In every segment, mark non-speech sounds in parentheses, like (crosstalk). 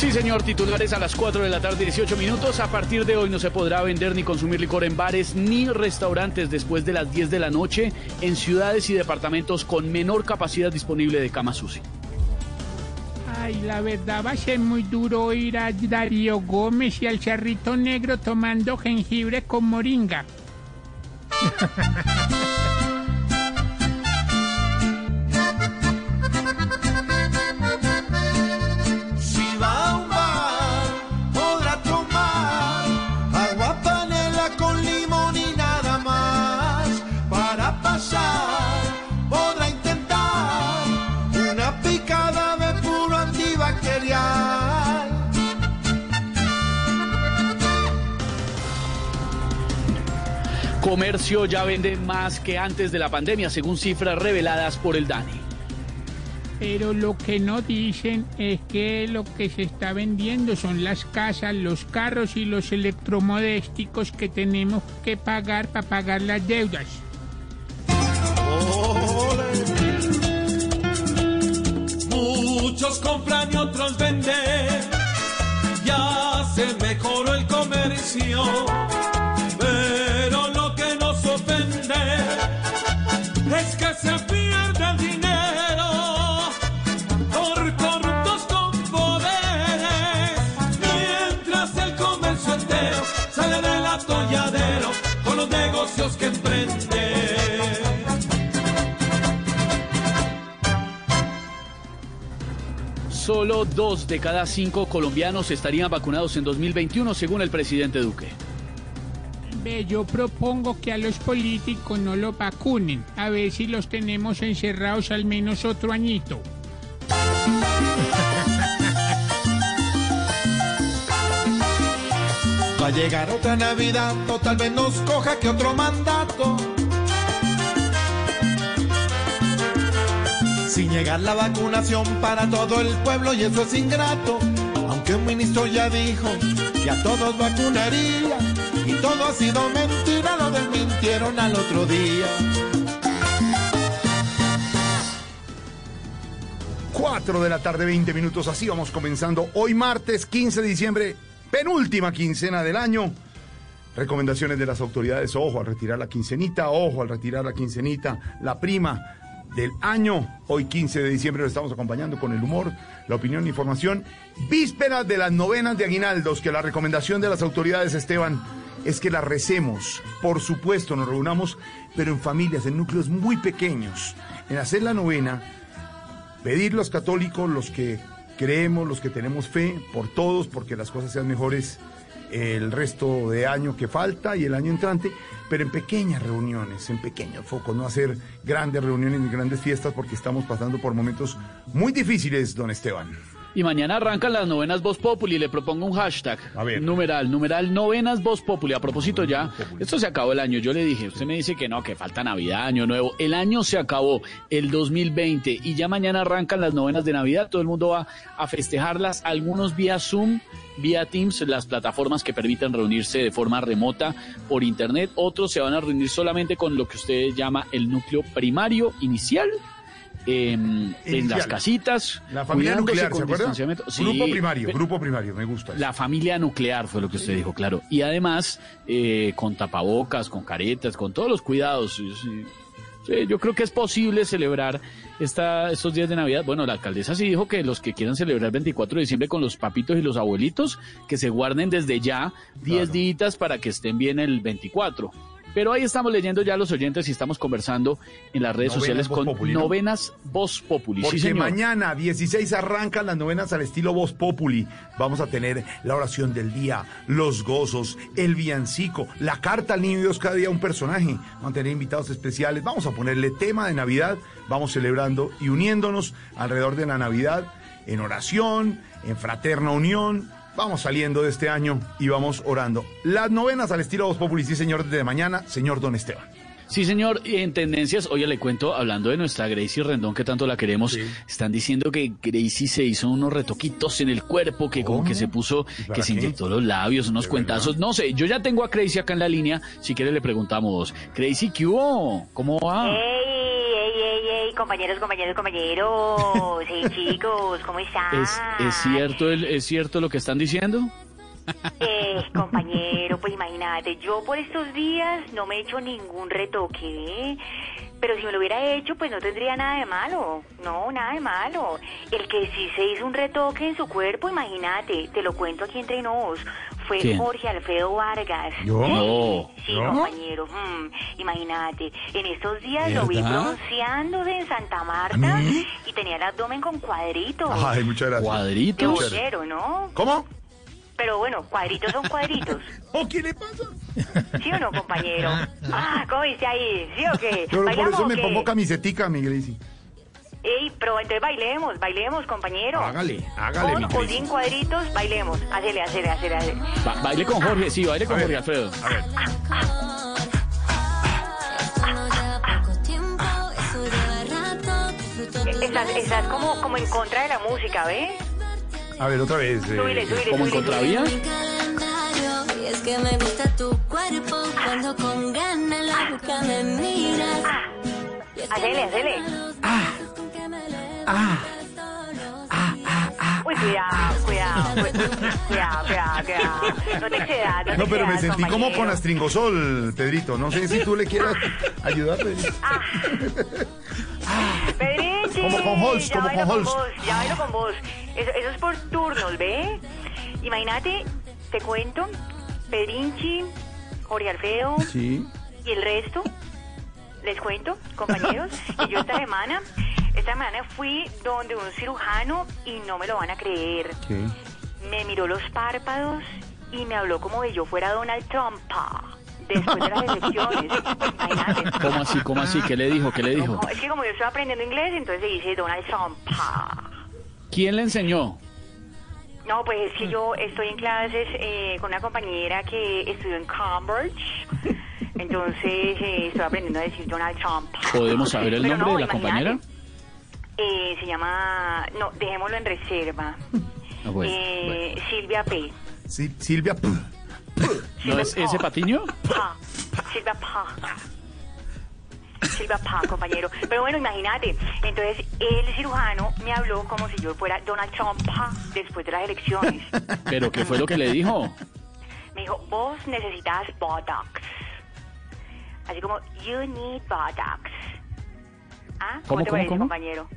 Sí, señor, titulares a las 4 de la tarde, 18 minutos. A partir de hoy no se podrá vender ni consumir licor en bares ni restaurantes después de las 10 de la noche en ciudades y departamentos con menor capacidad disponible de cama sucia. Ay, la verdad va a ser muy duro ir a Darío Gómez y al Charrito Negro tomando jengibre con moringa. (laughs) Comercio ya vende más que antes de la pandemia, según cifras reveladas por el DANI. Pero lo que no dicen es que lo que se está vendiendo son las casas, los carros y los electrodomésticos que tenemos que pagar para pagar las deudas. Muchos compran y otros venden. Ya se mejoró el comercio. Solo dos de cada cinco colombianos estarían vacunados en 2021, según el presidente Duque. Ve, yo propongo que a los políticos no los vacunen, a ver si los tenemos encerrados al menos otro añito. Va a llegar otra Navidad, o tal vez nos coja que otro mandato. Sin llegar la vacunación para todo el pueblo y eso es ingrato. Aunque un ministro ya dijo que a todos vacunaría y todo ha sido mentira, lo desmintieron al otro día. 4 de la tarde, 20 minutos. Así vamos comenzando hoy martes 15 de diciembre, penúltima quincena del año. Recomendaciones de las autoridades, ojo al retirar la quincenita, ojo al retirar la quincenita, la prima del año. Hoy 15 de diciembre lo estamos acompañando con el humor, la opinión e información. Vísperas de las novenas de aguinaldos, que la recomendación de las autoridades, Esteban, es que las recemos. Por supuesto, nos reunamos, pero en familias, en núcleos muy pequeños. En hacer la novena, pedir los católicos, los que creemos, los que tenemos fe, por todos, porque las cosas sean mejores el resto de año que falta y el año entrante, pero en pequeñas reuniones, en pequeños focos, no hacer grandes reuniones ni grandes fiestas porque estamos pasando por momentos muy difíciles, don Esteban. Y mañana arrancan las novenas Voz Populi. Le propongo un hashtag. A ver. Numeral, numeral novenas Voz Populi. A propósito ya, esto se acabó el año. Yo le dije, usted me dice que no, que falta Navidad, Año Nuevo. El año se acabó, el 2020. Y ya mañana arrancan las novenas de Navidad. Todo el mundo va a festejarlas. Algunos vía Zoom, vía Teams, las plataformas que permiten reunirse de forma remota por Internet. Otros se van a reunir solamente con lo que usted llama el núcleo primario inicial. Em, en las casitas, La familia nuclear, con ¿se distanciamiento. Sí, grupo primario, grupo primario, me gusta. eso. la familia nuclear fue lo que usted dijo, claro. Y además, eh, con tapabocas, con caretas, con todos los cuidados. Sí, sí. Sí, yo creo que es posible celebrar esta, estos días de Navidad. Bueno, la alcaldesa sí dijo que los que quieran celebrar el 24 de diciembre con los papitos y los abuelitos, que se guarden desde ya 10 Claro. días para que estén bien el 24. Pero ahí estamos leyendo ya a los oyentes y estamos conversando en las redes Novenas sociales con Populi, ¿no? Novenas Voz Populi. Sí, Porque señor. mañana, 16, arrancan las novenas al estilo Voz Populi. Vamos a tener la oración del día, los gozos, el villancico, la carta al niño Dios, cada día un personaje. Vamos a tener invitados especiales. Vamos a ponerle tema de Navidad. Vamos celebrando y uniéndonos alrededor de la Navidad en oración, en fraterna unión. Vamos saliendo de este año y vamos orando. Las novenas al estilo Voz Populi, sí, señor, desde mañana, señor Don Esteban. Sí, señor. Y En tendencias, oye, le cuento, hablando de nuestra Gracie Rendón, que tanto la queremos, están diciendo que Gracie se hizo unos retoquitos en el cuerpo, que como que se puso, ¿Y para que se inyectó los labios, unos ¿De cuentazos. No sé, yo ya tengo a Gracie acá en la línea. Si quiere le preguntamos, Gracie, ¿qué hubo? ¿Cómo va? ¡Ey, ey, ey, ey! Compañeros, compañeros, compañeros. Sí, chicos, ¿cómo están? (laughs) ¿Es, es cierto el- es cierto lo que están diciendo? Eh, compañero, pues imagínate, yo por estos días no me he hecho ningún retoque, ¿eh? Pero si me lo hubiera hecho, pues no tendría nada de malo. No, nada de malo. El que sí se hizo un retoque en su cuerpo, imagínate, te lo cuento aquí entre nos, fue ¿Quién? Jorge Alfredo Vargas. ¿Yo? No. Sí, ¿No? compañero. mm, imagínate, en estos días lo vi bronceándose en Santa Marta y tenía el abdomen con cuadritos. Ay, muchas gracias. Qué ¿Cuadritos? ¿no? ¿Cómo? Pero bueno, cuadritos son cuadritos. (laughs) ¿O qué le pasa? ¿Sí o no, compañero? Ah, ¿cómo dice ahí? ¿Sí o qué? Yo por ¿Bailamos eso o me pongo camisetica, mi Gracie. Ey, pero entonces bailemos, bailemos, compañero. Hágale, hágale, mi Con o Gracie. sin cuadritos, bailemos. Hacele, hacele, hacele, hacele. Ba- baile con Jorge, sí, baile con ver. Jorge Alfredo. A ver. Estás, estás como, como en contra de la música, ¿ves? A ver, otra vez. eh, ¿Cómo en contravía? es que me gusta tu cuerpo cuando con ganas la boca me miras. Hacele, hacele. con que me levantas todos Uy, cuidado, cuidado, cu- cuidado, cuidado, cuidado. No te no te No, pero me sentí como con astringosol, Pedrito. No sé si tú le quieras ayudar, Pedrito. Como con ya como con vos, ya bailo con vos. Eso, eso es por turnos, ¿ve? Imagínate, te cuento, Pedrinchi, Jorge Alfredo Sí. y el resto, les cuento, compañeros, que yo esta semana, esta semana fui donde un cirujano y no me lo van a creer. Sí. Me miró los párpados y me habló como de yo fuera Donald Trump. Después de las elecciones. Imagínate. ¿Cómo así? ¿Cómo así? ¿Qué le dijo? ¿Qué le dijo? No, es que como yo estoy aprendiendo inglés, entonces se dice Donald Trump. ¿Quién le enseñó? No, pues es que yo estoy en clases eh, con una compañera que estudió en Cambridge. Entonces eh, estoy aprendiendo a decir Donald Trump. ¿Podemos saber el Pero nombre no, de la compañera? Eh, se llama... No, dejémoslo en reserva. Ah, bueno, Eh, Silvia P. Sí, Silvia. P. ¿No es ese patiño? Pa. Silvia Pa. Silvia Pa, compañero. Pero bueno, imagínate. Entonces, el cirujano me habló como si yo fuera Donald Trump pa, después de las elecciones. ¿Pero qué fue lo que le dijo? Me dijo, vos necesitas Botox. Así como, you need Botox. ¿Ah? ¿Cómo, ¿Cómo, te cómo, parece, cómo? compañero?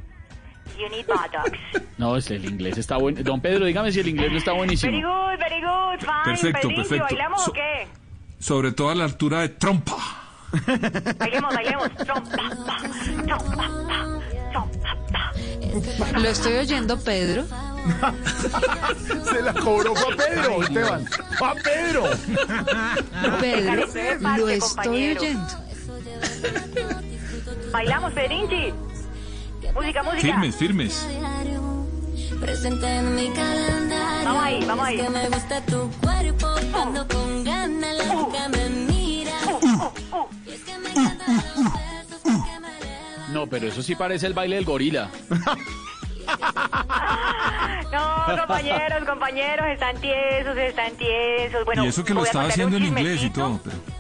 You need Botox. (laughs) No, es el inglés está bueno. Don Pedro, dígame si el inglés no está very buenísimo. good, very good, fine. Perfecto, perfecto. ¿Bailamos So- o qué? Sobre todo a la altura de trompa. Bailemos, bailemos. Trompa, pa, trompa, pa, trompa, pa. Lo estoy oyendo, Pedro. (laughs) Se la cobró Juan Pedro, Esteban. Juan Pedro. Pedro, lo estoy oyendo. Bailamos, Pedrinchi. Música, música. Firmes, firmes. diario. Presente en mi calendario. Vamos ahí, vamos es ahí. que me gusta tu cuerpo cuando con ganas la boca me miras. Y es que me encantan los besos con que me levantas. No, pero eso sí parece el baile del gorila. (laughs) No, (laughs) compañeros, compañeros, están tiesos, están tiesos. Bueno, y eso que lo estaba haciendo en inglés y todo. Pero...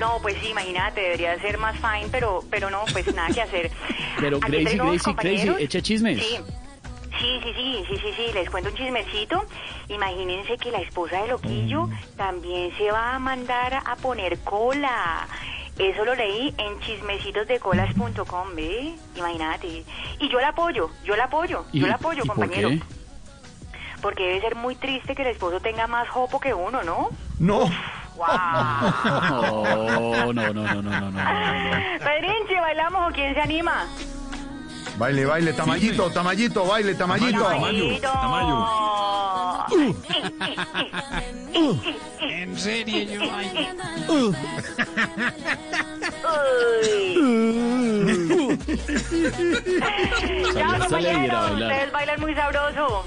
No, pues sí, imagínate, debería ser más fine, pero, pero no, pues nada que hacer. (laughs) Pero Gracie, compañeros, Gracie, eche chismes. Sí. Sí, sí, sí, sí, sí, sí, les cuento un chismecito. Imagínense que la esposa de Loquillo Mm. también se va a mandar a poner cola. Eso lo leí en chismecitosdecolas.com, ¿ve? Imagínate. Y yo la apoyo, yo la apoyo, ¿Y, yo la apoyo, y por compañero. qué? Porque debe ser muy triste que el esposo tenga más jopo que uno, ¿no? No, No, no, no, no, no, no, no. Pedrinche, ¿bailamos o quién se anima? Baile, baile, tamayito, tamayito, baile, tamayito. Tamayo, Tamayo. En serio, yo. ay, Chao, Salió hasta alegre a compañeros. bailar. Ustedes bailan muy sabroso.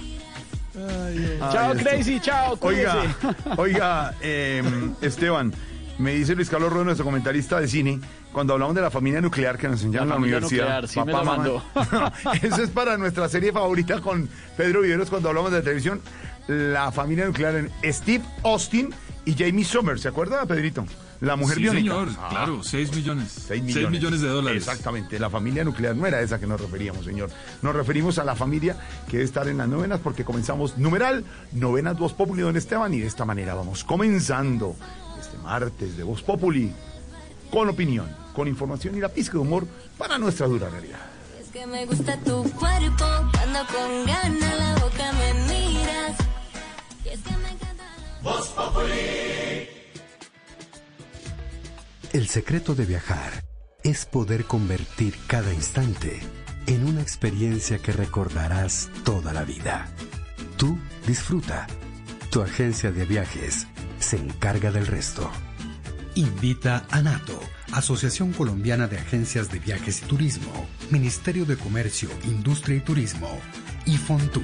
Chao. Crazy, chao. Oiga, cuídese. oiga, eh, Esteban, me dice Luis Carlos Rueda, nuestro comentarista de cine, cuando hablamos de la familia nuclear que nos enseñaron La en la familia universidad. nuclear, sí me la mamá. (laughs) Eso es para nuestra serie favorita con Pedro Viveros cuando hablamos de televisión. La familia nuclear en Steve Austin y Jamie Sommer. ¿Se acuerda, Pedrito? La mujer Sí, biónica. señor, Ah. claro, 6 millones. 6 millones. Seis millones de dólares. Exactamente, la familia nuclear no era esa que nos referíamos, señor. Nos referimos a la familia que debe estar en las novenas porque comenzamos numeral, novenas Voz Populi, don Esteban, y de esta manera vamos comenzando este martes de Voz Populi con opinión, con información y la pizca de humor para nuestra dura realidad. Es que me gusta tu cuerpo, cuando con ganas la boca me miras. Y es que me encanta. El secreto de viajar es poder convertir cada instante en una experiencia que recordarás toda la vida. Tú disfruta. Tu agencia de viajes se encarga del resto. Invita a NATO, Asociación Colombiana de Agencias de Viajes y Turismo, Ministerio de Comercio, Industria y Turismo y Fontour.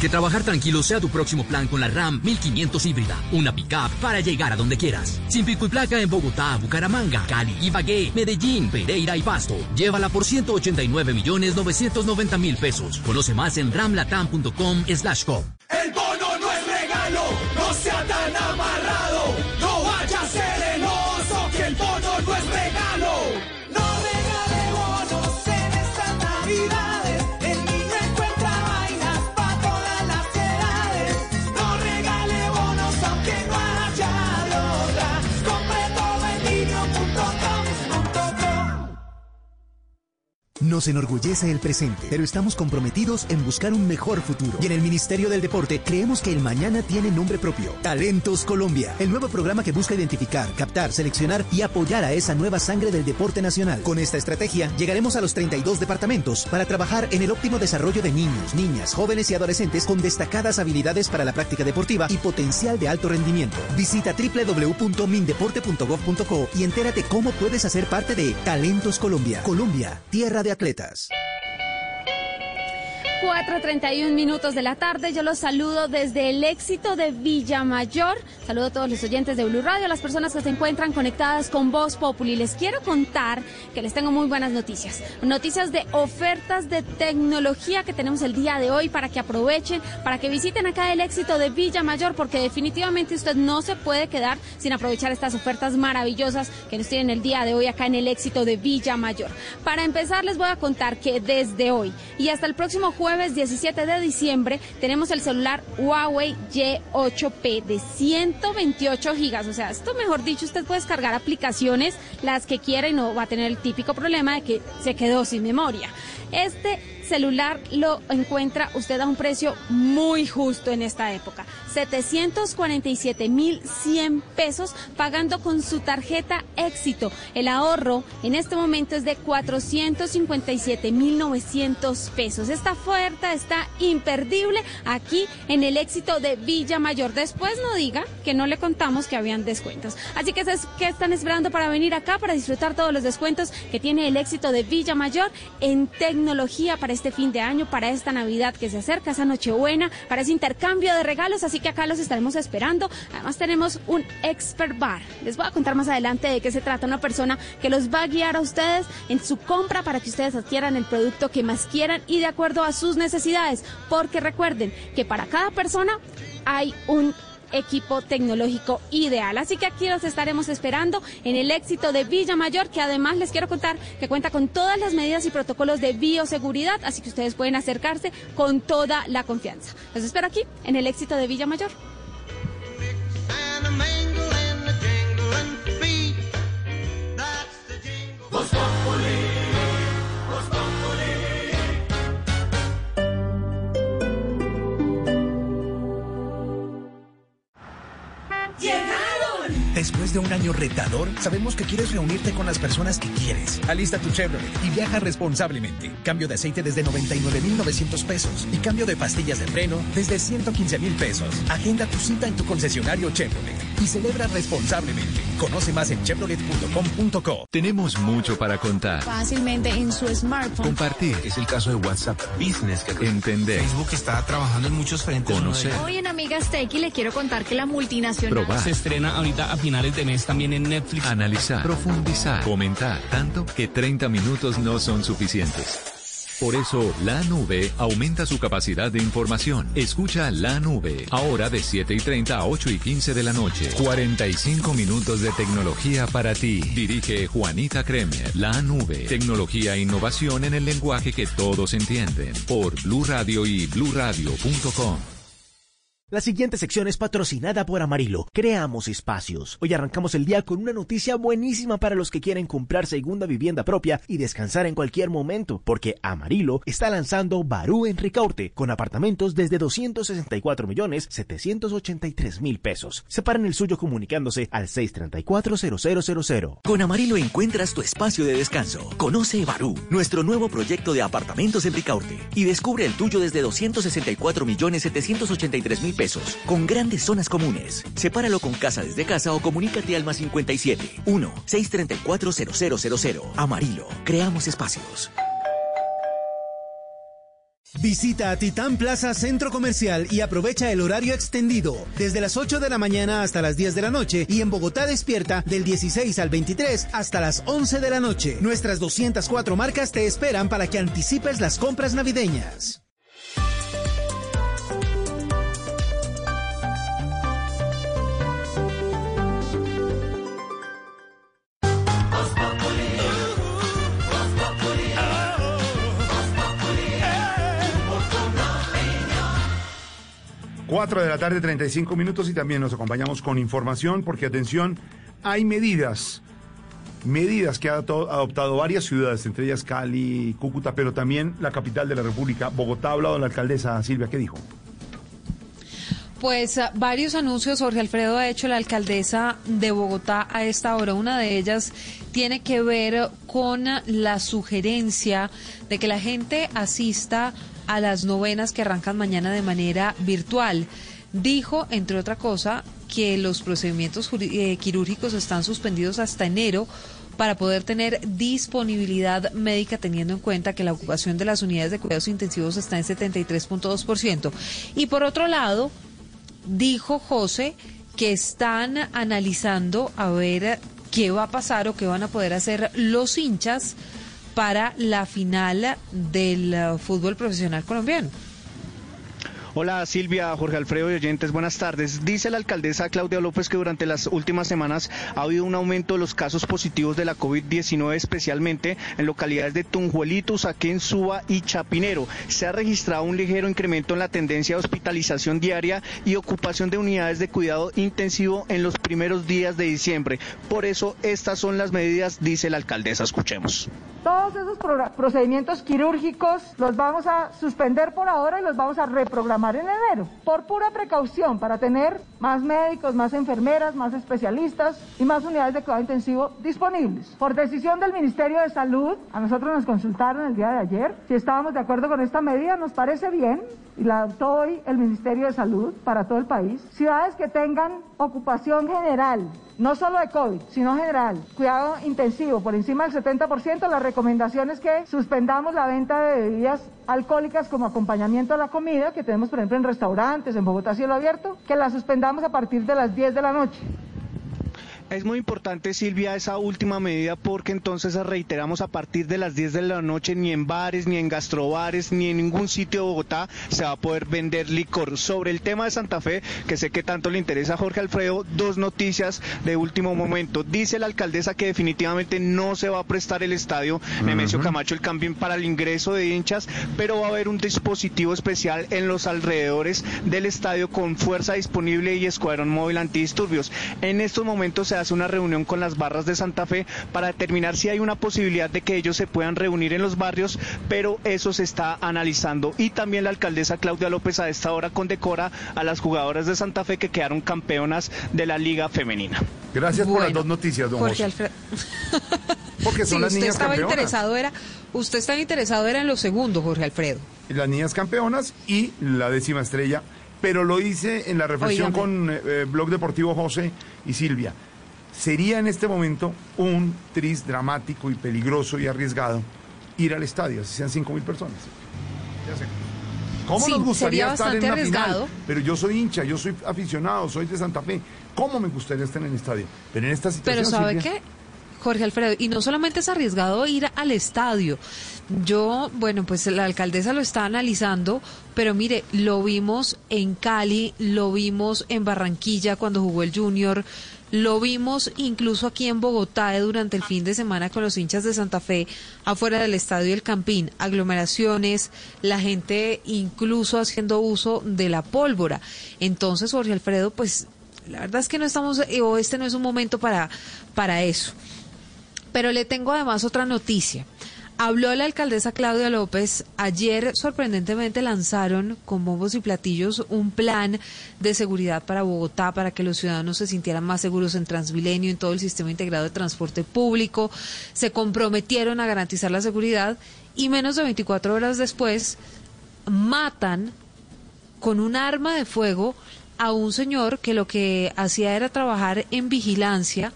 Que trabajar tranquilo sea tu próximo plan con la RAM 1500 híbrida. Una pickup para llegar a donde quieras. Sin pico y placa en Bogotá, Bucaramanga, Cali, Ibagué, Medellín, Pereira y Pasto. Llévala por 189 millones 990 mil pesos. Conoce más en ramlatam.com Nos enorgullece el presente, pero estamos comprometidos en buscar un mejor futuro. Y en el Ministerio del Deporte creemos que el mañana tiene nombre propio. Talentos Colombia, el nuevo programa que busca identificar, captar, seleccionar y apoyar a esa nueva sangre del deporte nacional. Con esta estrategia llegaremos a los 32 departamentos para trabajar en el óptimo desarrollo de niños, niñas, jóvenes y adolescentes con destacadas habilidades para la práctica deportiva y potencial de alto rendimiento. Visita www.mindeporte.gov.co y entérate cómo puedes hacer parte de Talentos Colombia. Colombia, tierra de atletas. 4.31 minutos de la tarde, yo los saludo desde el éxito de Villamayor. Saludo a todos los oyentes de Blue Radio, a las personas que se encuentran conectadas con Voz Populi. Les quiero contar que les tengo muy buenas noticias. Noticias de ofertas de tecnología que tenemos el día de hoy para que aprovechen, para que visiten acá el éxito de Villamayor, porque definitivamente usted no se puede quedar sin aprovechar estas ofertas maravillosas que nos tienen el día de hoy acá en el éxito de Villamayor. Para empezar, les voy a contar que desde hoy y hasta el próximo jueves 17 de diciembre tenemos el celular Huawei Y8P de 128 gigas. O sea, esto mejor dicho, usted puede descargar aplicaciones las que quiera y no va a tener el típico problema de que se quedó sin memoria. Este celular lo encuentra usted a un precio muy justo en esta época. 747.100 pesos pagando con su tarjeta éxito. El ahorro en este momento es de 457.900 pesos. Esta oferta está imperdible aquí en el éxito de Villa Mayor. Después no diga que no le contamos que habían descuentos. Así que, ¿qué están esperando para venir acá para disfrutar todos los descuentos que tiene el éxito de Villa Mayor en tecnología para este fin de año, para esta Navidad que se acerca, esa Nochebuena, para ese intercambio de regalos, así que acá los estaremos esperando. Además tenemos un expert bar. Les voy a contar más adelante de qué se trata, una persona que los va a guiar a ustedes en su compra para que ustedes adquieran el producto que más quieran y de acuerdo a sus necesidades, porque recuerden que para cada persona hay un equipo tecnológico ideal. Así que aquí los estaremos esperando en el éxito de Villa Mayor, que además les quiero contar que cuenta con todas las medidas y protocolos de bioseguridad, así que ustedes pueden acercarse con toda la confianza. Los espero aquí en el éxito de Villa Mayor. ¡Llegaron! Después de un año retador, sabemos que quieres reunirte con las personas que quieres. Alista tu Chevrolet y viaja responsablemente. Cambio de aceite desde 99,900 pesos y cambio de pastillas de freno desde 115 mil pesos. Agenda tu cita en tu concesionario Chevrolet y celebra responsablemente. Conoce más en chevrolet.com.co. Tenemos mucho para contar. Fácilmente en su smartphone. Compartir. Es el caso de WhatsApp Business. Que Entender. Facebook está trabajando en muchos frentes. Conocer. Hoy en Amigas Tech le quiero contar que la multinacional Probar. Se estrena ahorita a finales de mes también en Netflix. Analizar. Profundizar. Comentar. Tanto que 30 minutos no son suficientes. Por eso, la nube aumenta su capacidad de información. Escucha la nube, ahora de 7 y 30 a 8 y 15 de la noche. 45 minutos de tecnología para ti. Dirige Juanita Kremer. La nube, tecnología e innovación en el lenguaje que todos entienden. Por Blue Radio y bluradio.com. La siguiente sección es patrocinada por Amarillo. Creamos espacios. Hoy arrancamos el día con una noticia buenísima para los que quieren comprar segunda vivienda propia y descansar en cualquier momento, porque Amarillo está lanzando Barú en Ricaurte con apartamentos desde 264 millones 783 mil pesos. Separen el suyo comunicándose al 634-0000. Con Amarillo encuentras tu espacio de descanso. Conoce Barú, nuestro nuevo proyecto de apartamentos en Ricaurte y descubre el tuyo desde 264 millones 783 mil con grandes zonas comunes. Sepáralo con casa desde casa o comunícate al más 57 1 634 0000. Amarillo, creamos espacios. Visita a Titán Plaza Centro Comercial y aprovecha el horario extendido desde las 8 de la mañana hasta las 10 de la noche y en Bogotá despierta del 16 al 23 hasta las 11 de la noche. Nuestras 204 marcas te esperan para que anticipes las compras navideñas. Cuatro de la tarde, 35 minutos y también nos acompañamos con información porque atención, hay medidas, medidas que ha adoptado, adoptado varias ciudades, entre ellas Cali, Cúcuta, pero también la capital de la República, Bogotá. Ha hablado la alcaldesa Silvia, ¿qué dijo? Pues ah, varios anuncios, Jorge Alfredo, ha hecho la alcaldesa de Bogotá a esta hora. Una de ellas tiene que ver con la sugerencia de que la gente asista a las novenas que arrancan mañana de manera virtual. Dijo, entre otra cosa, que los procedimientos eh, quirúrgicos están suspendidos hasta enero para poder tener disponibilidad médica teniendo en cuenta que la ocupación de las unidades de cuidados intensivos está en 73.2%. Y por otro lado, dijo José que están analizando a ver qué va a pasar o qué van a poder hacer los hinchas para la final del eh, fútbol profesional colombiano. Hola Silvia, Jorge Alfredo y oyentes, buenas tardes. Dice la alcaldesa Claudia López que durante las últimas semanas ha habido un aumento de los casos positivos de la COVID-19, especialmente en localidades de Tunjuelito, Usaquén, Suba y Chapinero. Se ha registrado un ligero incremento en la tendencia de hospitalización diaria y ocupación de unidades de cuidado intensivo en los primeros días de diciembre. Por eso, estas son las medidas, dice la alcaldesa. Escuchemos. Todos esos pro- procedimientos quirúrgicos los vamos a suspender por ahora y los vamos a reprogramar en enero, por pura precaución, para tener más médicos, más enfermeras, más especialistas y más unidades de cuidado intensivo disponibles. Por decisión del Ministerio de Salud, a nosotros nos consultaron el día de ayer si estábamos de acuerdo con esta medida, nos parece bien y la adoptó hoy el Ministerio de Salud para todo el país. Ciudades que tengan ocupación general no solo de COVID, sino general, cuidado intensivo por encima del 70%, la recomendación es que suspendamos la venta de bebidas alcohólicas como acompañamiento a la comida, que tenemos por ejemplo en restaurantes, en Bogotá cielo abierto, que la suspendamos a partir de las 10 de la noche. Es muy importante, Silvia, esa última medida porque entonces reiteramos a partir de las 10 de la noche ni en bares, ni en gastrobares, ni en ningún sitio de Bogotá se va a poder vender licor. Sobre el tema de Santa Fe, que sé que tanto le interesa a Jorge Alfredo, dos noticias de último momento. Dice la alcaldesa que definitivamente no se va a prestar el estadio Nemesio Camacho el cambio para el ingreso de hinchas, pero va a haber un dispositivo especial en los alrededores del estadio con fuerza disponible y escuadrón móvil antidisturbios. En estos momentos se hace una reunión con las barras de Santa Fe para determinar si hay una posibilidad de que ellos se puedan reunir en los barrios, pero eso se está analizando. Y también la alcaldesa Claudia López a esta hora condecora a las jugadoras de Santa Fe que quedaron campeonas de la Liga Femenina. Gracias por las dos noticias, don Jorge José. Alfredo. (laughs) Porque son Sí, las usted niñas estaba campeonas. interesado era, usted estaba interesado era en lo segundo, Jorge Alfredo. Las niñas campeonas y la décima estrella. Pero lo hice en la reflexión con eh, Blog Deportivo José y Silvia. Sería en este momento un tris dramático y peligroso y arriesgado ir al estadio, si sean cinco mil personas. Ya sé. ¿Cómo Sí, nos gustaría estar en final? arriesgado. Pero yo soy hincha, yo soy aficionado, soy de Santa Fe. ¿Cómo me gustaría estar en el estadio? Pero en esta situación. Pero ¿sabe Silvia, qué? Jorge Alfredo, y no solamente es arriesgado ir al estadio. Yo, bueno, pues la alcaldesa lo está analizando, pero mire, lo vimos en Cali, lo vimos en Barranquilla cuando jugó el Junior, lo vimos incluso aquí en Bogotá durante el fin de semana con los hinchas de Santa Fe afuera del estadio El Campín, aglomeraciones, la gente incluso haciendo uso de la pólvora. Entonces, Jorge Alfredo, pues la verdad es que no estamos, eh, o este no es un momento para, para eso. Pero le tengo además otra noticia. Habló la alcaldesa Claudia López. Ayer, sorprendentemente, lanzaron con bombos y platillos un plan de seguridad para Bogotá, para que los ciudadanos se sintieran más seguros en Transmilenio, en todo el sistema integrado de transporte público. Se comprometieron a garantizar la seguridad y menos de 24 horas después matan con un arma de fuego a un señor que lo que hacía era trabajar en vigilancia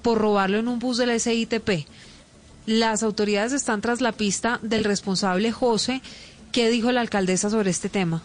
por robarlo en un bus del SITP. Las autoridades están tras la pista del responsable José. ¿Qué dijo la alcaldesa sobre este tema?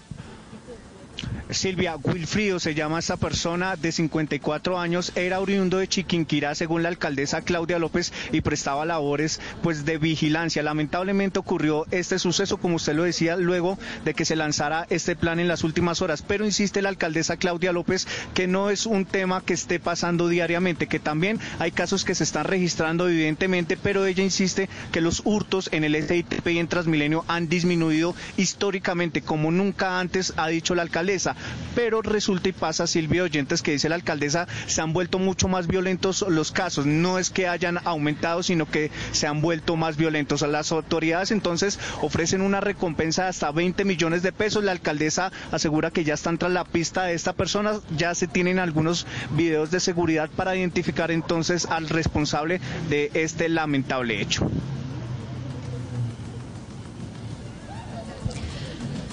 Silvia, Wilfrido se llama esta persona de 54 años, era oriundo de Chiquinquirá según la alcaldesa Claudia López y prestaba labores pues de vigilancia. Lamentablemente ocurrió este suceso, como usted lo decía, luego de que se lanzara este plan en las últimas horas, pero insiste la alcaldesa Claudia López que no es un tema que esté pasando diariamente, que también hay casos que se están registrando evidentemente, pero ella insiste que los hurtos en el SITP y en Transmilenio han disminuido históricamente como nunca antes ha dicho la alcaldesa pero resulta y pasa, Silvia Oyentes, que dice la alcaldesa, se han vuelto mucho más violentos los casos. No es que hayan aumentado, sino que se han vuelto más violentos. Las autoridades entonces ofrecen una recompensa de hasta 20 millones de pesos. La alcaldesa asegura que ya están tras la pista de esta persona. Ya se tienen algunos videos de seguridad para identificar entonces al responsable de este lamentable hecho.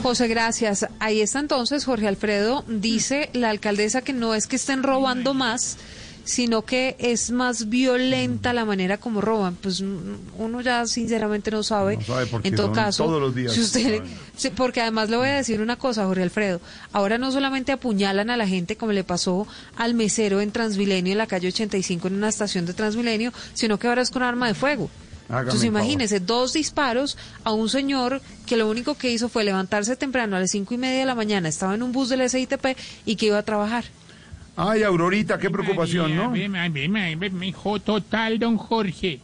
José, gracias. Ahí está entonces Jorge Alfredo. Dice la alcaldesa que no es que estén robando más, sino que es más violenta la manera como roban. Pues mm, uno ya sinceramente no sabe. No sabe porque en todo caso, todos los días si usted, porque además le voy a decir una cosa, Jorge Alfredo. Ahora no solamente apuñalan a la gente como le pasó al mesero en Transmilenio, en la calle 85, en una estación de Transmilenio, sino que ahora es con arma de fuego. Hágame Entonces imagínese, dos disparos a un señor que lo único que hizo fue levantarse temprano a las cinco y media de la mañana, estaba en un bus del SITP y que iba a trabajar. Ay, Aurorita, qué preocupación, ¿no? Me dijo total, don Jorge,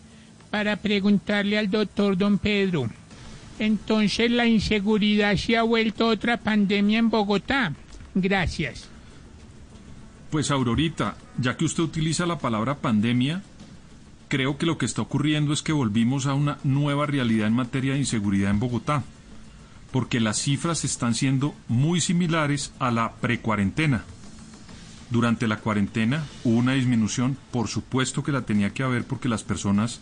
para preguntarle al doctor don Pedro. Entonces la inseguridad se ha vuelto otra pandemia en Bogotá. Gracias. Pues Aurorita, ya que usted utiliza la palabra pandemia, creo que lo que está ocurriendo es que volvimos a una nueva realidad en materia de inseguridad en Bogotá, porque las cifras están siendo muy similares a la precuarentena. Durante la cuarentena hubo una disminución, por supuesto que la tenía que haber porque las personas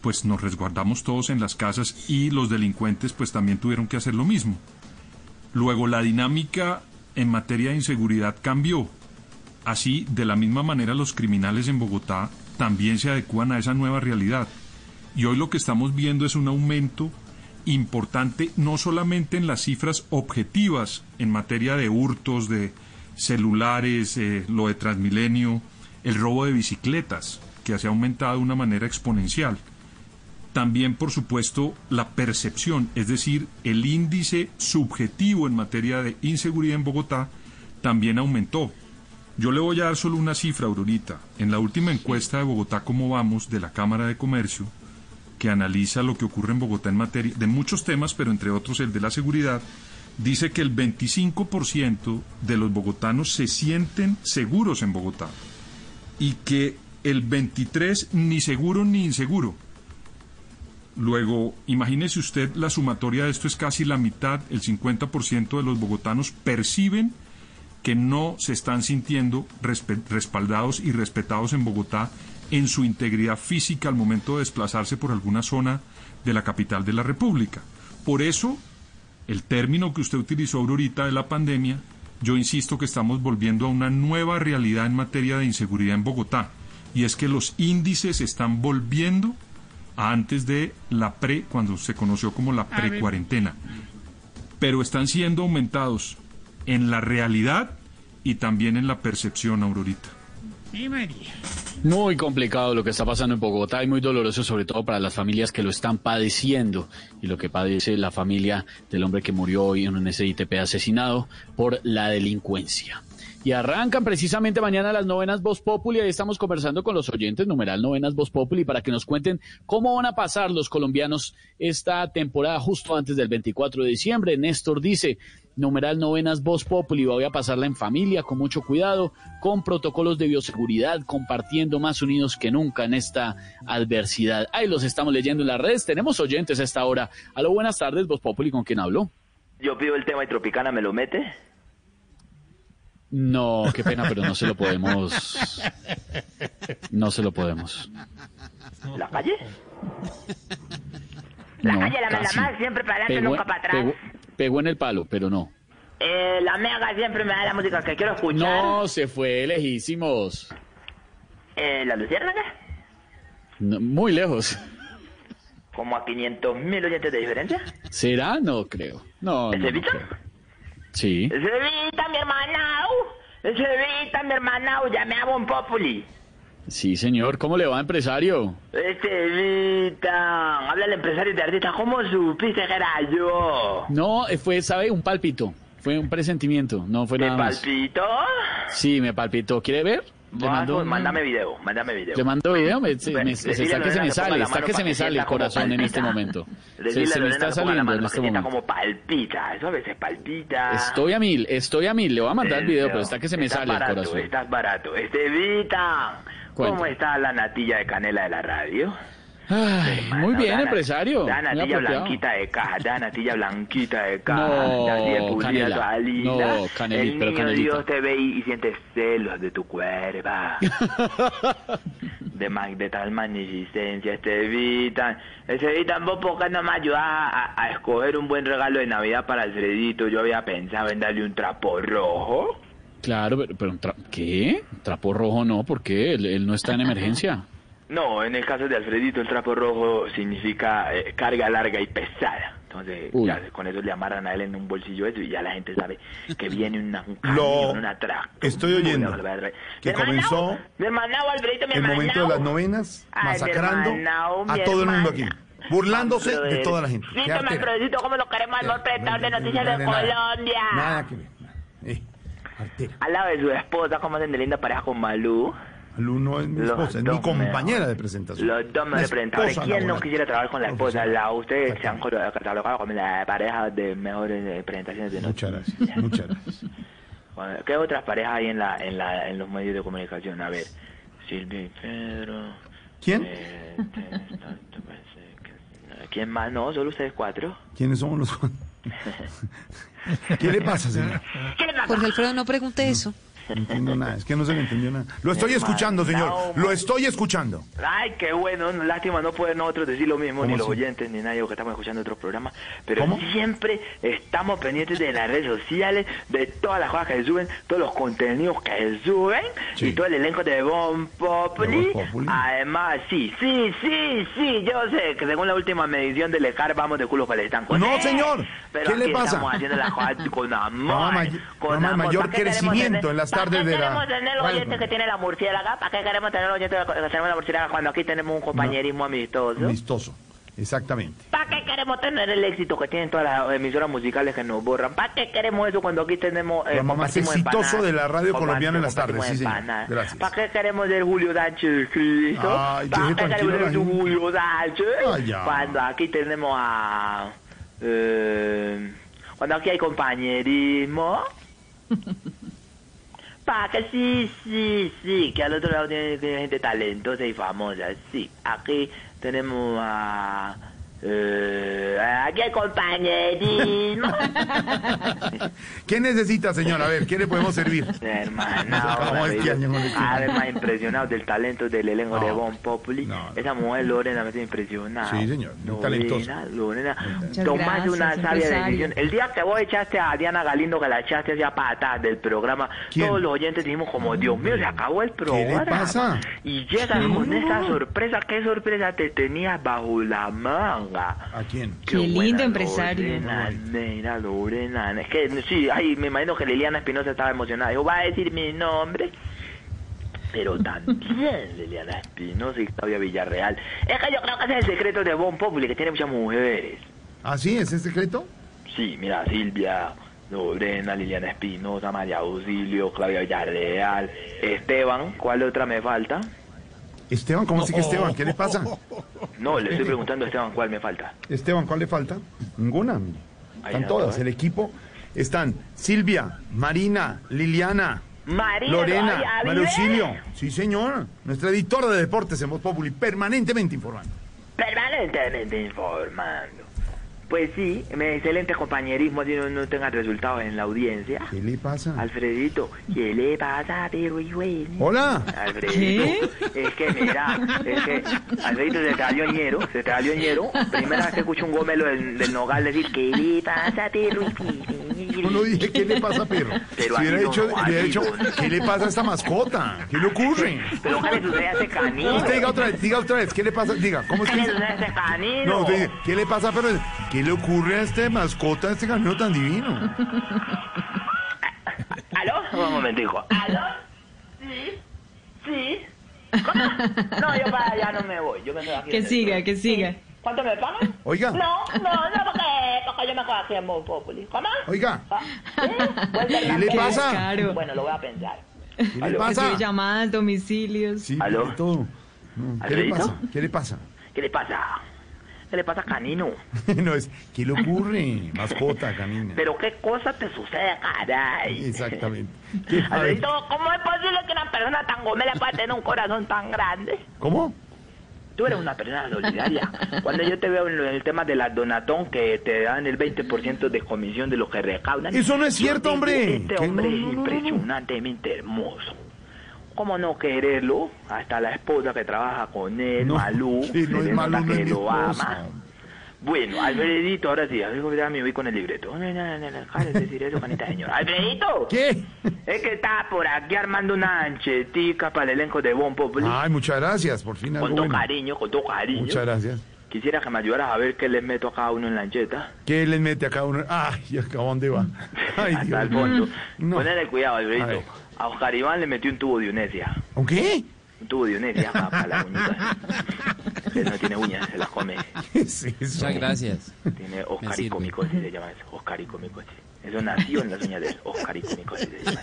pues nos resguardamos todos en las casas y los delincuentes pues también tuvieron que hacer lo mismo. Luego la dinámica en materia de inseguridad cambió Así, de la misma manera, los criminales en Bogotá también se adecuan a esa nueva realidad. Y hoy lo que estamos viendo es un aumento importante no solamente en las cifras objetivas en materia de hurtos, de celulares, eh, lo de Transmilenio, el robo de bicicletas, que se ha aumentado de una manera exponencial. También, por supuesto, la percepción, es decir, el índice subjetivo en materia de inseguridad en Bogotá también aumentó. Yo le voy a dar solo una cifra, Aurorita. En la última encuesta de Bogotá, ¿cómo vamos? de la Cámara de Comercio, que analiza lo que ocurre en Bogotá en materia de muchos temas, pero entre otros el de la seguridad, dice que el 25% de los bogotanos se sienten seguros en Bogotá y que el 23 ni seguro ni inseguro. Luego, imagínese usted la sumatoria de esto es casi la mitad, el 50% de los bogotanos perciben que no se están sintiendo respaldados y respetados en Bogotá en su integridad física al momento de desplazarse por alguna zona de la capital de la República. Por eso, el término que usted utilizó ahorita de la pandemia, yo insisto que estamos volviendo a una nueva realidad en materia de inseguridad en Bogotá, y es que los índices están volviendo a antes de la pre, cuando se conoció como la pre-cuarentena, pero están siendo aumentados en la realidad y también en la percepción, Aurorita. Muy complicado lo que está pasando en Bogotá y muy doloroso sobre todo para las familias que lo están padeciendo y lo que padece la familia del hombre que murió hoy en un SITP asesinado por la delincuencia. Y arrancan precisamente mañana las novenas Voz Populi. Ahí estamos conversando con los oyentes, numeral novenas Voz Populi, para que nos cuenten cómo van a pasar los colombianos esta temporada justo antes del 24 de diciembre. Néstor dice, numeral novenas Voz Populi, voy a pasarla en familia, con mucho cuidado, con protocolos de bioseguridad, compartiendo más unidos que nunca en esta adversidad. Ahí los estamos leyendo en las redes. Tenemos oyentes a esta hora. Aló, buenas tardes, Voz Populi, ¿con quién hablo? Yo pido el tema y Tropicana me lo mete. No, qué pena, pero no se lo podemos. No se lo podemos. ¿La calle? La No, calle la casi. más, siempre para adelante, Pegó- nunca para atrás. pegó- pegó en el palo, pero no. Eh, la mega siempre me da la música que quiero escuchar. No, se fue lejísimos. Eh, ¿La Luciérnaga? No, muy lejos. Como a 500 mil oyentes de diferencia. ¿Será? No creo. No, ¿Ese no. Sí. Ese Vita, mi hermanao. Ese Vita, mi hermanao. Llame a Bon Populi. Sí, señor. ¿Cómo le va, empresario? Este Vita. Habla el empresario de artista. ¿Cómo supiste que era yo? No, fue, ¿sabe? Un palpito. Fue un presentimiento. No fue ¿Te nada más. palpito? Sí, me palpitó. ¿Quiere ver? Le mando, mándame video, mándame video. le mando video. Me, se- me- se- está que se me sale. Está que se me sale el corazón en este momento. Se, se me está saliendo en este momento. como palpita. Eso a veces palpita. Estoy a mil, estoy a mil. Le voy a mandar el video, pero está que se me sale el corazón. Estás barato. Este ¿cómo está la natilla de canela de la radio? Ay, muy bien, empresario. Da natilla blanquita de caja, da natilla blanquita de caja. No, da así de pulida, canela. toda linda. No, caneli- El pero niño canelita. Dios te ve y, y siente celos de tu cuerpo. (laughs) de, de tal magnificencia, este Vitan. Ese Vitan, vos por qué no me ayudas a, a- a escoger un buen regalo de Navidad para Alfredito. Yo había pensado en darle un trapo rojo. Claro, pero, pero un tra- ¿qué? Trapo rojo no, ¿por qué? Él, él no está en emergencia. (laughs) No, en el caso de Alfredito el trapo rojo significa eh, carga larga y pesada. Entonces, ya con eso le amarran a él en un bolsillo eso y ya la gente sabe que (laughs) viene una, un Lo camión, una estoy oyendo. Que comenzó hermanao, Alfredito, el momento de las novenas, Ay, masacrando hermanao, a todo el mundo aquí, burlándose de toda la gente. Artera. Alfredito, ¿cómo lo queremos al de noticias de. Colombia? Nada que ver. Eh, artera. Al lado de su esposa, ¿cómo hacen de linda pareja con Malú? Lu no es mi Los esposa, es mi compañera de presentación. Los dos me representadores. esposa ¿Quién no quisiera trabajar con la esposa? La, ustedes se han catalogado como la pareja de mejores eh, presentaciones de Muchas gracias, muchas gracias. Bueno, ¿Qué otras parejas hay en, la, en, la, en los medios de comunicación? A ver, Silvia y Pedro. ¿Quién? eh, te- tanto parece que- ¿Quién más? No, solo ustedes cuatro. ¿Quiénes somos los (laughs) ¿Qué le pasa, señor? Jorge Alfredo, no pregunte eso. No entiendo nada, es que no se le entendió nada. Lo estoy escuchando, señor. Lo estoy escuchando. Ay, qué bueno, lástima no poder nosotros decir lo mismo, ¿Cómo ni los oyentes, ni nadie que estamos escuchando otros programas, pero ¿Cómo? siempre estamos pendientes de las redes sociales, de todas las cosas que se suben, todos los contenidos que se suben, Sí. y todo el elenco de Bon Populi. Además, sí, sí, sí, sí, yo sé que según la última medición del ECAR vamos de culo para el estanco. No, señor. Pero ¿Qué le pasa? Estamos haciendo las cosas con amor. Con amor. mayor ¿Para qué queremos crecimiento en las ¿para tardes qué de la- queremos tener el Bueno. oyente que tiene la murciélaga? ¿Para qué queremos tener el oyente que tenemos la murciélaga cuando aquí tenemos un compañerismo amistoso? Amistoso, exactamente. ¿Para qué queremos tener el éxito que tienen todas las emisoras musicales que nos borran? ¿Para qué queremos eso cuando aquí tenemos... eh, Programa más exitoso de la radio colombiana en las tardes, sí. Gracias. ¿Para qué queremos el Julio Sánchez de Cristo? ¿Para qué queremos el gente. Julio Sánchez? Cuando aquí tenemos a... eh, cuando aquí hay compañerismo... (laughs) Pa, que sí, sí, sí, que al otro lado tiene, tiene gente talentosa y famosa, sí. Aquí tenemos a... eh, aquí hay compañerismo. (laughs) ¿Qué necesita, señor? A ver, ¿qué le podemos servir? Hermano, Acabamos este además impresionado del talento del elenco de. Bon Populi. Esa mujer Lorena me tiene impresionado. Sí, señor, muy talentosa. Lorena, tomaste una sabia decisión. El día que vos echaste a Diana Galindo, que la echaste hacia patas del programa, ¿Quién? todos los oyentes dijimos como, Dios mío, se acabó el programa. pasa? Y llegas con esa sorpresa. ¿Qué sorpresa te tenías bajo la ¿A quién? Qué lindo empresario. Lorena, mira, Lorena. Es que sí, ay, me imagino que Liliana Espinosa estaba emocionada. Dijo, va a decir mi nombre. Pero también (laughs) Liliana Espinosa y Claudia Villarreal. Es que yo creo que ese es el secreto de Bon Populi, que tiene muchas mujeres. ¿Ah, sí? ¿Es el secreto? Sí, mira, Silvia, Lorena, Liliana Espinosa, María Auxilio, Claudia Villarreal, Esteban. ¿Cuál otra me falta? Esteban, ¿cómo así que Esteban? ¿Qué le (laughs) pasa? No, le estoy preguntando a Esteban cuál me falta. Esteban, ¿cuál le falta? Ninguna. Están no, todas. ¿eh? El equipo están Silvia, Marina, Liliana, Lorena. Auxilio. Sí, señor. Nuestra editora de deportes en Voz Populi, permanentemente informando. Permanentemente informando. Pues sí, me- excelente compañerismo, si no, no tengan resultados en la audiencia. ¿Qué le pasa? Alfredito, ¿qué le pasa, pero y bueno? Hola. Alfredito, es que mira, es que Alfredito se trayó ñero, se trayó ñero. Primera vez que escucho un gomelo del, del nogal decir, ¿qué le pasa, pero y Yo no dije qué le pasa, perro. (laughs) Pero si hubiera dicho, no, hubiera dicho. ¿qué le pasa a esta mascota? ¿Qué le ocurre? Pero ¿qué le sucede a ese canino? Usted diga otra vez, diga otra vez, ¿qué le pasa? Diga, ¿cómo es ¿Qué que le sucede a ese canino? No, usted dice, ¿qué le pasa, perro? ¿Qué le ocurre a este mascota, a este canino tan divino? ¿Aló? Un momentico. ¿Aló? Sí. Sí. ¿Cómo? No, yo para allá no me voy. Yo me quedo aquí. Que siga, que siga. ¿Cuánto me pagan? Oiga. No, no, no, porque, porque yo me quedo aquí en Voz Populi. ¿Cómo? Oiga, ¿qué le pasa? Claro. Bueno, lo voy a pensar. ¿Qué le pasa? Llamadas, domicilios. Sí, ¿Aló? todo. ¿Qué le pasa? ¿Qué le pasa? ¿Qué le pasa? ¿Qué le pasa, canino? (laughs) no es, ¿qué le ocurre? Mascota, canina. Pero qué cosa te sucede, caray. Exactamente. (laughs) ¿Qué- a ver, Alfredito, ¿cómo es posible que una persona tan gomela pueda tener un corazón tan grande? ¿Cómo? Tú eres una persona solidaria. Cuando yo te veo en el tema de la donatón, que te dan el 20% de comisión de lo que recaudan. Eso no es cierto, hombre. Este hombre no, es no, no, no. impresionantemente hermoso. ¿Cómo no quererlo? Hasta la esposa que trabaja con él, No, Malú, sí, no se es le Malú, nota es que lo esposa. ama. Bueno, Alfredito, ahora sí, a ver, me voy con el libreto. No, no, no, no, no, de decir eso, manita señora. ¡Alfredito! ¿Qué? Es que está por aquí armando una anchetica para el elenco de Bon Populi. Ay, muchas gracias, por fin algo con todo bueno. cariño, con todo cariño. Muchas gracias. Quisiera que me ayudaras a ver qué les meto a cada uno en la ancheta. ¿Qué les mete a cada uno? Ay, ¿y acá dónde va? (laughs) Ay, hasta Dios el fondo. No. Ponele cuidado, A. Alfredito. A, Oscar Iván le metió un tubo de unesia. ¿Un qué? Un tubo de para, para las uñitas. Él no tiene uñas, se las come. (laughs) Muchas gracias. Tiene Oscar y sirve. comicosis, se llama eso. Oscar y comicosis. Eso nació en las uñas de él. Oscar y comicosis se llama.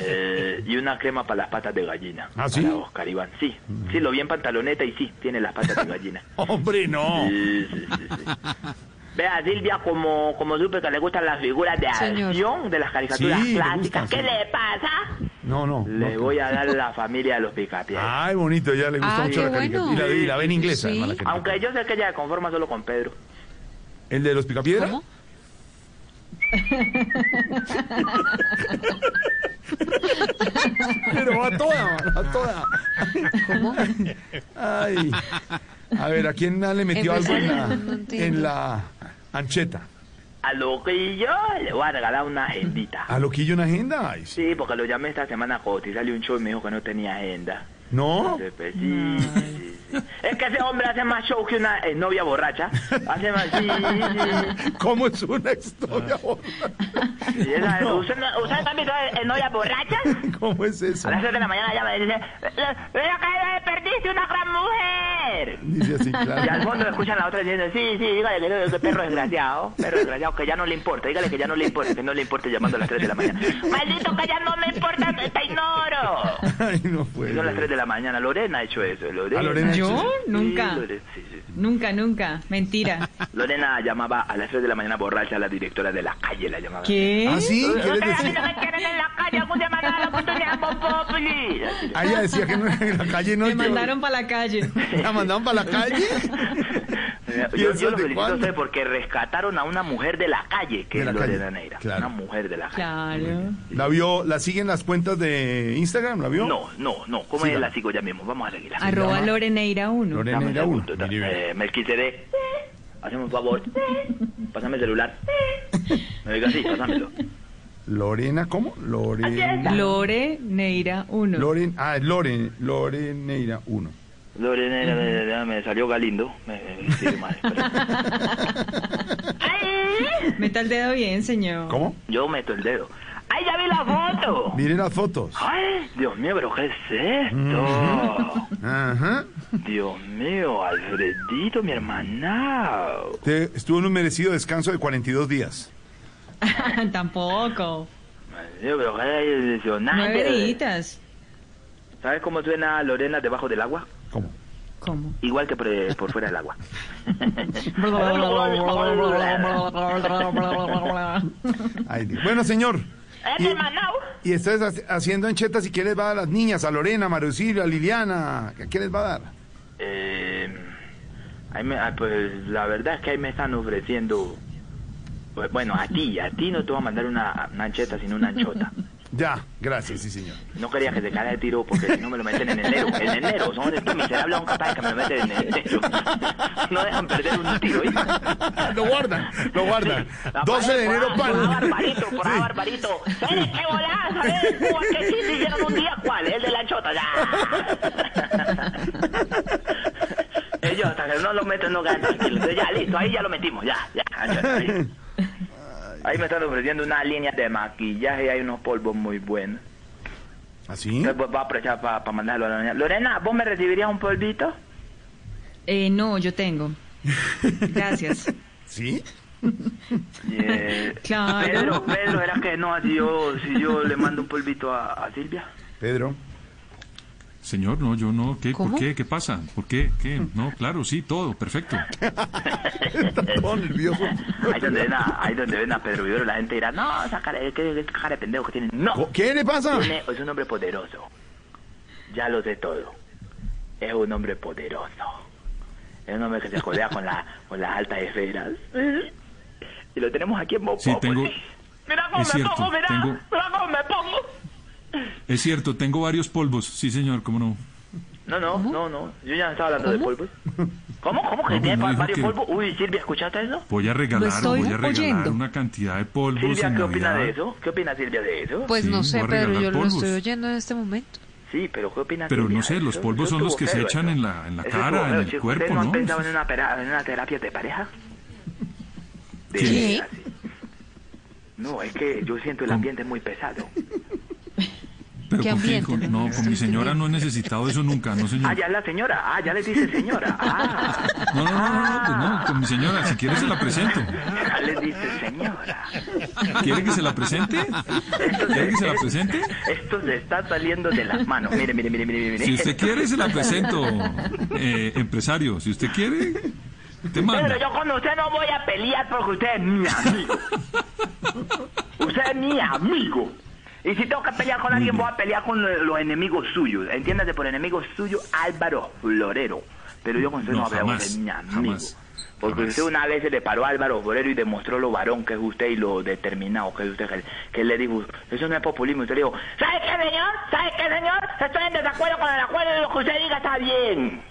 Eh, y una crema para las patas de gallina. ¿Ah, sí? Para Oscar Iván, sí. Sí, lo vi en pantaloneta y sí, tiene las patas de gallina. (laughs) Hombre, no. Sí, sí, sí, sí. Vea, Silvia, como, como supe que le gustan las figuras de Señor. acción de las caricaturas Sí, le clásicas, gustan, ¿qué sí. le pasa? No, no. Le no. voy a dar la familia de los picapiés. Ay, bonito, ya le gusta Ah, mucho la caricatura. bueno. Y la, y la ve en inglés, Sí. además, la caricatura. Aunque yo sé que ella se conforma solo con Pedro. ¿El de los picapiedras? ¿Cómo? (laughs) Pero a toda, a toda. ¿Cómo? Ay. A ver, ¿a quién le metió algo en la, en la ancheta? A Loquillo le voy a regalar una agendita. ¿A Loquillo una agenda? Ay, sí. Sí, porque lo llamé esta semana a cotizarle un show y me dijo que no tenía agenda. ¿No? Pues, sí, sí, sí. Es que ese hombre hace más show que una eh, novia borracha. Hace más, sí, sí. ¿Cómo es una historia? Sí, esa- ¿Usted, no- ¿Usted también novia borracha? ¿Cómo es eso? A las 6 de la mañana llama y dice, ¡Ven acá, perdiste una gran mujer! Dice así, claro. Y al fondo escuchan a la otra diciendo, sí, sí, dígale que, que perro desgraciado, perro desgraciado, que ya no le importa, dígale que ya no le importa, que no le importa llamando a las 3 de la mañana. ¡Maldito que ya no me importa, te, ignoro! (laughs) Ay, no Y puede. son las 3 de la mañana, Lorena ha hecho eso, Lorena. ¿A Lorena hecho ¿Yo? eso? Nunca. Sí, Lore- sí, sí. Nunca, nunca. Mentira. (laughs) Lorena llamaba a las 3 de la mañana borracha a la directora de la calle, la llamaba. ¿Qué? ¿Ah, sí? ¿Qué les Ustedes a mí decía? no me quieren en la calle, algún día me van a dar la oportunidad, Voz Populi. Así. Ah, ella decía que no, en la calle no. Me mandaron para la calle. (laughs) ¿La mandaron para la calle? (laughs) Yo, ¿Y yo lo felicito a cuándo? usted porque rescataron a una mujer de la calle, que De es la Lorena calle, Neira. claro. Una mujer de la calle. Claro. ¿La vio? ¿La siguen las cuentas de Instagram? ¿La vio? No, no, no. ¿Cómo Sígala. es? La sigo ya mismo. Vamos a seguirla. Arroba? Loreneira 1. Lorena Dame un era uno. segundo. Eh, Melquisede, hazme un favor. Pásame el celular. Me diga así, pásamelo. Lorena, ¿cómo? Lorena. Loreneira 1. Loren, ah, Loren, Loreneira 1. Lorena, me, me salió Galindo. Me, me, mal, (laughs) Meta el dedo bien, señor. ¿Cómo? Yo meto el dedo. ¡Ay, ya vi la foto! (laughs) Miren las fotos. ¡Ay, Dios mío, pero qué es esto! Ajá. Dios mío, Alfredito, mi hermanao. Te- estuvo en un merecido descanso de 42 días. (laughs) Tampoco. Dios, pero qué. Nueve. ¿Sabes cómo suena Lorena debajo del agua? ¿Cómo? ¿Cómo? Igual que por, por fuera del agua. (laughs) Ay. Bueno, señor. ¡Eh, hermanao! Y estás haci- haciendo anchetas y qué les va a dar a las niñas, a Lorena, a Marusilio, a Liliana, ¿qué les va a dar? Eh, ahí me- ah, pues la verdad es que ahí me están ofreciendo... pues, bueno, a ti, a ti no te voy a mandar una, una ancheta, sino una anchota. (laughs) Ya, gracias, sí, señor. No quería que se caiga de tiro porque si no me lo meten en enero. En enero, son estos miserables son capaces que me lo meten en enero. No dejan perder un tiro. ¿oíste? Lo guardan, lo guardan. La 12 de enero, ahí, Por pan. barbarito, por Sí. barbarito. ¿Sabes qué volás? ¿Sabes? Sí se hicieron un día? ¿Cuál? El de la chota, ya. (laughs) Ellos hasta que no lo meten no ganan. Entonces ya, listo, ahí ya lo metimos, ya, ya. Ahí, me están ofreciendo una línea de maquillaje y hay unos polvos muy buenos. ¿Así? Entonces, pues, voy a aprovechar para mandarlo a la Lorena. Lorena, ¿vos me recibirías un polvito? Eh, no, yo tengo. (laughs) Gracias. ¿Sí? Eh, Claro. Pedro, Pedro, ¿era que no? Si yo, si yo le mando un polvito a, a Silvia. Pedro. Señor, no, yo no. ¿Qué? ¿Cómo? ¿Por qué? ¿Qué pasa? ¿Por qué? ¿Qué? No, claro, sí, todo, perfecto. (laughs) Está todo nervioso. Ahí donde ven a, ahí donde ven a Pedro Vivero, la gente dirá, no, esa cara, ¿qué, qué cara de pendejo que tiene? No. ¿Qué le pasa? Tiene- es un hombre poderoso. Ya lo sé todo. Es un hombre poderoso. Es un hombre que se codea con, la, (laughs) con las altas esferas. Y lo tenemos aquí en Bopo. Sí, tengo... Mira cómo Es me cierto, pongo, mira. tengo- Mira cómo me pongo. Es cierto, tengo varios polvos. Sí, señor, cómo no. No, no, no, no. Yo ya no estaba hablando de polvos. ¿Cómo? ¿Cómo que No, tiene no dijo varios que- polvos? Uy, Silvia, ¿escuchaste eso? Voy a regalar, voy a regalar una cantidad de polvos Silvia, en ¿qué opina Navidad. de eso? ¿Qué opina Silvia de eso? Pues Sí, no sé, regalar yo lo estoy oyendo en este momento. Sí, pero ¿qué opina Pero no sé, los polvos son los que se echan eso. en la, en la cara, en el cuerpo, ¿Ustedes no han ¿no? pensado en una, pera- en una terapia de pareja? ¿Qué? No, es que yo siento el ambiente muy pesado. Pero ¿Qué ¿con quién? ambiente? Con- no, con mi señora no he necesitado eso nunca, no Ah, señor. ya es la señora. Ah, ya le dice señora. (laughs) Ah, No, no, no, no, pues no, con mi señora, si quiere se la presento. ya le dice señora. ¿Quiere que se la presente? ¿Quiere que se la presente? Esto se está saliendo de las manos. Mire, mire, mire, mire. mire. Si usted quiere se la presento, eh, empresario. Si usted quiere, te manda. Pedro, yo con usted no voy a pelear porque usted es mi amigo. (laughs) usted es mi amigo. Y si tengo que pelear con alguien, voy a pelear con lo- los enemigos suyos. Entiéndase por enemigos suyos, Álvaro Florero. Pero yo con usted no, No, voy a hablar, jamás, usted es mi amigo. Porque usted una vez se le paró a Álvaro Forero y demostró lo varón que es usted y lo determinado que es usted. Que, que él le dijo, eso no es populismo. Usted le dijo, ¿sabe qué, señor? ¿Sabe qué, señor? Estoy en desacuerdo con el acuerdo y lo que usted diga está bien.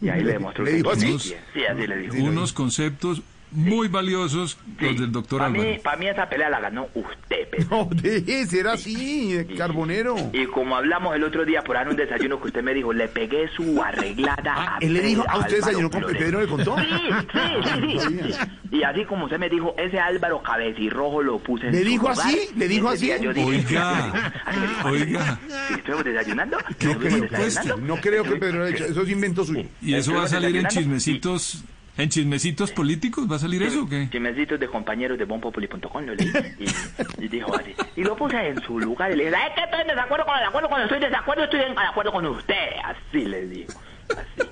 Y ahí le demostró ¿Le dijo así? Sí, así le dijo. Unos conceptos muy valiosos los del doctor Para Álvaro. mí, para mí esa pelea la ganó usted, Pedro. No, (laughs) déjese, era así, carbonero. Y como hablamos el otro día por ahí en un desayuno que usted me dijo, le pegué su arreglada a Ah, Él le dijo, ¿a usted desayunó con Flores". Pedro le contó? Sí, sí, sí, sí, (laughs) sí. Y así como usted me dijo, ese Álvaro cabecirrojo lo puse en ¿Le su dijo lugar. así? ¿Le dijo así? yo dije, Oiga, (laughs) así me dijo, oiga. Sí, estuvimos desayunando. No estuvimos creo, desayunando. no creo que Pedro haya hecho. Eso es invento suyo. ¿Y eso va a salir en chismecitos, en chismecitos políticos? ¿Va a salir eso o qué? Chismecitos de compañeros de bonpopuli.com lo leí y, y dijo así. Y lo puse en su lugar y le dije, es que estoy en desacuerdo con el acuerdo, cuando estoy en desacuerdo estoy en acuerdo con usted. Así le digo. Así.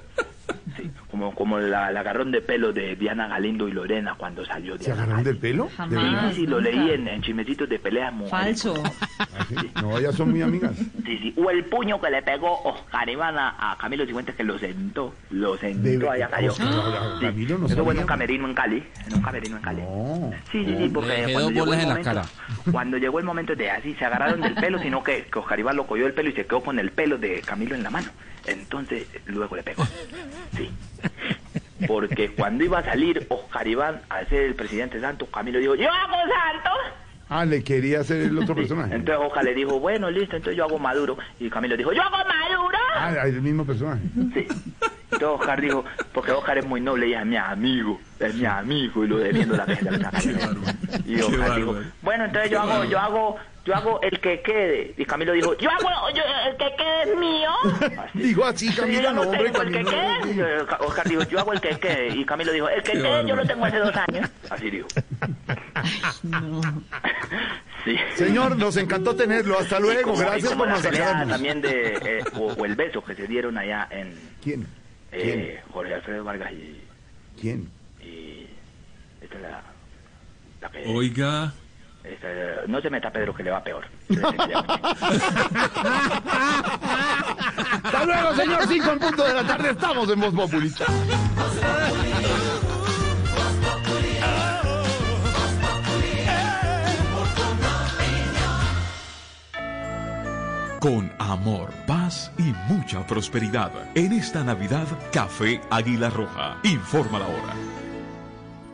Como, como la, el agarrón de pelo de Diana Galindo y Lorena cuando salió ¿Se Diana agarraron del pelo? ¿De Sí, lo leí en, en chismecitos de peleas mujeres. Falso. ¿Ah, sí? No, ellas son muy amigas. Sí, sí. O el puño que le pegó Oscar Iván a, a Camilo Cifuentes que lo sentó. Lo sentó, allá cayó. Sí. Camilo no Eso fue en un camerino en Cali. En un camerino en Cali. No. Sí, sí, sí, porque cuando llegó, el en la momento, cara. cuando llegó el momento de así, se agarraron del pelo, sino que, que Oscar Iván lo cogió el pelo y se quedó con el pelo de Camilo en la mano. Entonces, luego le pegó. Sí. Porque cuando iba a salir Oscar Iván a ser el presidente Santos, Camilo dijo, yo hago Santos. Ah, le quería hacer el otro personaje. Entonces Oscar le dijo, bueno, listo, entonces yo hago Maduro. Y Camilo dijo, yo hago Maduro. Ah, el mismo personaje. Sí. Entonces Oscar dijo, porque Oscar es muy noble y es mi amigo, es mi amigo y lo defiendo la gente. (laughs) Y Oscar dijo, bueno, entonces yo hago, yo hago, yo hago el que quede. Y Camilo dijo, yo hago, yo- el que quede es mío. (laughs) Digo así, Sí, Camilo, yo no, hombre, tengo el que Oscar dijo, yo hago el que quede. Y Camilo dijo, el que quede yo lo tengo hace dos años. (laughs) Así dijo. Sí. Señor, nos encantó tenerlo. Hasta luego. como- Gracias por masacrarnos. también de, eh, o, o el beso que se dieron allá en ¿Quién? Eh, Jorge Alfredo Vargas y, ¿Quién? y esta es la, la que Oiga, esta, no se meta Pedro que le va peor. (laughs) Hasta luego, señor. Cinco en punto de la tarde. Estamos en Voz Populista. Con amor, paz y mucha prosperidad. En esta Navidad, Café Águila Roja. Informa la hora.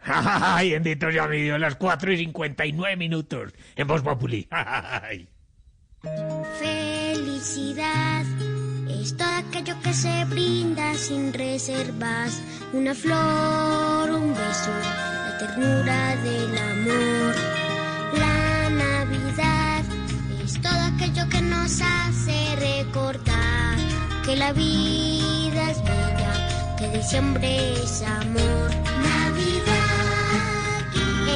(laughs) Ay, bendito ya mi Dios, las 4 y 59 minutos en Voz Populi. (laughs) Ay. Felicidad es todo aquello que se brinda sin reservas. Una flor, un beso, la ternura del amor. La Navidad es todo aquello que nos hace recordar que la vida es bella, que diciembre es amor. Navidad.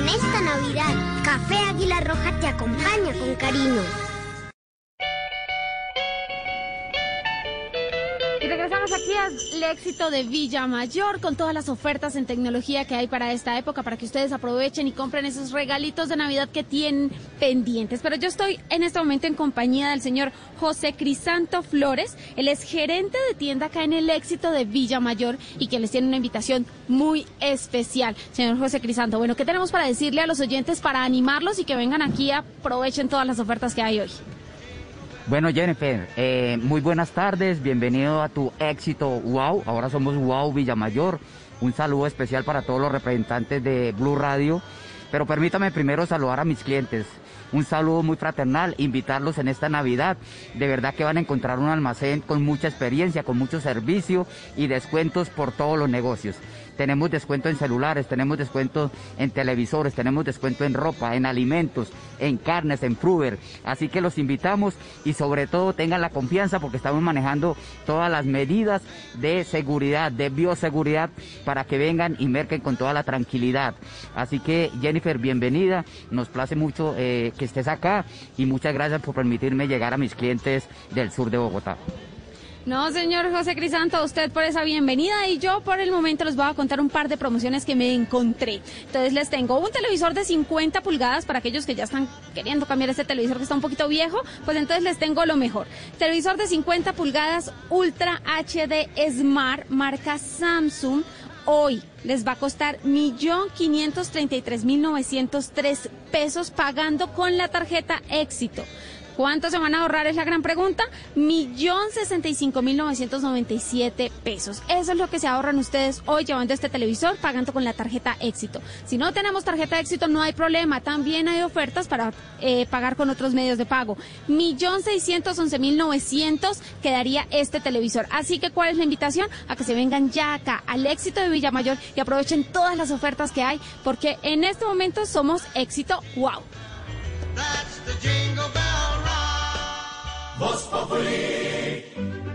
En esta Navidad, Café Águila Roja te acompaña con cariño. Regresamos aquí al éxito de Villa Mayor con todas las ofertas en tecnología que hay para esta época para que ustedes aprovechen y compren esos regalitos de Navidad que tienen pendientes. Pero yo estoy en este momento en compañía del señor José Crisanto Flores. Él es gerente de tienda acá en el éxito de Villa Mayor y que les tiene una invitación muy especial. Señor José Crisanto, bueno, ¿qué tenemos para decirle a los oyentes para animarlos y que vengan aquí y aprovechen todas las ofertas que hay hoy? Bueno, Jennifer, eh, muy buenas tardes, bienvenido a tu éxito Wow. Ahora somos Wow Villamayor. Un saludo especial para todos los representantes de Blue Radio. Pero permítame primero saludar a mis clientes. Un saludo muy fraternal, invitarlos en esta Navidad. De verdad que van a encontrar un almacén con mucha experiencia, con mucho servicio y descuentos por todos los negocios. Tenemos descuento en celulares, tenemos descuento en televisores, tenemos descuento en ropa, en alimentos, en carnes, en fruver. Así que los invitamos y sobre todo tengan la confianza porque estamos manejando todas las medidas de seguridad, de bioseguridad para que vengan y merquen con toda la tranquilidad. Así que Jennifer, bienvenida. Nos place mucho eh, que estés acá y muchas gracias por permitirme llegar a mis clientes del sur de Bogotá. No, señor José Crisanto, usted por esa bienvenida y yo por el momento les voy a contar un par de promociones que me encontré. Entonces les tengo un televisor de 50 pulgadas para aquellos que ya están queriendo cambiar este televisor que está un poquito viejo, pues entonces les tengo lo mejor. Televisor de 50 pulgadas Ultra HD Smart marca Samsung. Hoy les va a costar 1.533.903 pesos pagando con la tarjeta éxito. ¿Cuánto se van a ahorrar? Es la gran pregunta. Millón sesenta y cinco mil novecientos noventa y siete pesos. Eso es lo que se ahorran ustedes hoy llevando este televisor pagando con la tarjeta éxito. Si no tenemos tarjeta éxito, no hay problema. También hay ofertas para eh, pagar con otros medios de pago. Millón seiscientos once mil novecientos quedaría este televisor. Así que, ¿cuál es la invitación? A que se vengan ya acá al éxito de Villamayor y aprovechen todas las ofertas que hay, porque en este momento somos éxito wow.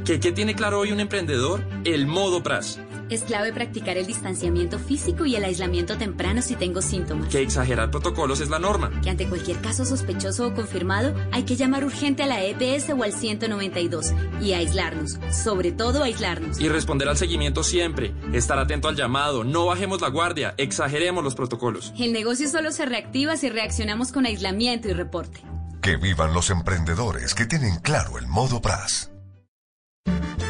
¿Qué, qué tiene claro hoy un emprendedor? El modo PRAS. Es clave practicar el distanciamiento físico y el aislamiento temprano si tengo síntomas. Que exagerar protocolos es la norma. Que ante cualquier caso sospechoso o confirmado hay que llamar urgente a la EPS o al 192 y aislarnos, sobre todo aislarnos. Y responder al seguimiento siempre. Estar atento al llamado, no bajemos la guardia, exageremos los protocolos. El negocio solo se reactiva si reaccionamos con aislamiento y reporte. Que vivan los emprendedores que tienen claro el modo PRAS.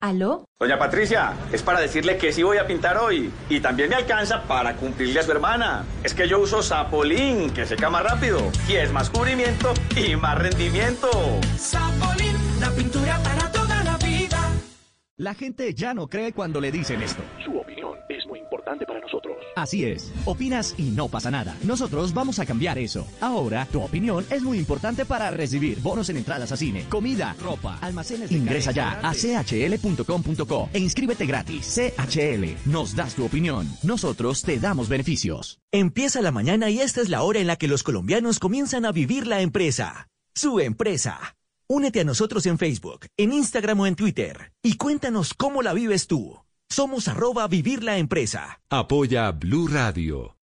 ¿Aló? Doña Patricia, es para decirle que sí voy a pintar hoy. Y también me alcanza para cumplirle a su hermana. Es que yo uso Sapolín, que seca más rápido. Y es más cubrimiento y más rendimiento. Sapolín, la pintura para toda la vida. La gente ya no cree cuando le dicen esto. Su opinión es muy importante para nosotros. Así es. Opinas y no pasa nada. Nosotros vamos a cambiar eso. Ahora, tu opinión es muy importante para recibir bonos en entradas a cine, comida, ropa, almacenes de Ingresa ya a chl.com.co e inscríbete gratis. CHL, nos das tu opinión. Nosotros te damos beneficios. Empieza la mañana y esta es la hora en la que los colombianos comienzan a vivir la empresa. Su empresa. Únete a nosotros en Facebook, en Instagram o en Twitter y cuéntanos cómo la vives tú. Somos arroba vivir la empresa. Apoya Blue Radio.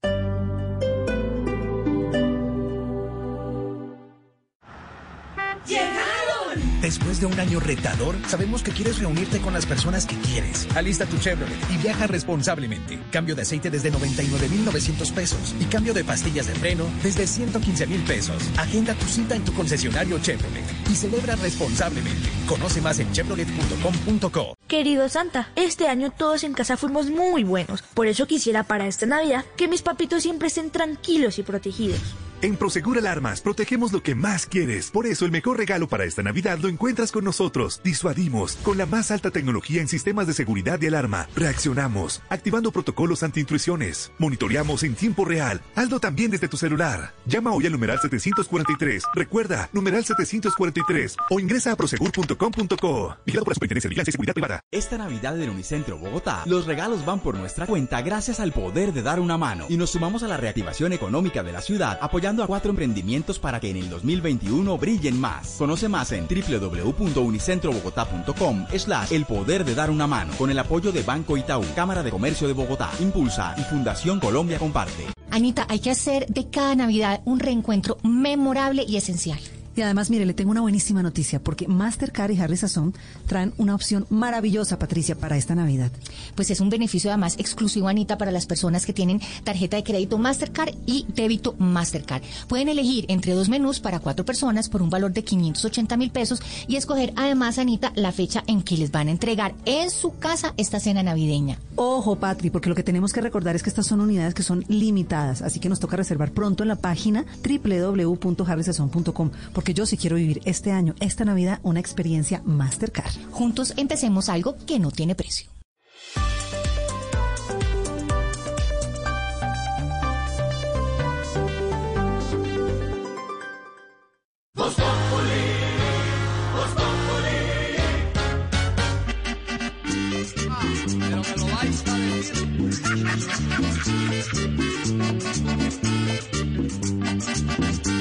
Después de un año retador, sabemos que quieres reunirte con las personas que quieres. Alista tu Chevrolet y viaja responsablemente. Cambio de aceite desde 99,900 pesos y cambio de pastillas de freno desde 115 mil pesos. Agenda tu cita en tu concesionario Chevrolet y celebra responsablemente. Conoce más en chevrolet.com.co. Querido Santa, este año todos en casa fuimos muy buenos. Por eso quisiera para esta Navidad que mis papitos siempre estén tranquilos y protegidos. En Prosegur Alarmas protegemos lo que más quieres. Por eso el mejor regalo para esta Navidad lo encuentras con nosotros. Disuadimos con la más alta tecnología en sistemas de seguridad y alarma. Reaccionamos activando protocolos anti-intrusiones. Monitoreamos en tiempo real. Hazlo también desde tu celular. Llama hoy al numeral 743. Recuerda, numeral 743 o ingresa a prosegur.com.co. Vigilado por la Superintendencia de Vigilancia y Seguridad Privada. Esta Navidad en Unicentro Bogotá, los regalos van por nuestra cuenta gracias al poder de dar una mano y nos sumamos a la reactivación económica de la ciudad a cuatro emprendimientos para que en el 2021 brillen más. Conoce más en www.unicentrobogotá.com slash el poder de dar una mano con el apoyo de Banco Itaú, Cámara de Comercio de Bogotá, Impulsa y Fundación Colombia Comparte. Anita, hay que hacer de cada Navidad un reencuentro memorable y esencial. Y además, mire, le tengo una buenísima noticia, porque Mastercard y Harry Sazón traen una opción maravillosa, Patricia, para esta Navidad. Pues es un beneficio además exclusivo, Anita, para las personas que tienen tarjeta de crédito Mastercard y débito Mastercard. Pueden elegir entre dos menús para cuatro personas por un valor de 580 mil pesos y escoger además, Anita, la fecha en que les van a entregar en su casa esta cena navideña. Ojo, Patri, porque lo que tenemos que recordar es que estas son unidades que son limitadas, así que nos toca reservar pronto en la página www.harrysazón.com porque yo sí quiero vivir este año, esta Navidad, una experiencia Mastercard. Juntos empecemos algo que no tiene precio. Pero (laughs) me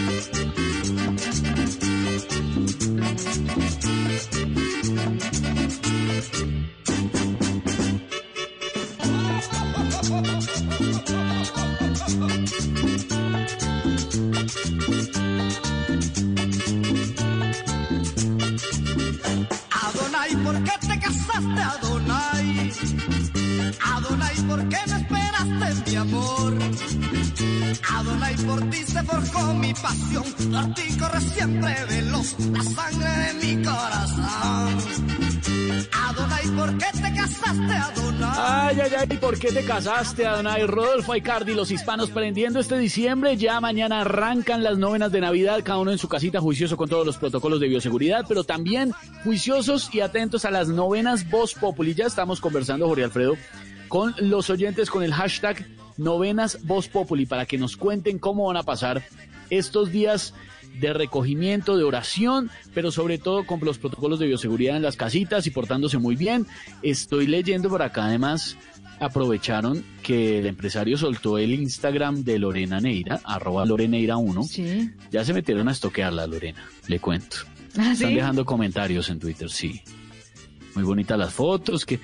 te casaste, Adonai? Adonai, ¿por qué me esperaste, mi amor? Adonai, por ti se forjó mi pasión, por ti corre siempre veloz la sangre de mi corazón. Adonai, ¿por qué te casaste, Adonai? Ay, ay, ay, ¿por qué te casaste, Adonai? Rodolfo Icardi, los hispanos prendiendo este diciembre. Ya mañana arrancan las novenas de Navidad, cada uno en su casita, juicioso con todos los protocolos de bioseguridad, pero también juiciosos y atentos a las novenas Voz Populi. Ya estamos conversando, Jorge Alfredo, con los oyentes con el hashtag Novenas Voz Populi para que nos cuenten cómo van a pasar estos días de recogimiento, de oración, pero sobre todo con los protocolos de bioseguridad en las casitas y portándose muy bien. Estoy leyendo por acá además aprovecharon que el empresario soltó el Instagram de Lorena Neira, arroba Loreneira1. Sí. Ya se metieron a estoquearla, Lorena, le cuento. ¿Ah, Están sí? dejando comentarios en Twitter, sí. Muy bonitas las fotos, que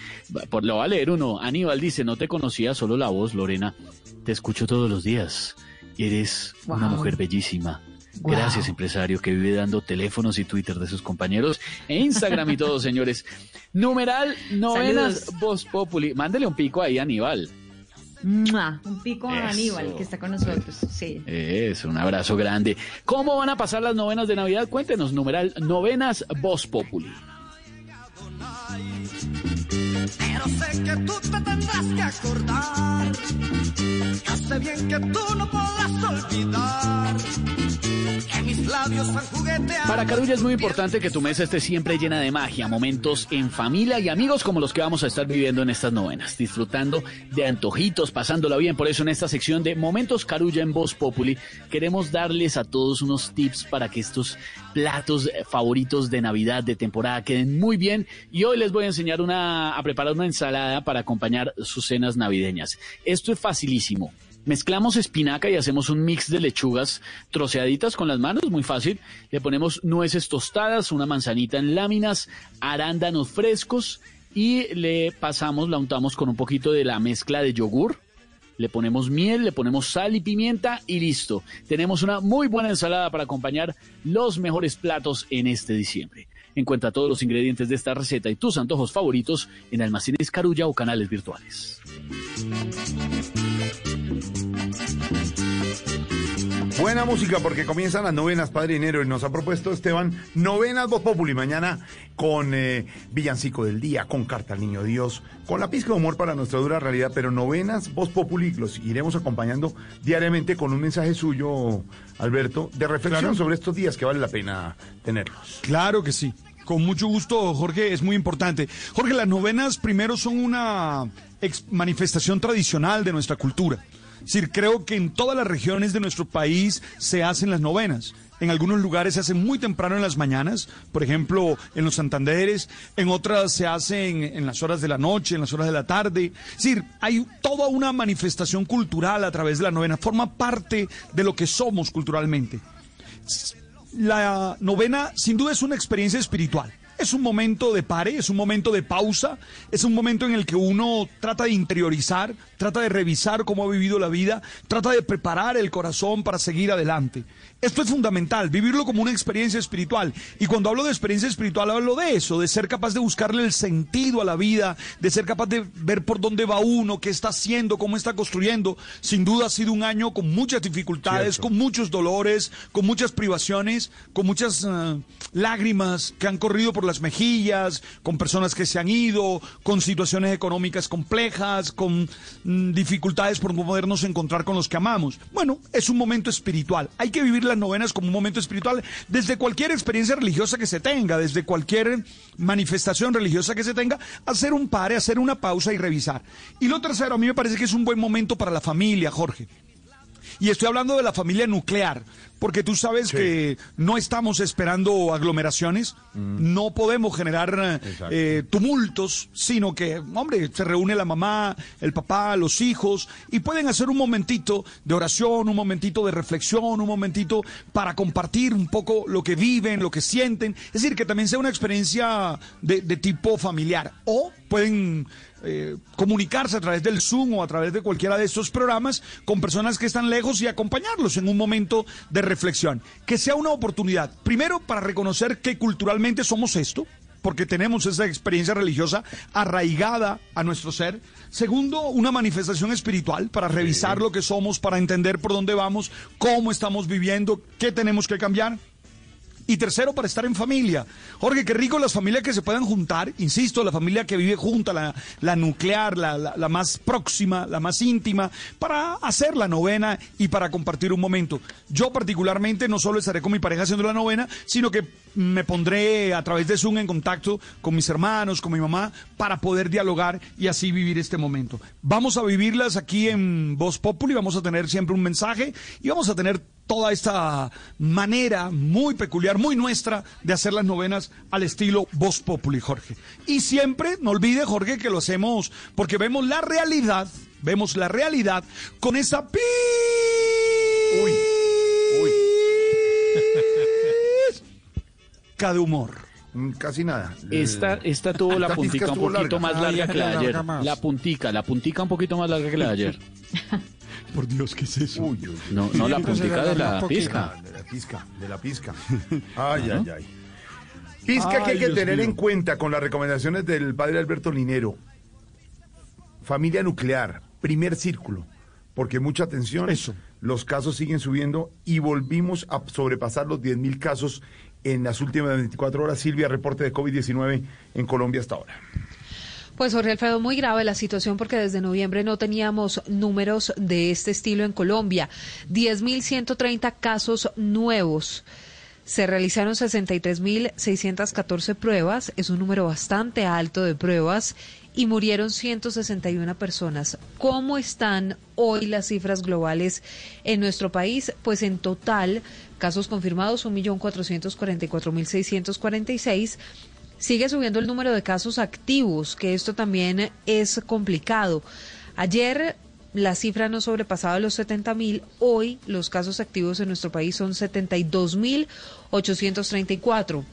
por lo va a leer uno. Aníbal dice, no te conocía solo la voz, Lorena. Te escucho todos los días. Eres una mujer bellísima. Wow. Gracias, empresario, que vive dando teléfonos y Twitter de sus compañeros e Instagram y todo, señores. Numeral novenas Saludos. Voz Populi. Mándele un pico ahí, Aníbal. ¡Mua! Un pico a. Aníbal, que está con nosotros. Sí. Es un abrazo grande. ¿Cómo van a pasar las novenas de Navidad? Cuéntenos, numeral novenas Voz Populi. Pero sé que tú te tendrás que acordar. Bien que tú no podrás olvidar. Para Carulla es muy importante que tu mesa esté siempre llena de magia, momentos en familia y amigos como los que vamos a estar viviendo en estas novenas, disfrutando de antojitos, pasándola bien. Por eso en esta sección de Momentos Carulla en Voz Populi queremos darles a todos unos tips para que estos platos eh, favoritos de Navidad, de temporada, queden muy bien. Y hoy les voy a enseñar una, a preparar una ensalada para acompañar sus cenas navideñas. Esto es facilísimo. Mezclamos espinaca y hacemos un mix de lechugas troceaditas con las manos, muy fácil. Le ponemos nueces tostadas, una manzanita en láminas, arándanos frescos y le pasamos, la untamos con un poquito de la mezcla de yogur. Le ponemos miel, le ponemos sal y pimienta y listo. Tenemos una muy buena ensalada para acompañar los mejores platos en este diciembre. Encuentra todos los ingredientes de esta receta y tus antojos favoritos en almacenes Carulla o canales virtuales. Buena música porque comienzan las novenas, Padre Dinero, y nos ha propuesto Esteban novenas Voz Populi mañana con eh, Villancico del Día, con Carta al Niño Dios, con la pizca de humor para nuestra dura realidad, pero novenas Voz Populi los iremos acompañando diariamente con un mensaje suyo, Alberto, de reflexión Claro. sobre estos días que vale la pena tenerlos. Claro que sí. Con mucho gusto, Jorge, es muy importante. Jorge, las novenas primero son una manifestación tradicional de nuestra cultura. Es decir, creo que en todas las regiones de nuestro país se hacen las novenas. En algunos lugares se hacen muy temprano en las mañanas, por ejemplo, en los Santanderes, en otras se hacen en las horas de la noche, en las horas de la tarde. Es decir, hay toda una manifestación cultural a través de la novena, forma parte de lo que somos culturalmente la novena sin duda es una experiencia espiritual. Es un momento de pare, es un momento de pausa, es un momento en el que uno trata de interiorizar, trata de revisar cómo ha vivido la vida, trata de preparar el corazón para seguir adelante. Esto es fundamental, vivirlo como una experiencia espiritual. Y cuando hablo de experiencia espiritual, hablo de eso, de ser capaz de buscarle el sentido a la vida, de ser capaz de ver por dónde va uno, qué está haciendo, cómo está construyendo. Sin duda ha sido un año con muchas dificultades, con muchos dolores, con muchas privaciones, con muchas eh, lágrimas que han corrido por las mejillas, con personas que se han ido, con situaciones económicas complejas, con mm, dificultades por no podernos encontrar con los que amamos. Bueno, es un momento espiritual. Hay que vivir las novenas como un momento espiritual desde cualquier experiencia religiosa que se tenga, desde cualquier manifestación religiosa que se tenga, hacer un pare, hacer una pausa y revisar. Y lo tercero, a mí me parece que es un buen momento para la familia, Jorge. Y estoy hablando de la familia nuclear, porque tú sabes que no estamos esperando aglomeraciones, no podemos generar eh, tumultos, sino que, hombre, se reúne la mamá, el papá, los hijos, y pueden hacer un momentito de oración, un momentito de reflexión, un momentito para compartir un poco lo que viven, lo que sienten. Es decir, que también sea una experiencia de, de tipo familiar. O pueden eh, comunicarse a través del Zoom o a través de cualquiera de estos programas con personas que están lejos y acompañarlos en un momento de reflexión. Que sea una oportunidad, primero, para reconocer que culturalmente somos esto, porque tenemos esa experiencia religiosa arraigada a nuestro ser. Segundo, una manifestación espiritual para revisar lo que somos, para entender por dónde vamos, cómo estamos viviendo, qué tenemos que cambiar. Y tercero, para estar en familia. Jorge, qué rico las familias que se puedan juntar. Insisto, la familia que vive junta, la, la nuclear, la, la, la, más próxima, la más íntima, para hacer la novena y para compartir un momento. Yo particularmente no solo estaré con mi pareja haciendo la novena, sino que me pondré a través de Zoom en contacto con mis hermanos, con mi mamá, para poder dialogar y así vivir este momento. Vamos a vivirlas aquí en Voz Populi, vamos a tener siempre un mensaje y vamos a tener toda esta manera muy peculiar, muy nuestra de hacer las novenas al estilo Voz Populi, Jorge. Y siempre, no olvide, Jorge, que lo hacemos porque vemos la realidad, vemos la realidad con esa pi... Uy. De humor. Casi nada. Esta, esta tuvo la (laughs) puntica un poquito más larga que la de ayer. La puntica, la puntica un poquito más larga que la de ayer. (laughs) Por Dios, ¿qué es eso? Uy, uy, No, no, la puntica de la pizca. De la pizca, de la pizca. Ay, ay, ay. Pizca que hay Ay, que Dios tener mío. en cuenta con las recomendaciones del padre Alberto Linero. Familia nuclear, primer círculo. Porque mucha atención. Eso. Los casos siguen subiendo y volvimos a sobrepasar los 10.000 casos en las últimas 24 horas. Silvia, reporte de COVID-19 en Colombia hasta ahora. Pues Jorge Alfredo, muy grave la situación porque desde noviembre no teníamos números de este estilo en Colombia. 10.130 casos nuevos. Se realizaron 63.614 pruebas, es un número bastante alto de pruebas, y murieron 161 personas. ¿Cómo están hoy las cifras globales en nuestro país? Pues en total, casos confirmados 1.444.646. Sigue subiendo el número de casos activos, que esto también es complicado. Ayer la cifra no sobrepasaba los 70 mil, hoy los casos activos en nuestro país son 72 mil 834.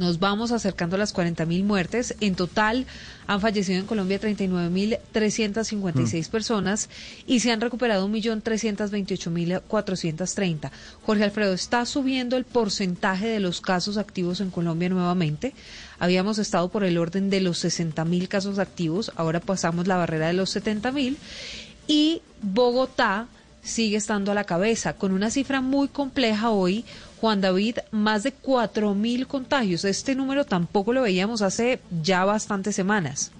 Nos vamos acercando a las 40 mil muertes. En total han fallecido en Colombia 39 mil 356 personas y se han recuperado 1.328.430. Jorge Alfredo, está subiendo el porcentaje de los casos activos en Colombia nuevamente. Habíamos estado por el orden de los 60 mil casos activos, ahora pasamos la barrera de los 70 mil y Bogotá sigue estando a la cabeza con una cifra muy compleja hoy. Juan David, más de 4 mil contagios. Este número tampoco lo veíamos hace ya bastantes semanas.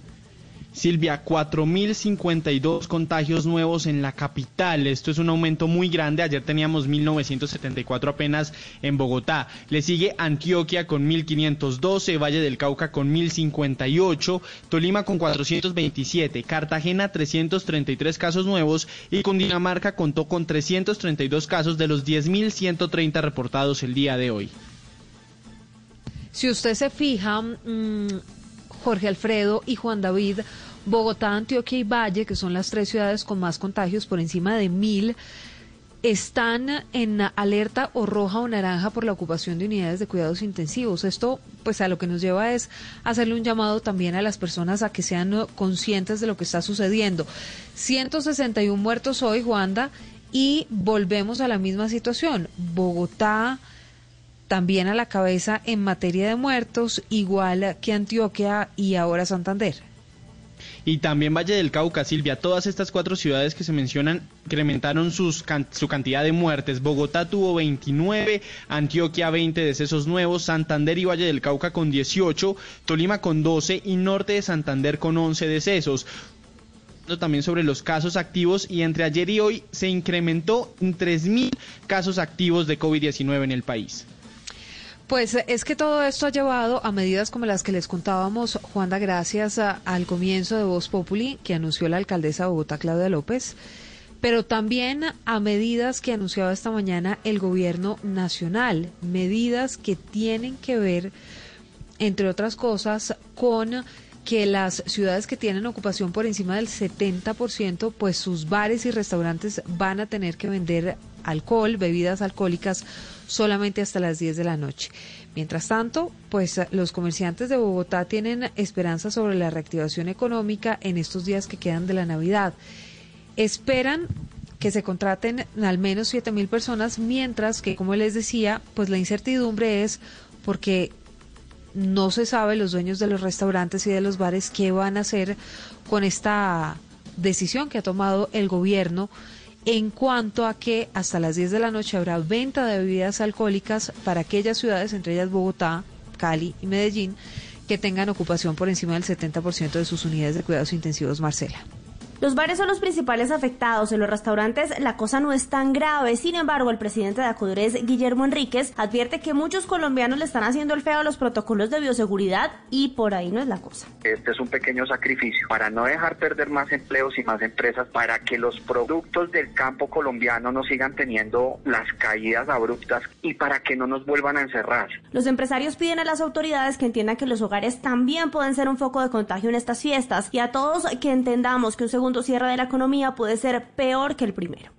Silvia, 4.052 contagios nuevos en la capital. Esto es un aumento muy grande. Ayer teníamos 1.974 apenas en Bogotá. Le sigue Antioquia con 1.512, Valle del Cauca con 1.058, Tolima con 427, Cartagena 333 casos nuevos y Cundinamarca contó con 332 casos de los 10.130 reportados el día de hoy. Si usted se fija, mmm, Jorge Alfredo y Juan David, Bogotá, Antioquia y Valle, que son las tres ciudades con más contagios por encima de mil, están en alerta o roja o naranja por la ocupación de unidades de cuidados intensivos. Esto, pues, a lo que nos lleva es hacerle un llamado también a las personas a que sean conscientes de lo que está sucediendo. 161 muertos hoy, Juanda, y volvemos a la misma situación. Bogotá también a la cabeza en materia de muertos, igual que Antioquia y ahora Santander y también Valle del Cauca, Silvia. Todas estas cuatro ciudades que se mencionan incrementaron sus su cantidad de muertes. Bogotá tuvo 29, Antioquia 20 decesos nuevos, Santander y Valle del Cauca con 18, Tolima con 12 y Norte de Santander con 11 decesos también sobre los casos activos y entre ayer y hoy se incrementó en 3.000 casos activos de COVID-19 en el país. Pues es que todo esto ha llevado a medidas como las que les contábamos, Juanda, gracias al comienzo de Voz Populi, que anunció la alcaldesa de Bogotá, Claudia López, pero también a medidas que anunciaba esta mañana el gobierno nacional, medidas que tienen que ver, entre otras cosas, con que las ciudades que tienen ocupación por encima del 70%, pues sus bares y restaurantes van a tener que vender alcohol, bebidas alcohólicas solamente hasta las 10 de la noche. Mientras tanto, pues los comerciantes de Bogotá tienen esperanza sobre la reactivación económica en estos días que quedan de la Navidad. Esperan que se contraten al menos 7 mil personas, mientras que, como les decía, pues la incertidumbre es porque no se sabe los dueños de los restaurantes y de los bares qué van a hacer con esta decisión que ha tomado el gobierno en cuanto a que hasta las 10 de la noche habrá venta de bebidas alcohólicas para aquellas ciudades, entre ellas Bogotá, Cali y Medellín, que tengan ocupación por encima del 70% de sus unidades de cuidados intensivos, Marcela. Los bares son los principales afectados. En los restaurantes la cosa no es tan grave. Sin embargo, el presidente de Acudures, Guillermo Enríquez, advierte que muchos colombianos le están haciendo el feo a los protocolos de bioseguridad y por ahí no es la cosa. Este es un pequeño sacrificio para no dejar perder más empleos y más empresas, para que los productos del campo colombiano no sigan teniendo las caídas abruptas y para que no nos vuelvan a encerrar. Los empresarios piden a las autoridades que entiendan que los hogares también pueden ser un foco de contagio en estas fiestas y a todos que entendamos que un segundo cierre de la economía puede ser peor que el primero.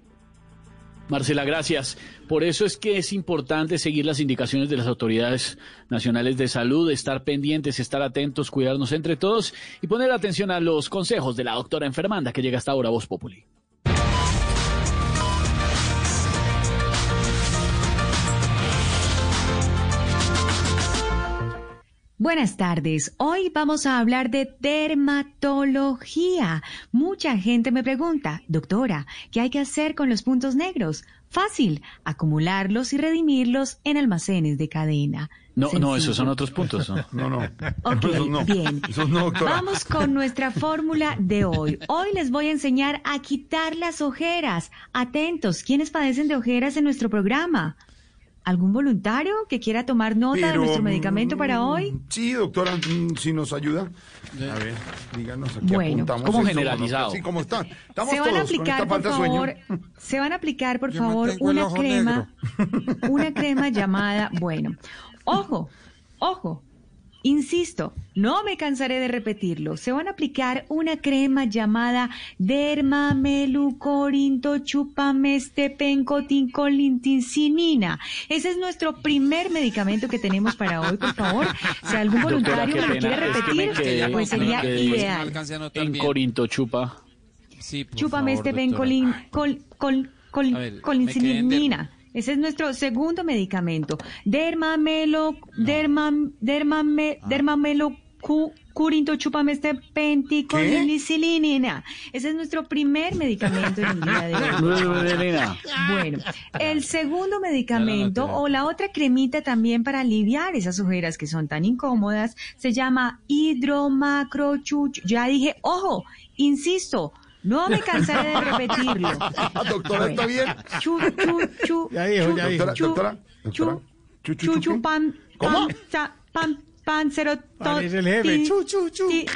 Marcela, gracias. Por eso es que es importante seguir las indicaciones de las autoridades nacionales de salud, estar pendientes, estar atentos, cuidarnos entre todos y poner atención a los consejos de la doctora enfermanda que llega hasta ahora, Voz Populi. Buenas tardes. Hoy vamos a hablar de dermatología. Mucha gente me pregunta, doctora, ¿qué hay que hacer con los puntos negros? Fácil, acumularlos y redimirlos en almacenes de cadena. No, no, esos son otros puntos. (laughs) No, no. (laughs) no. Ok, bien. Vamos con nuestra fórmula de hoy. Hoy les voy a enseñar a quitar las ojeras. Atentos, ¿quiénes padecen de ojeras en nuestro programa? ¿Algún voluntario que quiera tomar nota de nuestro medicamento para mm, hoy? Sí, doctora, mm, si nos ayuda. A ver, díganos aquí bueno, como generalizado. Sí, ¿cómo está? se van a aplicar, por favor, se van a aplicar, por (laughs) favor, una crema, una crema llamada, bueno, ojo, ojo, Insisto, no me cansaré de repetirlo. Se van a aplicar una crema llamada dermamelucorintochupamestepencotincolintincinina. Ese es nuestro primer medicamento que tenemos para hoy, por favor. Si algún voluntario me lo quiere repetir, pues sería ideal. En Corinto chupa. Sí, Chupamestepencolin, ese es nuestro segundo medicamento. Dermamelo, dermam, dermame, ah. dermamelo, cu, curinto chupameste penticolinicilina. Ese es nuestro primer medicamento en el día de hoy. (laughs) bueno, el segundo medicamento o la otra cremita también para aliviar esas ojeras que son tan incómodas se llama hidromacrochuch. Ya dije, ojo, insisto, no me cansaré de repetirlo. (laughs) doctora, ¿está bien? Chu, chu, chu. Ya dijo, ya dijo. Doctora, doctora, Chu, chu, chu, pam, ¿Cómo? Pam, pam, panzeroto- Parece el jefe. ti- Chu, chu, chu. ti-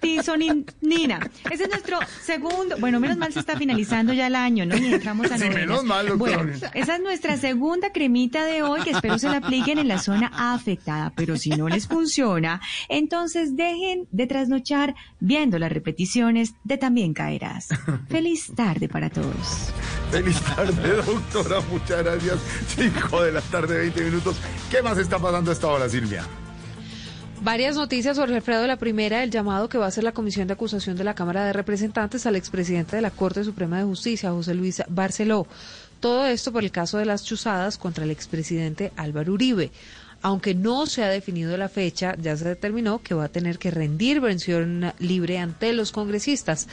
tizoninina. Ese es nuestro segundo, bueno, menos mal se está finalizando ya el año, ¿no? Y entramos a Sí, menos mal. Bueno, esa es nuestra segunda cremita de hoy que espero se la apliquen en la zona afectada, pero si no les funciona, entonces dejen de trasnochar viendo las repeticiones de También Caerás. Feliz tarde para todos. Feliz tarde, doctora. Muchas gracias. 5 de la tarde, 20 minutos. ¿Qué más está pasando a esta hora, Silvia? Varias noticias, Jorge Alfredo. La primera, el llamado que va a hacer la Comisión de Acusación de la Cámara de Representantes al expresidente de la Corte Suprema de Justicia, José Luis Barceló. Todo esto por el caso de las chuzadas contra el expresidente Álvaro Uribe. Aunque no se ha definido la fecha, ya se determinó que va a tener que rendir versión libre ante los congresistas.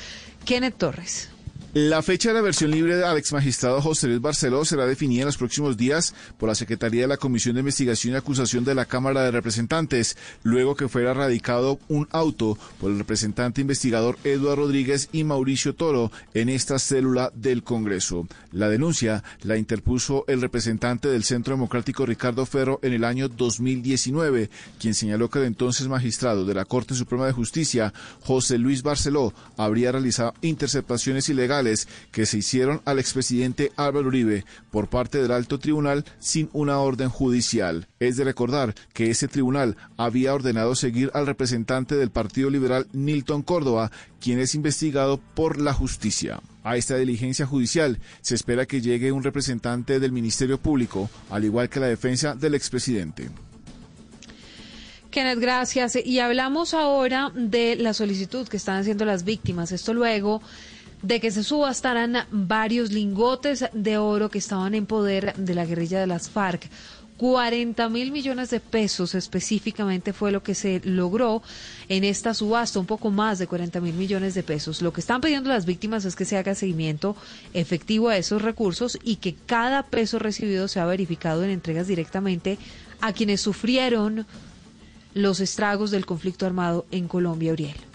Kenneth Torres. La fecha de la versión libre al ex magistrado José Luis Barceló será definida en los próximos días por la Secretaría de la Comisión de Investigación y Acusación de la Cámara de Representantes, luego que fuera radicado un auto por el representante investigador Eduardo Rodríguez y Mauricio Toro en esta célula del Congreso. La denuncia la interpuso el representante del Centro Democrático Ricardo Ferro en el año 2019, quien señaló que el entonces magistrado de la Corte Suprema de Justicia, José Luis Barceló, habría realizado interceptaciones ilegales que se hicieron al expresidente Álvaro Uribe por parte del alto tribunal sin una orden judicial. Es de recordar que ese tribunal había ordenado seguir al representante del Partido Liberal Nilton Córdoba, quien es investigado por la justicia. A esta diligencia judicial se espera que llegue un representante del Ministerio Público, al igual que la defensa del expresidente. Kenneth, gracias. Y hablamos ahora de la solicitud que están haciendo las víctimas. Esto luego de que se subastaran varios lingotes de oro que estaban en poder de la guerrilla de las FARC. 40 mil millones de pesos específicamente fue lo que se logró en esta subasta, un poco más de 40 mil millones de pesos. Lo que están pidiendo las víctimas es que se haga seguimiento efectivo a esos recursos y que cada peso recibido sea verificado en entregas directamente a quienes sufrieron los estragos del conflicto armado en Colombia, Uriel.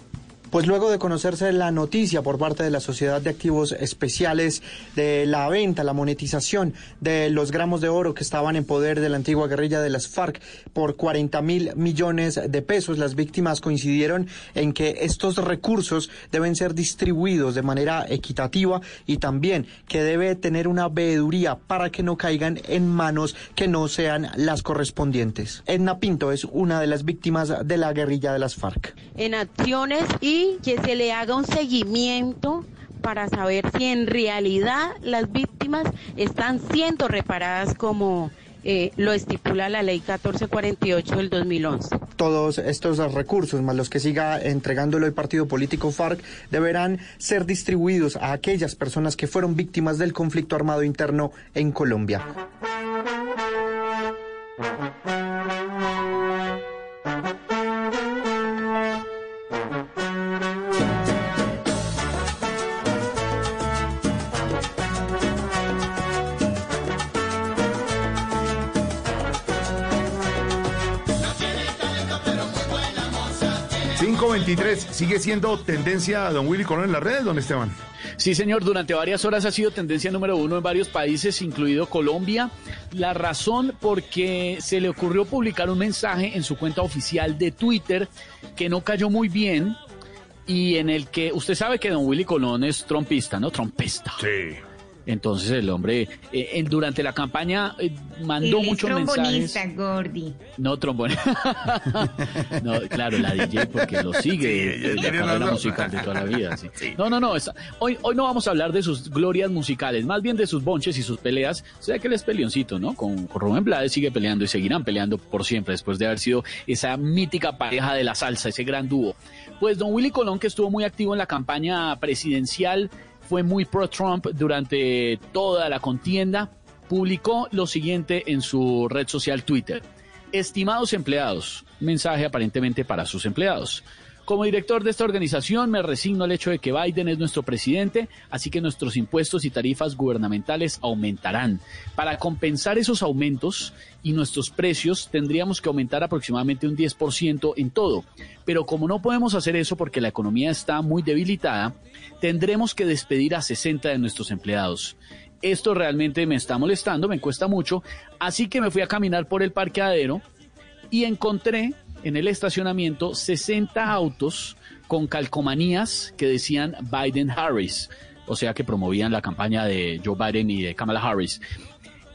Pues luego de conocerse la noticia por parte de la Sociedad de Activos Especiales de la venta, la monetización de los gramos de oro que estaban en poder de la antigua guerrilla de las FARC por 40 mil millones de pesos, las víctimas coincidieron en que estos recursos deben ser distribuidos de manera equitativa y también que debe tener una veeduría para que no caigan en manos que no sean las correspondientes. Edna Pinto es una de las víctimas de la guerrilla de las FARC. en acciones y que se le haga un seguimiento para saber si en realidad las víctimas están siendo reparadas como eh, lo estipula la ley 1448 del 2011. Todos estos recursos, más los que siga entregándolo el partido político FARC, deberán ser distribuidos a aquellas personas que fueron víctimas del conflicto armado interno en Colombia. ¿523 sigue siendo tendencia don Willy Colón en las redes, don Esteban? Sí, señor, durante varias horas ha sido tendencia número uno en varios países, incluido Colombia. La razón porque se le ocurrió publicar un mensaje en su cuenta oficial de Twitter que no cayó muy bien y en el que usted sabe que don Willy Colón es trompista, ¿no? Trompista. Sí. Entonces el hombre eh, en- durante la campaña eh, mandó Él es muchos mensajes. trombonista, Gordy. No, trombón. (laughs) no, claro, la DJ porque lo sigue Sí, de la carrera razón. musical de toda la vida. sí. (laughs) No, no, no. esa- hoy, hoy no vamos a hablar de sus glorias musicales, más bien de sus bonches y sus peleas. O sea que él es peleoncito, ¿no? Con, con Rubén Blades sigue peleando y seguirán peleando por siempre después de haber sido esa mítica pareja de la salsa, ese gran dúo. Pues don Willy Colón, que estuvo muy activo en la campaña presidencial, fue muy pro-Trump durante toda la contienda, publicó lo siguiente en su red social Twitter. Estimados empleados, mensaje aparentemente para sus empleados. Como director de esta organización me resigno al hecho de que Biden es nuestro presidente, así que nuestros impuestos y tarifas gubernamentales aumentarán. Para compensar esos aumentos y nuestros precios tendríamos que aumentar aproximadamente un 10% en todo. Pero como no podemos hacer eso porque la economía está muy debilitada, tendremos que despedir a 60 de nuestros empleados. Esto realmente me está molestando, me cuesta mucho, así que me fui a caminar por el parqueadero y encontré en el estacionamiento 60 autos con calcomanías que decían Biden-Harris, o sea que promovían la campaña de Joe Biden y de Kamala Harris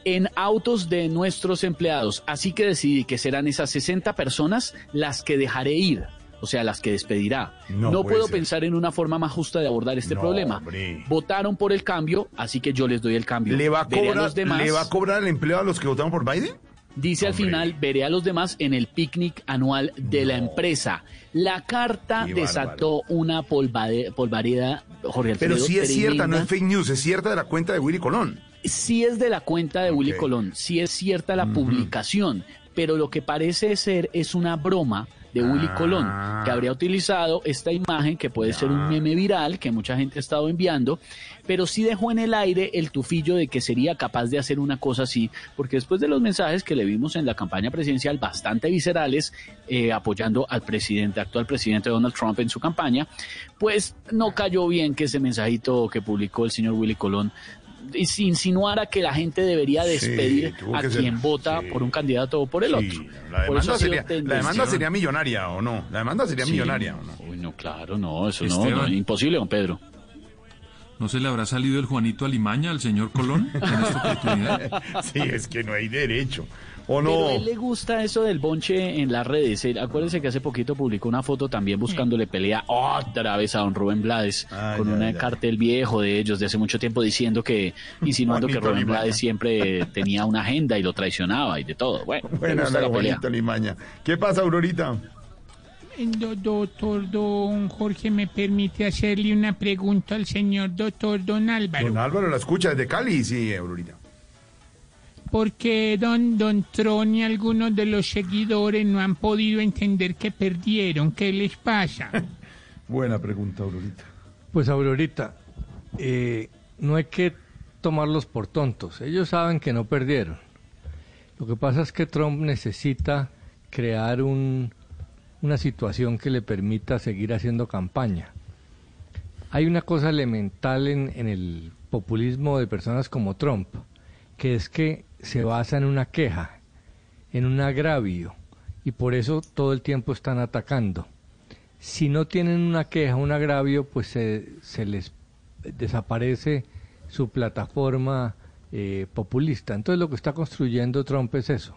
en autos de nuestros empleados. Así que decidí que serán esas 60 personas las que dejaré ir, o sea, las que despedirá. No puedo ser. pensar en una forma más justa de abordar este No, problema. hombre. Votaron por el cambio, así que yo les doy el cambio. ¿Le va, a cobrar, los demás. ¿Le va a cobrar el empleo a los que votaron por Biden? Dice al final, veré a los demás en el picnic anual de la empresa. La carta Qué desató una polvareda, Jorge Alfredo, Pero sí es cierta, no es fake news, es cierta de la cuenta de Willy Colón. sí es de la cuenta de Willy Colón, sí es cierta la publicación, pero lo que parece ser es una broma de Willy Ah. Colón, que habría utilizado esta imagen que puede ser un meme viral que mucha gente ha estado enviando, pero sí dejó en el aire el tufillo de que sería capaz de hacer una cosa así, porque después de los mensajes que le vimos en la campaña presidencial bastante viscerales, eh, apoyando al presidente, actual presidente Donald Trump en su campaña, pues no cayó bien que ese mensajito que publicó el señor Willy Colón insinuara que la gente debería despedir a ser- quien vota por un candidato o por el otro. La demanda, sería, la tendencia. demanda sería millonaria o no. La demanda sería Sí. millonaria o no. Uy, no, claro, no, eso no, no, imposible, don Pedro. ¿No se le habrá salido el Juanito Alimaña al señor Colón en esta oportunidad? (laughs) Sí, es que no hay derecho. ¿O Pero no? a él le gusta eso del bonche en las redes. Acuérdense que hace poquito publicó una foto también buscándole pelea otra vez a don Rubén Blades con ya, un cartel viejo de ellos de hace mucho tiempo diciendo que, insinuando que Rubén. Blades siempre tenía una agenda y lo traicionaba y de todo. Bueno, le Buena gusta la la pelea. Juanito Limaña. ¿Qué pasa, Aurorita? Do- doctor Don Jorge, ¿me permite hacerle una pregunta al señor doctor Don Álvaro? Don Álvaro la escucha desde Cali, sí, Aurorita. ¿Por qué don, don Tron y algunos de los seguidores no han podido entender que perdieron? ¿Qué les pasa? (laughs) Buena pregunta, Aurorita. Pues Aurorita, eh, no hay que tomarlos por tontos. Ellos saben que no perdieron. Lo que pasa es que Trump necesita crear un- una situación que le permita seguir haciendo campaña. Hay una cosa elemental en, en el populismo de personas como Trump, que es que se basa en una queja, en un agravio, y por eso todo el tiempo están atacando si no tienen una queja, un agravio, pues se, se les desaparece su plataforma eh, populista. Entonces lo que está construyendo Trump es eso.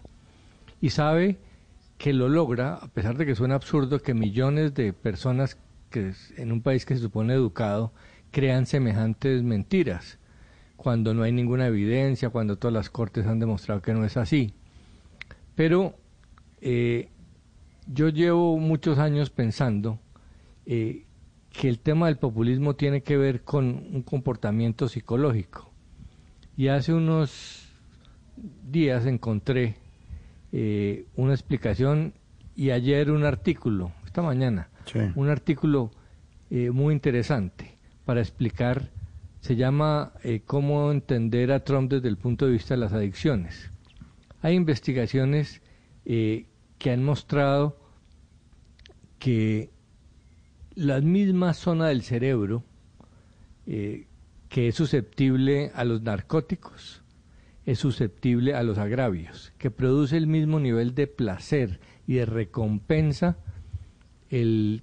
Y sabe que lo logra, a pesar de que suena absurdo que millones de personas que en un país que se supone educado crean semejantes mentiras, cuando no hay ninguna evidencia, cuando todas las cortes han demostrado que no es así. Pero eh, yo llevo muchos años pensando eh, que el tema del populismo tiene que ver con un comportamiento psicológico. Y hace unos días encontré eh, una explicación y ayer un artículo, esta mañana, un artículo eh, muy interesante para explicar, se llama eh, Cómo entender a Trump desde el punto de vista de las adicciones. Hay investigaciones eh, que han mostrado que la misma zona del cerebro eh, que es susceptible a los narcóticos es susceptible a los agravios, que produce el mismo nivel de placer y de recompensa el,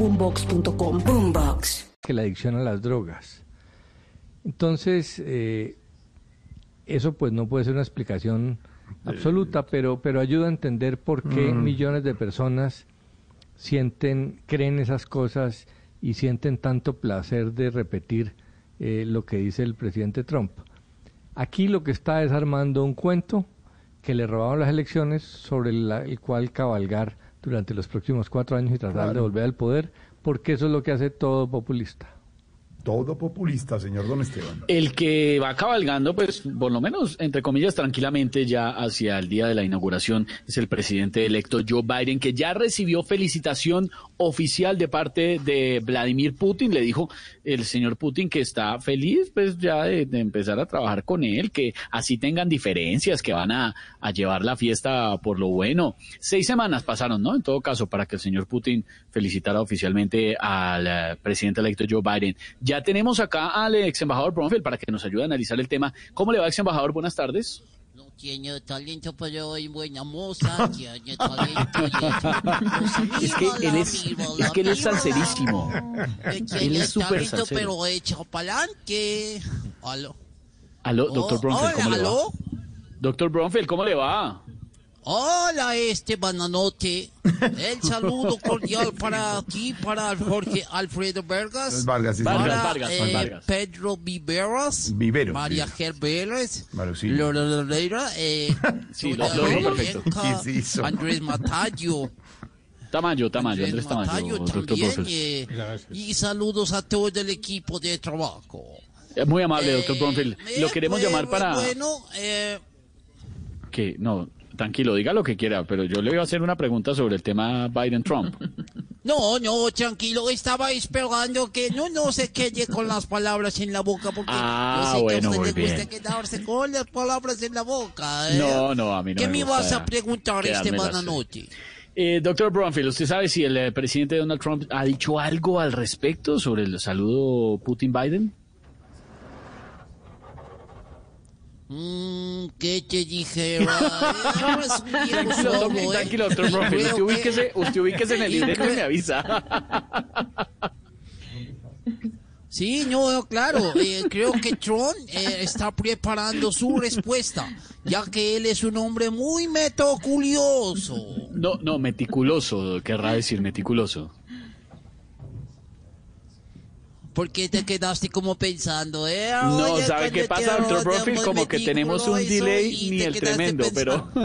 boombox.com. Boombox. que la adicción a las drogas. Entonces, eh, eso pues no puede ser una explicación absoluta, pero, pero ayuda a entender por qué Mm. millones de personas sienten, creen esas cosas y sienten tanto placer de repetir eh, lo que dice el presidente Trump. Aquí lo que está es armando un cuento que le robaron las elecciones sobre la- el cual cabalgar durante los próximos cuatro años y tratar de volver al poder, porque eso es lo que hace todo populista. Todo populista, señor Don Esteban. El que va cabalgando, pues, por lo menos, entre comillas, tranquilamente ya hacia el día de la inauguración, es el presidente electo Joe Biden, que ya recibió felicitación oficial de parte de Vladimir Putin. Le dijo el señor Putin que está feliz, pues, ya de, de empezar a trabajar con él, que así tengan diferencias, que van a, llevar la fiesta por lo bueno. Seis semanas pasaron, ¿no? En todo caso, para que el señor Putin felicitara oficialmente al eh, presidente electo Joe Biden. Tenemos acá al ex embajador Bromfield para que nos ayude a analizar el tema. ¿Cómo le va, ex embajador? Buenas tardes. Tiene talento, pero es buena moza. Tiene talento. Es (laughs) que él es, es que él es salserísimo. Él es súper salsero. pero echa para adelante. Aló. Aló, doctor Oh, Bromfield, ¿cómo hola, le va? aló. Doctor Bromfield, ¿cómo le va? Hola, este bananote. El saludo cordial para aquí, para Jorge Alfredo Vargas. Vargas, sí, para Vargas, Vargas, eh, Vargas. Pedro Viveros. Viveros, María Viveros. Ger Vélez. Marusillo. Lola Loreira, eh, (laughs) Sí, lo- lo. Andrés Matayo. Tamayo, Tamayo, Andrés Tamayo, también. Eh, y saludos a todo el equipo de trabajo. Eh, Muy amable, doctor Bromfield. Lo queremos Pues, llamar para... Bueno, eh, que No, tranquilo, diga lo que quiera, pero yo le voy a hacer una pregunta sobre el tema Biden-Trump. (laughs) no, no, tranquilo, estaba esperando que no, no se quede con las palabras en la boca, porque Ah, yo sé que bueno, a usted le gusta quedarse con las palabras en la boca. ¿eh? No, no, a mí no ¿Qué me me vas a preguntar este quedármelas. bananote? Eh, doctor Bromfield, ¿usted sabe si el eh, presidente Donald Trump ha dicho algo al respecto sobre el saludo Putin-Biden? Mm, ¿Qué te dijera? Es un (laughs) viejo Tranquilo, ¿eh? tranquilo, doctor Bromfield. Creo Usted que- ubíquese, usted ubíquese en el libreto y me avisa. (laughs) Sí, no, claro, eh, creo que Trump eh, está preparando su respuesta, ya que él es un hombre muy meticuloso. No, no, meticuloso, querrá decir meticuloso. ¿Por qué te quedaste como pensando, eh? No, Oye, ¿sabe qué pasa, doctor rodeamos Como que tenemos un delay y ni el tremendo, pero... (laughs)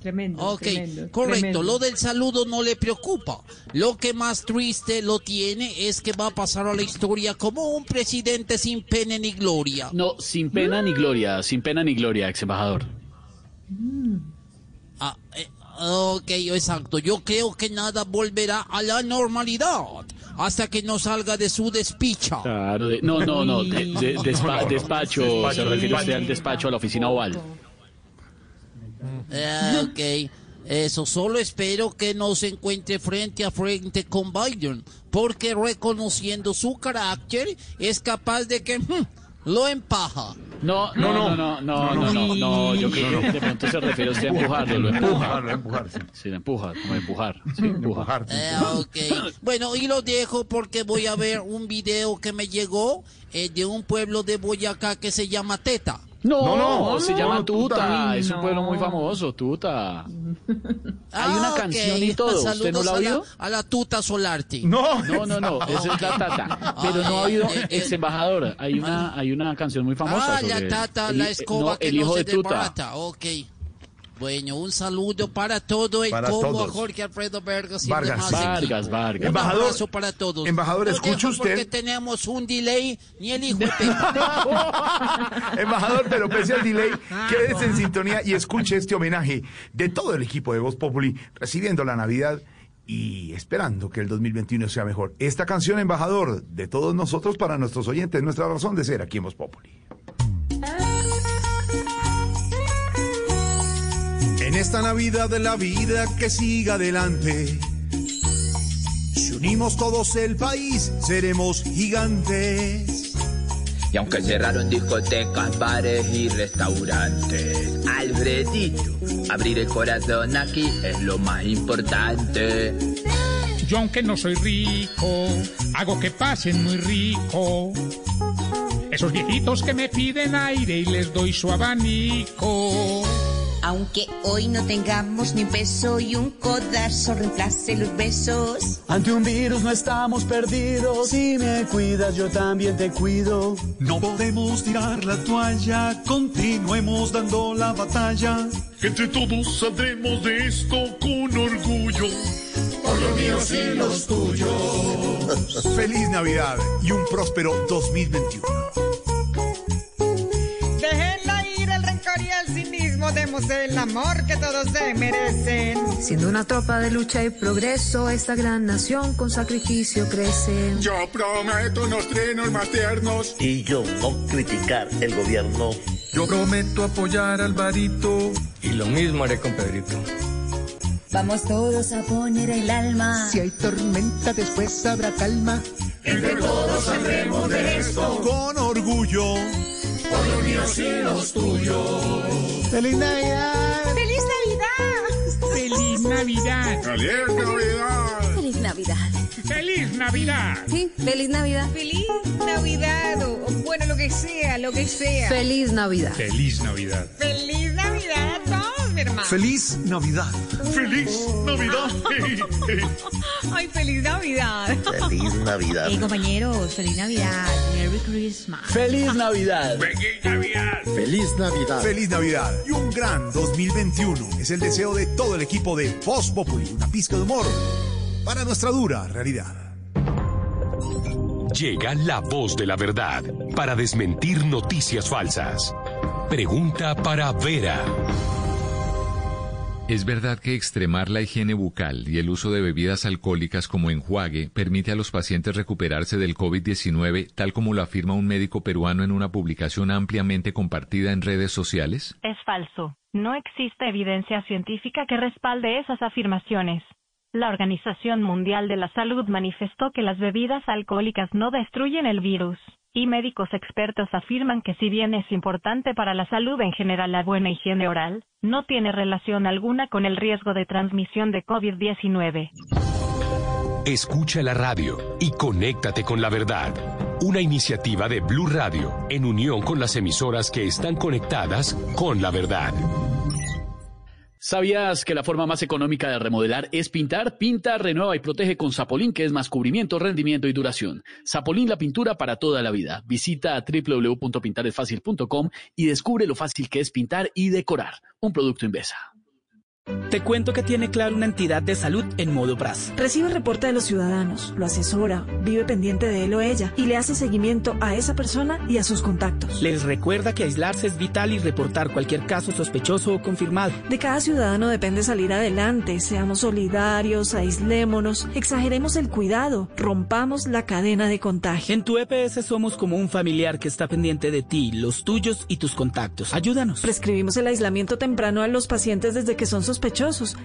Tremendo. Ok, tremendo, correcto. tremendo. Lo del saludo no le preocupa. Lo que más triste lo tiene es que va a pasar a la historia como un presidente sin pena ni gloria. No, sin pena ni gloria, sin pena ni gloria, ex embajador. Ah, eh, ok, exacto. Yo creo que nada volverá a la normalidad hasta que no salga de su despicha. Claro, de- no, no, no, de- de- (laughs) despa- despacho, Despacho, se refiere usted al despacho, a la oficina oval. Eh, ok, eso solo espero que no se encuentre frente a frente con Biden, porque reconociendo su carácter es capaz de que hmm, lo empaja. No, no, no, no, no, no, no, no, yo creo que de pronto se refiere usted a empujarlo, lo empuja. Sí, lo empuja, como empujar, sí, empujar. Eh. Bueno, y lo dejo porque voy a ver un video que me llegó eh, de un pueblo de Boyacá que se llama Teta. No, se llama Tuta, es un pueblo muy famoso, Tuta. (laughs) Hay una Ah, canción y todo, ¿usted no la ha a oído? A la Tuta Solarte. No, No, no, no, (laughs) esa es la tata. Pero no ha habido, ex embajador, hay una, hay una canción muy famosa Ah, la tata, el- la escoba no, que el no hijo se de Tuta. desbarata. Ok. Bueno, un saludo para todo el Para combo, todos. Jorge Alfredo Vargas y Vargas. demás Vargas. Vargas. Un Embajador- abrazo para todos. embajador, dejo usted. Porque tenemos un delay, ni el hijo de. (laughs) Embajador, pero pese al delay, quédese en sintonía y escuche este homenaje de todo el equipo de Voz Populi recibiendo la Navidad y esperando que el 2021 sea mejor. Esta canción, embajador, de todos nosotros para nuestros oyentes, nuestra razón de ser aquí en Voz Populi. Esta Navidad de la vida que siga adelante, si unimos todos el país, seremos gigantes. Y aunque cerraron discotecas, bares y restaurantes, Alfredito, abrir el corazón aquí es lo más importante. Yo aunque no soy rico, hago que pasen muy rico. Esos viejitos que me piden aire y les doy su abanico. Aunque hoy no tengamos ni un peso y un codazo reemplace los besos. Ante un virus no estamos perdidos. Si me cuidas, yo también te cuido. No podemos tirar la toalla, continuemos dando la batalla. Entre todos saldremos de esto con orgullo. por los míos y los tuyos. Feliz Navidad y un próspero 2021. El amor que todos se merecen. Siendo una tropa de lucha y progreso, esta gran nación con sacrificio crece. Yo prometo unos trinos más tiernos. Y yo no criticar el gobierno. Yo prometo apoyar al varito. Y lo mismo haré con Pedrito. Vamos todos a poner el alma. Si hay tormenta, después habrá calma. Entre todos saldremos de esto. Con orgullo. Por los míos y los tuyos. ¡Feliz Navidad! ¡Feliz Navidad! ¡Feliz Navidad! ¡Feliz Navidad! ¡Feliz Navidad! ¡Feliz Navidad! Sí, feliz Navidad. ¡Feliz Navidad! O, o bueno, lo que sea, lo que sea. Feliz Navidad. ¡Feliz Navidad! ¡Feliz Navidad a todos, mi hermano! Feliz Navidad. ¡Feliz Navidad! (laughs) ¡Ay, feliz Navidad! Feliz Navidad. Hey, compañeros, feliz Navidad. Merry Christmas. ¡Feliz Navidad! ¡Feliz Navidad! Feliz Navidad. Feliz Navidad y un gran 2021 es el deseo de todo el equipo de Voz Populi, una pizca de humor para nuestra dura realidad. Llega la voz de la verdad para desmentir noticias falsas. Pregunta para Vera. ¿Es verdad que extremar la higiene bucal y el uso de bebidas alcohólicas como enjuague permite a los pacientes recuperarse del COVID-19, tal como lo afirma un médico peruano en una publicación ampliamente compartida en redes sociales? Es falso. No existe evidencia científica que respalde esas afirmaciones. La Organización Mundial de la Salud manifestó que las bebidas alcohólicas no destruyen el virus. Y médicos expertos afirman que si bien es importante para la salud en general la buena higiene oral, no tiene relación alguna con el riesgo de transmisión de COVID-19. Escucha la radio y conéctate con la verdad. Una iniciativa de Blue Radio en unión con las emisoras que están conectadas con la verdad. ¿Sabías que la forma más económica de remodelar es pintar? Pinta, renueva y protege con Zapolín, que es más cubrimiento, rendimiento y duración. Zapolín, la pintura para toda la vida. Visita www.pintaresfacil.com y descubre lo fácil que es pintar y decorar. Un producto Invesa. Te cuento que tiene claro una entidad de salud en modo PRAS. Recibe el reporte de los ciudadanos, lo asesora, vive pendiente de él o ella y le hace seguimiento a esa persona y a sus contactos. Les recuerda que aislarse es vital y reportar cualquier caso sospechoso o confirmado. De cada ciudadano depende salir adelante. Seamos solidarios, aislémonos, exageremos el cuidado, rompamos la cadena de contagio. En tu EPS somos como un familiar que está pendiente de ti, los tuyos y tus contactos. Ayúdanos. Prescribimos el aislamiento temprano a los pacientes desde que son sospechosos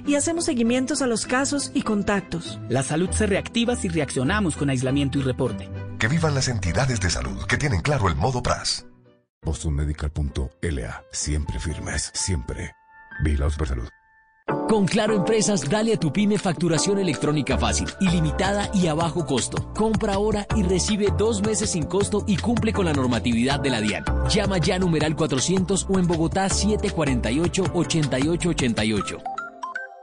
y hacemos seguimientos a los casos y contactos. La salud se reactiva si reaccionamos con aislamiento y reporte. Que vivan las entidades de salud que tienen claro el modo PRAS. BostonMedical.la. Siempre firmes, siempre. Vigilado Supersalud. Con Claro Empresas, dale a tu pyme facturación electrónica fácil, ilimitada y a bajo costo. Compra ahora y recibe dos meses sin costo y cumple con la normatividad de la DIAN. Llama ya numeral 400 o en Bogotá 748-8888.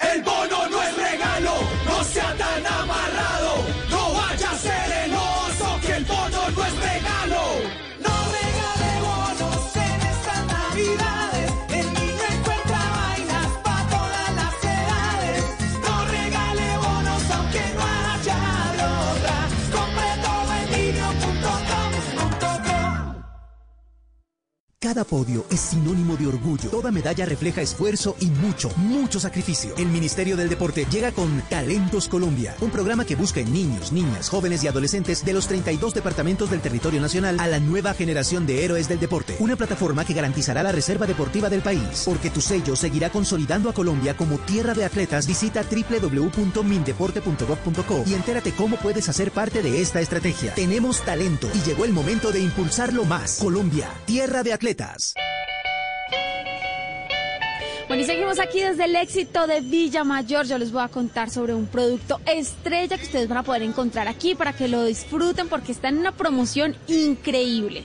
El bono no es regalo, no sea tan amarrado. No vaya a ser Cada podio es sinónimo de orgullo. Toda medalla refleja esfuerzo y mucho, mucho sacrificio. El Ministerio del Deporte llega con Talentos Colombia, un programa que busca en niños, niñas, jóvenes y adolescentes de los 32 departamentos del territorio nacional a la nueva generación de héroes del deporte. Una plataforma que garantizará la reserva deportiva del país. Porque tu sello seguirá consolidando a Colombia como tierra de atletas. Visita www.mindeporte.gov.co y entérate cómo puedes hacer parte de esta estrategia. Tenemos talento y llegó el momento de impulsarlo más. Colombia, tierra de atletas. Bueno, y seguimos aquí desde el éxito de Villa Mayor. Yo les voy a contar sobre un producto estrella que ustedes van a poder encontrar aquí para que lo disfruten porque está en una promoción increíble.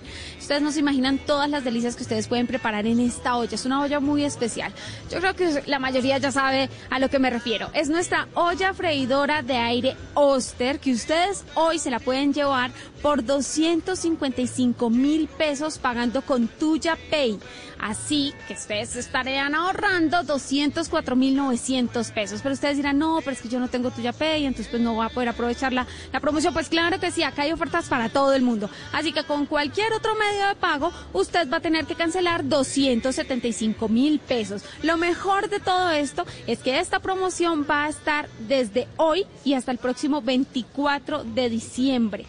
Ustedes no se imaginan todas las delicias que ustedes pueden preparar en esta olla. Es una olla muy especial. Yo creo que la mayoría ya sabe a lo que me refiero. Es nuestra olla freidora de aire Oster que ustedes hoy se la pueden llevar por 255 mil pesos pagando con Tuya Pay. Así que ustedes estarían ahorrando 204 mil 900 pesos. Pero ustedes dirán, no, pero es que yo no tengo Tuya Pay, entonces pues no voy a poder aprovechar la, la promoción. Pues claro que sí, acá hay ofertas para todo el mundo. Así que con cualquier otro medio de pago, usted va a tener que cancelar 275 mil pesos. Lo mejor de todo esto es que esta promoción va a estar desde hoy y hasta el próximo 24 de diciembre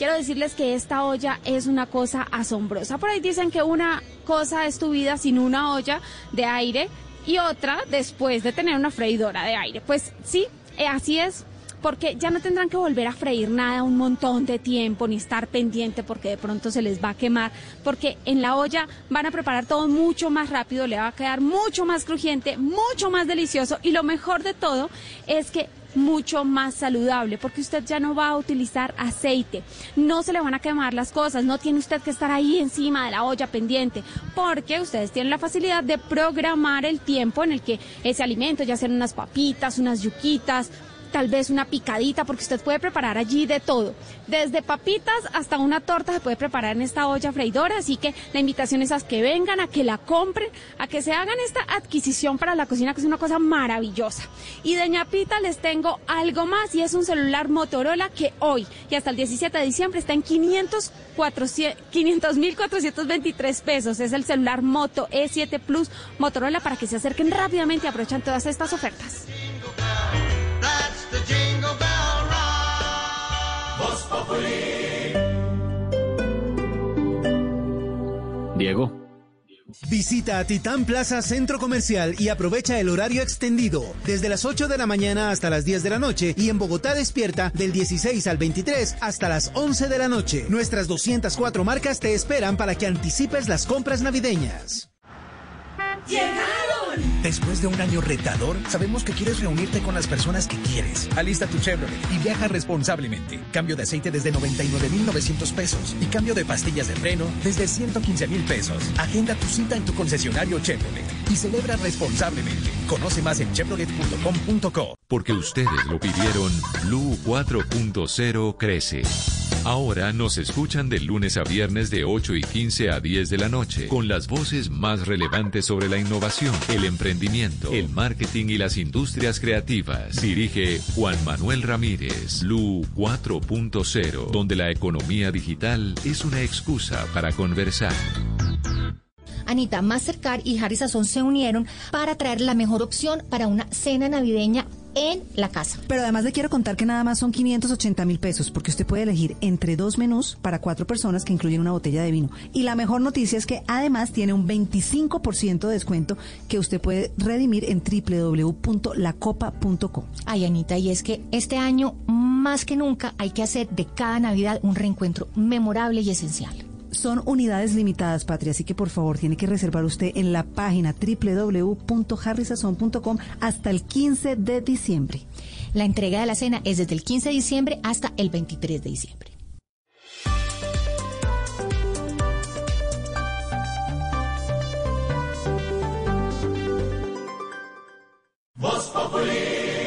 quiero decirles que esta olla es una cosa asombrosa. Por ahí dicen que una cosa es tu vida sin una olla de aire y otra después de tener una freidora de aire. Pues sí, eh, así es. Porque ya no tendrán que volver a freír nada un montón de tiempo ni estar pendiente porque de pronto se les va a quemar. Porque en la olla van a preparar todo mucho más rápido, le va a quedar mucho más crujiente, mucho más delicioso. Y lo mejor de todo es que mucho más saludable porque usted ya no va a utilizar aceite, no se le van a quemar las cosas, no tiene usted que estar ahí encima de la olla pendiente porque ustedes tienen la facilidad de programar el tiempo en el que ese alimento, ya sean unas papitas, unas yuquitas, tal vez una picadita, porque usted puede preparar allí de todo. Desde papitas hasta una torta se puede preparar en esta olla freidora, así que la invitación es a que vengan, a que la compren, a que se hagan esta adquisición para la cocina, que es una cosa maravillosa. Y de ñapita les tengo algo más, y es un celular Motorola que hoy y hasta el 17 de diciembre está en 500 mil 423 pesos. Es el celular Moto E7 Plus Motorola para que se acerquen rápidamente y aprovechen todas estas ofertas. Diego. Visita a Titán Plaza Centro Comercial y aprovecha el horario extendido desde las 8 de la mañana hasta las 10 de la noche y en Bogotá despierta del 16 al 23 hasta las 11 de la noche. Nuestras 204 marcas te esperan para que anticipes las compras navideñas. ¡Llegaron! Después de un año retador, sabemos que quieres reunirte con las personas que quieres. Alista tu Chevrolet y viaja responsablemente. Cambio de aceite desde 99,900 pesos y cambio de pastillas de freno desde 115 mil pesos. Agenda tu cita en tu concesionario Chevrolet y celebra responsablemente. Conoce más en chevrolet.com.co. Porque ustedes lo pidieron, Blue 4.0 crece. Ahora nos escuchan de lunes a viernes de 8 y 15 a 10 de la noche con las voces más relevantes sobre la innovación, el emprendimiento, el marketing y las industrias creativas. Dirige Juan Manuel Ramírez, Lu 4.0, donde la economía digital es una excusa para conversar. Anita, Mastercard y Harry Sazón se unieron para traer la mejor opción para una cena navideña en la casa. Pero además le quiero contar que nada más son 580 mil pesos, porque usted puede elegir entre dos menús para cuatro personas que incluyen una botella de vino. Y la mejor noticia es que además tiene un 25% de descuento que usted puede redimir en www.lacopa.com. Ay, Anita, y es que este año más que nunca hay que hacer de cada Navidad un reencuentro memorable y esencial. Son unidades limitadas, Patria, así que por favor tiene que reservar usted en la página www.harrisazón.com hasta el 15 de diciembre. La entrega de la cena es desde el 15 de diciembre hasta el 23 de diciembre. Voz Populi.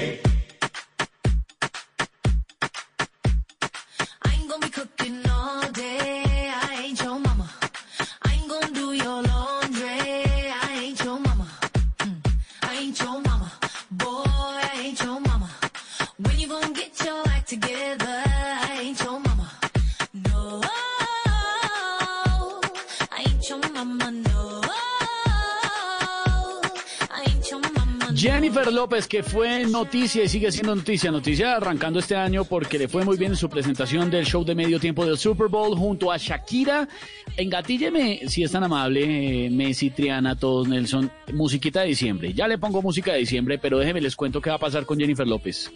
López, que fue noticia y sigue siendo noticia, noticia arrancando este año porque le fue muy bien en su presentación del show de medio tiempo del Super Bowl junto a Shakira. Engatílleme, si es tan amable, eh, Messi, Triana, todos, Nelson, musiquita de diciembre. Ya le pongo música de diciembre, pero déjeme les cuento qué va a pasar con Jennifer López.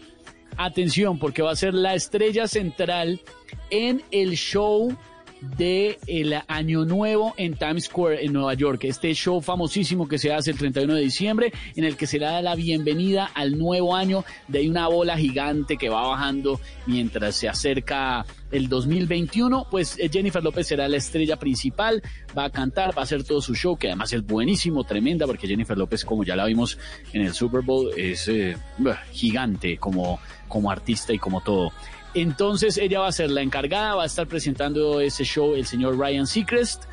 Atención, porque va a ser la estrella central en el show de el Año Nuevo en Times Square en Nueva York. Este show famosísimo que se hace el 31 de diciembre en el que se le da la bienvenida al nuevo año de una bola gigante que va bajando mientras se acerca el 2021, pues eh, Jennifer López será la estrella principal, va a cantar, va a hacer todo su show, que además es buenísimo, tremenda, porque Jennifer López, como ya la vimos en el Super Bowl, es eh, gigante como, como artista y como todo. Entonces ella va a ser la encargada, va a estar presentando ese show el señor Ryan Seacrest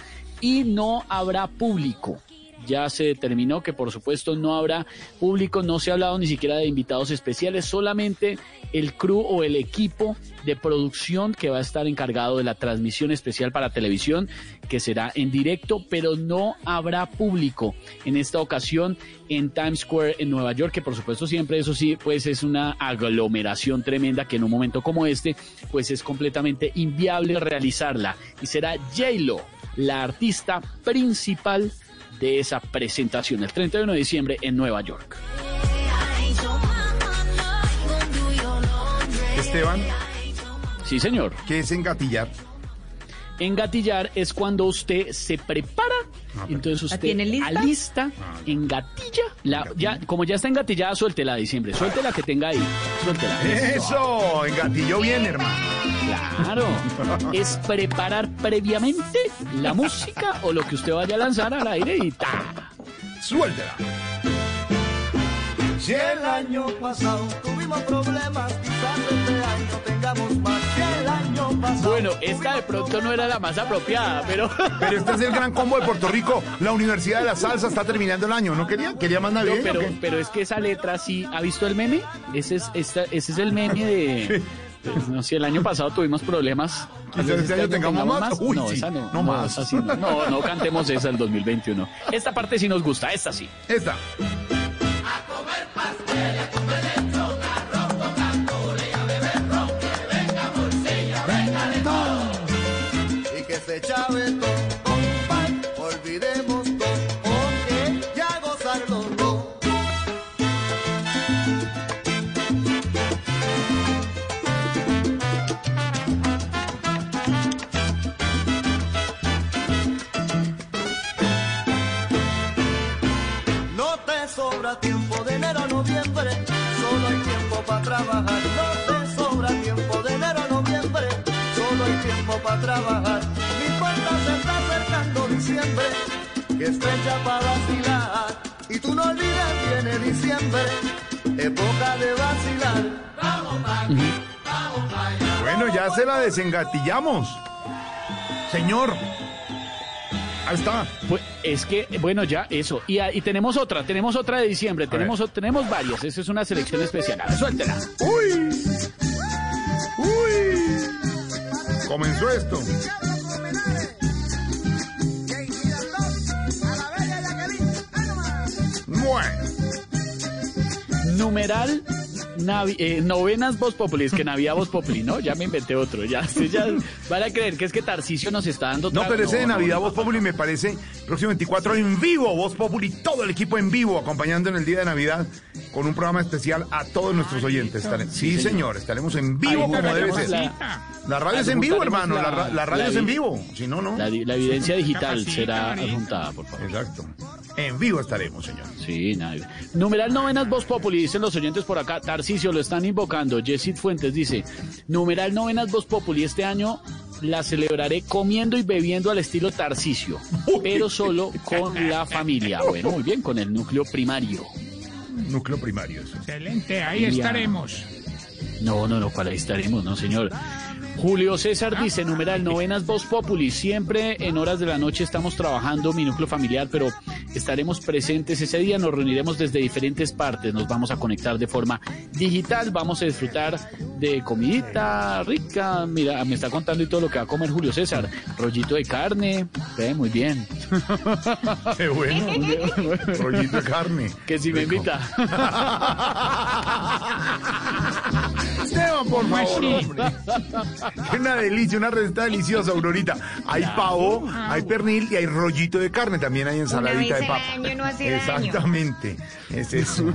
y no habrá público. Ya se determinó que por supuesto no habrá público, no se ha hablado ni siquiera de invitados especiales, solamente el crew o el equipo de producción que va a estar encargado de la transmisión especial para televisión, que será en directo, pero no habrá público en esta ocasión en Times Square en Nueva York, que por supuesto siempre eso sí, pues es una aglomeración tremenda que en un momento como este, pues es completamente inviable realizarla. Y será J-Lo, la artista principal de esa presentación el 31 de diciembre en Nueva York. Esteban, Sí, señor. ¿qué es engatillar? Engatillar es cuando usted se prepara, entonces usted tiene lista? alista, engatilla, la, ya, como ya está engatillada, suéltela de diciembre, suéltela que tenga ahí, suéltela. Eso, engatilló bien, hermano. Claro, (laughs) es preparar previamente la música o lo que usted vaya a lanzar al aire y ta. Suéltela. Si el año pasado tuvimos problemas, quizás este año tengamos más. Bueno, esta de pronto no era la más apropiada, pero... (laughs) Pero este es el gran combo de Puerto Rico. La Universidad de la Salsa está terminando el año. ¿No quería? ¿Quería más No, navideño? pero, pero es que esa letra sí. ¿Ha visto el meme? Ese es, esta- ese es el meme de. (laughs) pues, no sé, el año pasado tuvimos problemas. Quizás este año tengamos más. Uy, no, sí, esa no. no más. esa sí no. no, no cantemos esa el 2021. Esta parte sí nos gusta, esta sí. Esta. Diciembre, que es fecha para vacilar. Y tú no olvides, viene diciembre, época de vacilar. Vamos pa' Bueno, ya se la desengatillamos. Señor. Ahí está. Pues es que, bueno, ya eso. Y, ah, y tenemos otra, tenemos otra de diciembre, tenemos, o- tenemos varias. Esa es una selección especial. A ver, suéltela. ¡Uy! ¡Uy! Comenzó esto. Numeral Navi- eh, novenas Voz Populi, es que Navidad Voz Populi, ¿no? Ya me inventé otro, ya, (laughs) van a creer que es que Tarcisio nos está dando No, pero ese de Navidad no. Voz Populi me parece próximo 24 en vivo, Voz Populi, todo el equipo en vivo, acompañando en el día de Navidad con un programa especial a todos nuestros oyentes. Estare- Sí, señor, estaremos en vivo Ahí como debe ser. la- La radio es en vivo, hermano, la, ra- la radio es en vivo. Si no, no. La, evidencia digital será adjuntada, por favor. Exacto. En vivo estaremos, señor. Sí, nada. Numeral novenas Voz Populi, dicen los oyentes por acá. Tarcisio lo están invocando. Jessit Fuentes dice: Numeral novenas Voz Populi, este año la celebraré comiendo y bebiendo al estilo Tarcisio, pero solo con la familia. Bueno, muy bien, con el núcleo primario. Núcleo primario, eso. Excelente, ahí estaremos. No, no, no, ¿cuál ahí estaremos? No, señor. Julio César dice, numeral, novenas Voz Populi, siempre en horas de la noche estamos trabajando mi núcleo familiar, pero estaremos presentes ese día, nos reuniremos desde diferentes partes, nos vamos a conectar de forma digital, vamos a disfrutar de comidita rica, mira, me está contando y todo lo que va a comer Julio César, rollito de carne, muy bien. (laughs) Qué bueno, (laughs) rollito de carne. Que si me invita. (laughs) Esteban, por favor, hombre. (laughs) Qué una delicia, una receta deliciosa, Aurorita. Hay pavo, hay pernil y hay rollito de carne. También hay ensaladita de papa. año no hace daño. Exactamente. Es (laughs) eso.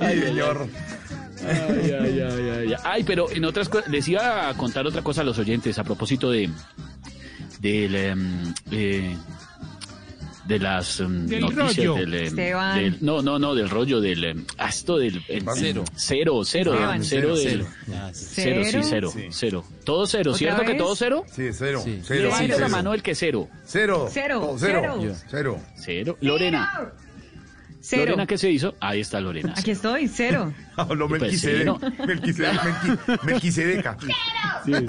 Ay, señor. Ay, ay, ay, ay. Ay, pero en otras cosas, les iba a contar otra cosa a los oyentes a propósito de del em, eh, de las em, Del noticias rollo. del, em, Esteban. del- no no no del rollo del esto del em, Cero. cero cero Esteban. cero Cero, del cero. cero sí ¿Cero? cero Sí. cero todo cero ¿Otra cierto que todo cero Sí, cero. Sí. Cero, Levante sí, la cero. mano el que cero Cero. Cero, Todo cero. cero. Cero. cero Lorena Cero. Lorena qué se hizo ahí está Lorena Aquí estoy, cero. (laughs) Habló Pues sí, ¿no? (laughs) Melquisede- Melqui- Melquisedeca. Sí, sí.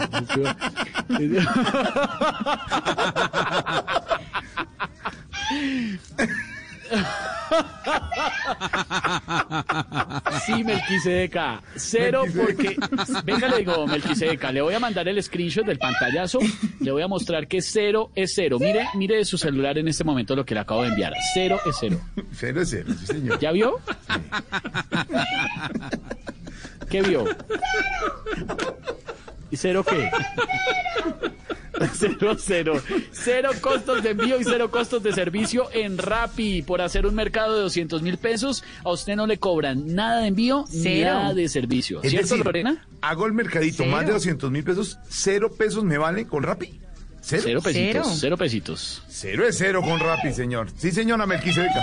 (laughs) Sí, Melquisedeca. Cero porque... Venga, le digo, Melquisedeca, le voy a mandar el screenshot del pantallazo. Le voy a mostrar que cero es cero. Mire, mire de su celular en este momento lo que le acabo de enviar. Cero es cero. Cero es cero, sí, señor. ¿Ya vio? ¿Qué vio? ¿Y cero qué? Cero, cero. Cero costos de envío y cero costos de servicio en Rappi. Por hacer un mercado de 200 mil pesos, a usted no le cobran nada de envío ni Cero. nada de servicio. Es ¿Cierto, decir, Lorena? Hago el mercadito, Cero. más de 200 mil pesos, cero pesos me vale con Rappi. Cero. Cero pesitos, Cero. cero pesitos. Cero es cero con Rappi, señor. Sí, señora Melquisedeca.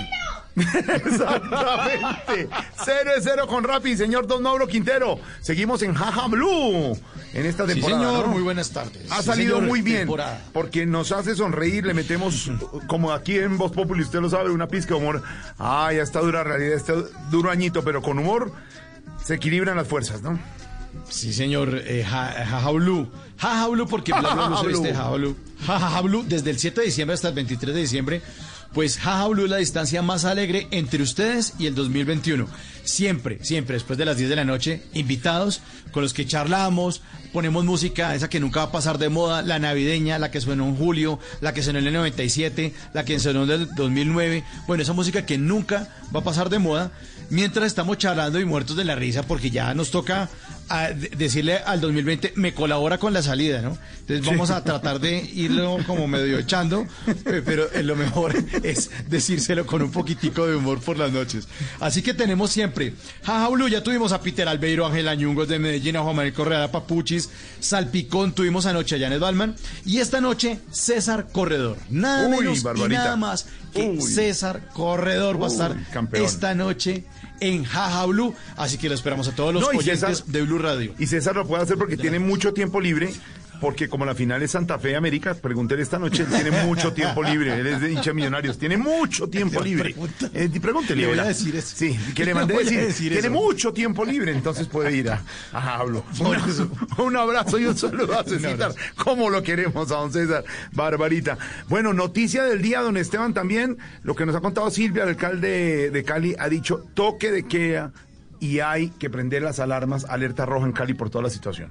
(laughs) Exactamente. Cero es cero con Rappi, señor Don Mauro Quintero. Seguimos en Jaja Blue en esta Sí, temporada. señor, ¿no? muy buenas tardes. Ha Sí, salido señor, muy bien temporada. porque nos hace sonreír, le metemos, como aquí en Voz Populi, usted lo sabe, una pizca de humor. Ay, esta dura realidad, este duro añito, pero con humor se equilibran las fuerzas, ¿no? Sí, señor, eh, ja- Jaja Blue. Jaja Blue porque (laughs) Bla Bla Blue se viste de Jaja Blue. Jaja Blue desde el 7 de diciembre hasta el 23 de diciembre. Pues Jaja Blue es la distancia más alegre entre ustedes y el 2021. Siempre, siempre después de las 10 de la noche, invitados con los que charlamos, ponemos música, esa que nunca va a pasar de moda, la navideña, la que sonó en julio, la que sonó en el 97, la que sonó en el 2009. Bueno, esa música que nunca va a pasar de moda mientras estamos charlando y muertos de la risa porque ya nos toca de- decirle al 2020 me colabora con la salida, ¿no? Entonces vamos a tratar de irlo como medio echando, eh, pero eh, lo mejor (laughs) es decírselo con un poquitico de humor por las noches. Así que tenemos siempre Jaja Blue, ya tuvimos a Peter Albeiro, Ángel Añungos de Medellín, a Juan Manuel Correa, Papuchis, Salpicón, tuvimos anoche a Janet Balman y esta noche César Corredor. Nada Uy, menos y nada más que Uy. César Corredor va a estar esta noche en Jaja Blue, así que lo esperamos a todos los No, oyentes César- de Blue Radio. Y César lo puede hacer porque tiene mucho tiempo libre, porque como la final es Santa Fe América, pregúntele esta noche, él tiene mucho tiempo libre, él es de hincha millonarios, tiene mucho tiempo libre. Eh, pregúntele, Le voy a verá. decir eso. Sí, que (laughs) le mandé decir, decir tiene mucho tiempo libre, entonces puede ir a, a Hablo. (laughs) Un, (laughs) un abrazo y un saludo a César, como lo queremos a don César, Barbarita. Bueno, noticia del día, don Esteban, también, lo que nos ha contado Silvia, el alcalde de Cali, ha dicho toque de queda y hay que prender las alarmas, alerta roja en Cali por toda la situación.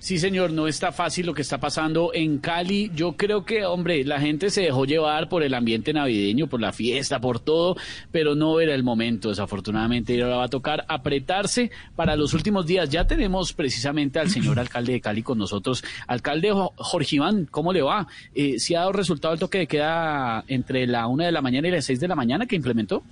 Sí, señor, no está fácil lo que está pasando en Cali. Yo creo que, hombre, la gente se dejó llevar por el ambiente navideño, por la fiesta, por todo, pero no era el momento, desafortunadamente. Y ahora va a tocar apretarse para los últimos días. Ya tenemos precisamente al señor alcalde de Cali con nosotros. Alcalde Jo- Jorge Iván, ¿cómo le va? Eh, ¿Si ha dado resultado el toque de queda entre la una de la mañana y las seis de la mañana que implementó?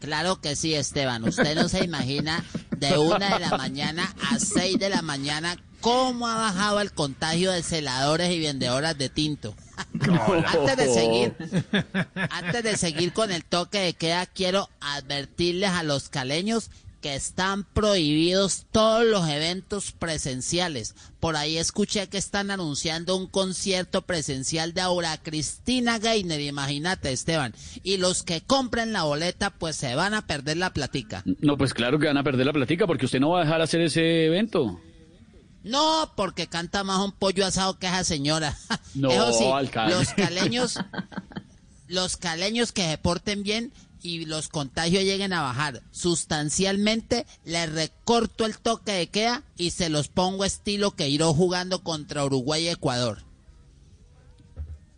Claro que sí, Esteban. Usted no se imagina de una de la mañana a seis de la mañana cómo ha bajado el contagio de celadores y vendedoras de tinto. Antes de seguir, antes de seguir con el toque de queda, quiero advertirles a los caleños que están prohibidos todos los eventos presenciales. Por ahí escuché que están anunciando un concierto presencial de Aura Cristina Gainer, imagínate Esteban. Y los que compren la boleta pues se van a perder la platica. No, pues claro que van a perder la platica porque usted no va a dejar hacer ese evento. No, porque canta más un pollo asado que esa señora. (laughs) No, Eso sí, alcalde. los caleños, los caleños que se porten bien y los contagios lleguen a bajar sustancialmente, les recorto el toque de queda y se los pongo estilo que iró jugando contra Uruguay y Ecuador.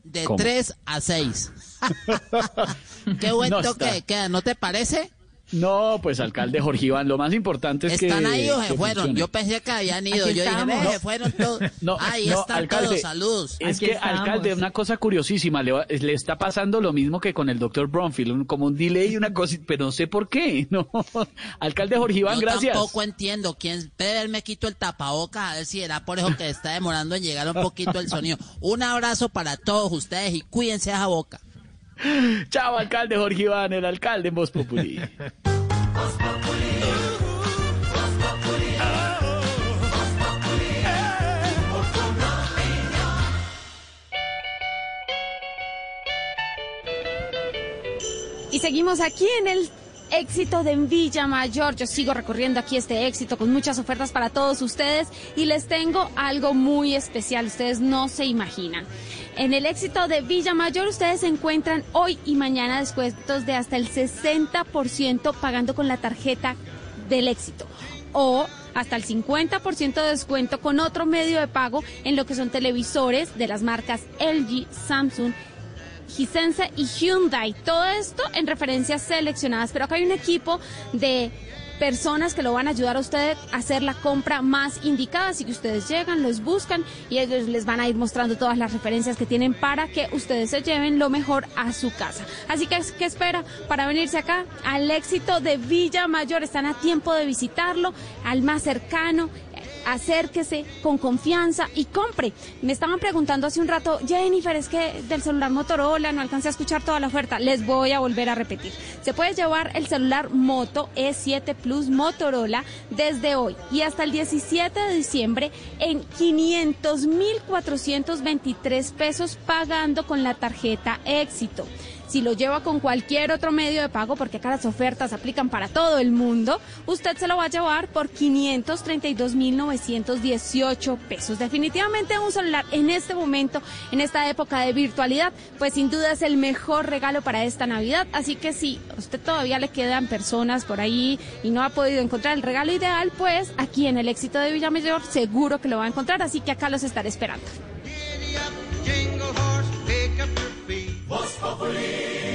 De ¿Cómo? 3 a 6. (laughs) (laughs) Qué buen No toque está. de queda, ¿no te parece? No, pues alcalde Jorge Iván, lo más importante es que ¿Están ahí o se fueron? funcione. Yo pensé que habían ido. Aquí Yo dije, ve, se fueron todos. (laughs) No, Ahí no, están alcalde, todos, saludos. Es que, alcalde, una cosa curiosísima, le, va- le está pasando lo mismo que con el doctor Bromfield, un- como un delay y una cosa, pero no sé por qué. (laughs) No. Alcalde Jorge Iván, Yo gracias. tampoco entiendo quién. Pero me quito el tapabocas a ver si era por eso que está demorando en llegar un poquito el sonido. Un abrazo para todos ustedes y cuídense esa boca. (laughs) Chao, alcalde Jorge Iván, el alcalde en Voz Populi. (laughs) Y seguimos aquí en el éxito de Villa Mayor. Yo sigo recorriendo aquí este éxito con muchas ofertas para todos ustedes y les tengo algo muy especial. Ustedes no se imaginan. En el éxito de Villa Mayor ustedes encuentran hoy y mañana descuentos de hasta el 60% pagando con la tarjeta del éxito o hasta el 50% de descuento con otro medio de pago en lo que son televisores de las marcas LG, Samsung, Hisense y Hyundai. Todo esto en referencias seleccionadas. Pero acá hay un equipo de personas que lo van a ayudar a usted a hacer la compra más indicada. Así que ustedes llegan, los buscan y ellos les van a ir mostrando todas las referencias que tienen para que ustedes se lleven lo mejor a su casa. Así que, ¿qué espera para venirse acá al éxito de Villa Mayor? Están a tiempo de visitarlo, al más cercano acérquese con confianza y compre. Me estaban preguntando hace un rato, Jennifer, es que del celular Motorola no alcancé a escuchar toda la oferta. Les voy a volver a repetir. Se puede llevar el celular Moto E7 Plus Motorola desde hoy y hasta el 17 de diciembre en 500.423 pesos pagando con la tarjeta Éxito. Si lo lleva con cualquier otro medio de pago, porque acá las ofertas aplican para todo el mundo, usted se lo va a llevar por 532.918 pesos. Definitivamente un celular en este momento, en esta época de virtualidad, pues sin duda es el mejor regalo para esta Navidad. Así que si a usted todavía le quedan personas por ahí y no ha podido encontrar el regalo ideal, pues aquí en el éxito de Villamayor seguro que lo va a encontrar. Así que acá los estaré esperando.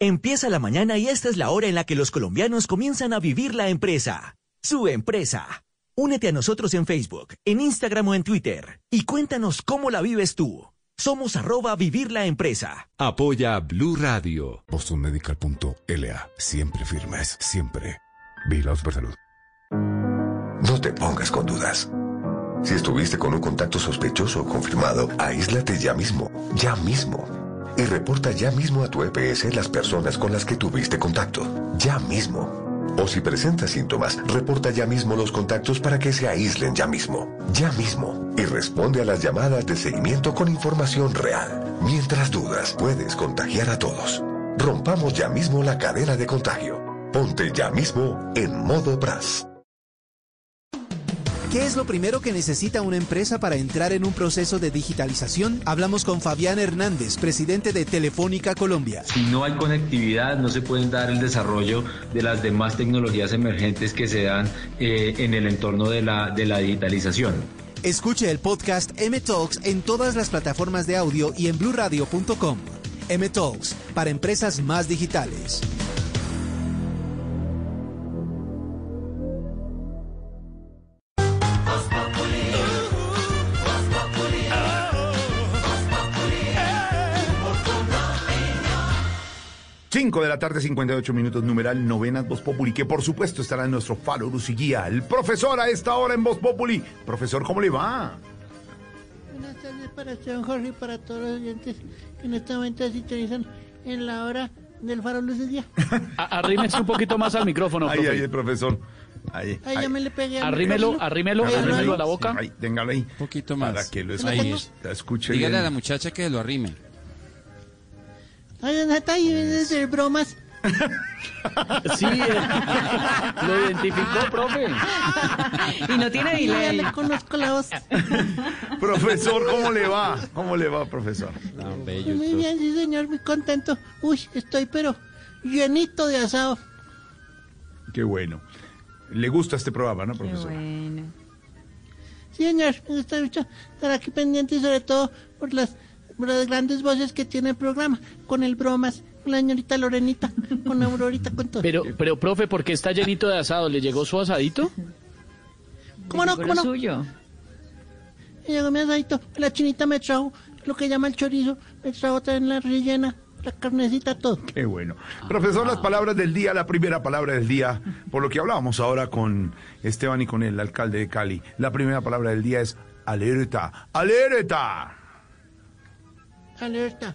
Empieza la mañana y esta es la hora en la que los colombianos comienzan a vivir la empresa. Su empresa. Únete a nosotros en Facebook, en Instagram o en Twitter y cuéntanos cómo la vives tú. Somos arroba vivir la empresa. Apoya Blue Radio. BostonMedical.la. Siempre firmes, siempre. Vigila Supersalud. No te pongas con dudas. Si estuviste con un contacto sospechoso o confirmado, aíslate ya mismo, ya mismo. Y reporta ya mismo a tu EPS las personas con las que tuviste contacto, ya mismo. O si presentas síntomas, reporta ya mismo los contactos para que se aíslen ya mismo, ya mismo. Y responde a las llamadas de seguimiento con información real. Mientras dudas, puedes contagiar a todos. Rompamos ya mismo la cadena de contagio. Ponte ya mismo en modo PRAS. ¿Qué es lo primero que necesita una empresa para entrar en un proceso de digitalización? Hablamos con Fabián Hernández, presidente de Telefónica Colombia. Si no hay conectividad, no se puede dar el desarrollo de las demás tecnologías emergentes que se dan eh, en el entorno de la, de la digitalización. Escuche el podcast M Talks en todas las plataformas de audio y en bluradio.com. M Talks, para empresas más digitales. Cinco de la tarde, 58 minutos, numeral novenas Voz Populi, que por supuesto estará en nuestro faro luz y guía. El profesor a esta hora en Voz Populi. Profesor, ¿cómo le va? Buenas tardes para usted, Jorge, y para todos los oyentes que en este momento sintonizan en la hora del faro luz del día. (laughs) A- Arrímese un poquito más al micrófono, Ahí, ahí, el profesor. Ahí, Ay, ya me le pegué Arrímelo, arrímelo, Ahí, arrímelo ahí. a la boca. Ahí, téngalo ahí. Un poquito más. Para que lo Ahí. escuche, escuche Dígale bien. a la muchacha que lo arrime. Ay, está ahí desde bromas. Sí, eh, lo identificó, profe. Y no tiene ya delay. le conozco la voz. Profesor, ¿cómo le va? ¿Cómo le va, profesor? Muy bien, sí, señor, muy contento. Uy, estoy pero llenito de asado. Qué bueno. Le gusta este programa, ¿no, profesor? Bueno. Sí, señor, me gusta mucho estar aquí pendiente y sobre todo por las, las grandes voces que tiene el programa, con el bromas, con la señorita Lorenita, con Aurorita, con todo. Pero, pero, profe, ¿por qué está llenito de asado? ¿Le llegó su asadito? ¿Cómo no, cómo no? suyo. Me llegó mi asadito, la chinita me trajo lo que llama el chorizo, me trajo también la rellena, la carnecita, todo. Qué bueno. Profesor, las palabras del día, la primera palabra del día, por lo que hablábamos ahora con Esteban y con el alcalde de Cali. La primera palabra del día es alerta, alerta. Alerta,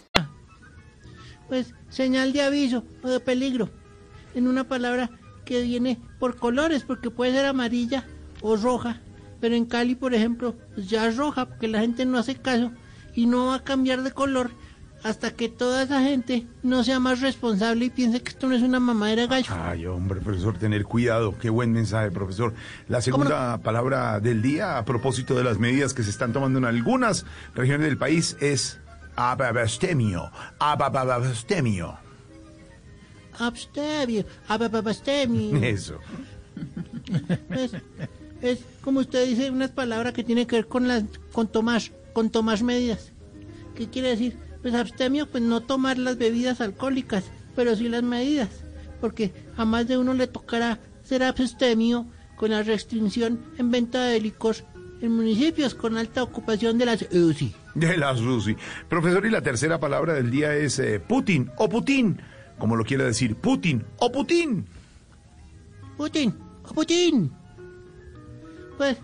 Pues señal de aviso o de peligro. En una palabra que viene por colores, porque puede ser amarilla o roja. Pero en Cali, por ejemplo, pues ya es roja, porque la gente no hace caso y no va a cambiar de color hasta que toda esa gente no sea más responsable y piense que esto no es una mamadera de gallo. Ay, hombre, profesor, tener cuidado. Qué buen mensaje, profesor. La segunda palabra del día, a propósito de las medidas que se están tomando en algunas regiones del país, es ababastemio. Ababastemio. Abstemio, ababastemio. Eso. Es, es como usted dice, unas palabras que tienen que ver con las, con tomar, con tomar medidas. ¿Qué quiere decir? Pues abstemio, pues no tomar las bebidas alcohólicas, pero sí las medidas, porque a más de uno le tocará ser abstemio con la restricción en venta de licor en municipios con alta ocupación de las UCI. De las UCI. Profesor, y la tercera palabra del día es eh, Putin o Putin, como lo quiere decir Putin o Putin. Putin, o Putin. Pues,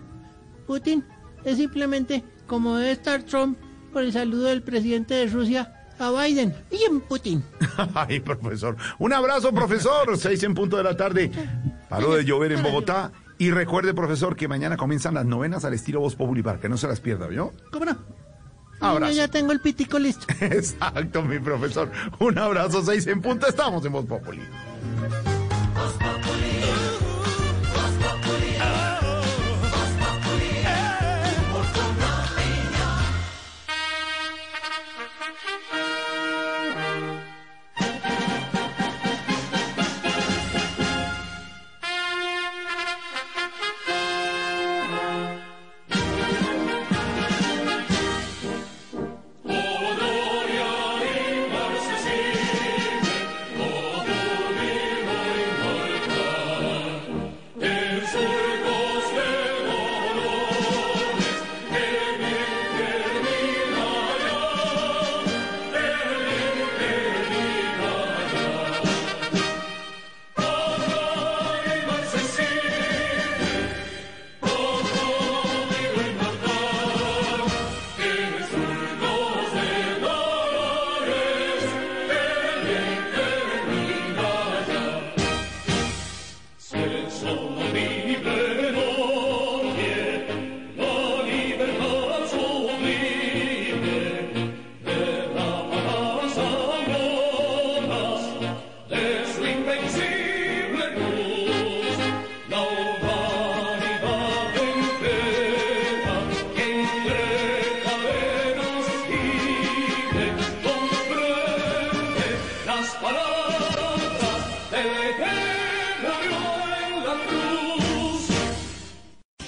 Putin es simplemente como debe estar Trump por el saludo del presidente de Rusia a Biden. Bien, Putin. (laughs) Ay, profesor. Un abrazo, profesor. (laughs) Seis en punto de la tarde. Paró de llover en Bogotá. Y recuerde, profesor, que mañana comienzan las novenas al estilo Voz Populi para que no se las pierda, ¿vio? ¿Cómo no? Abrazo. Yo ya tengo el pitico listo. (laughs) Exacto, mi profesor. Un abrazo, seis en punto. Estamos en Voz Populi.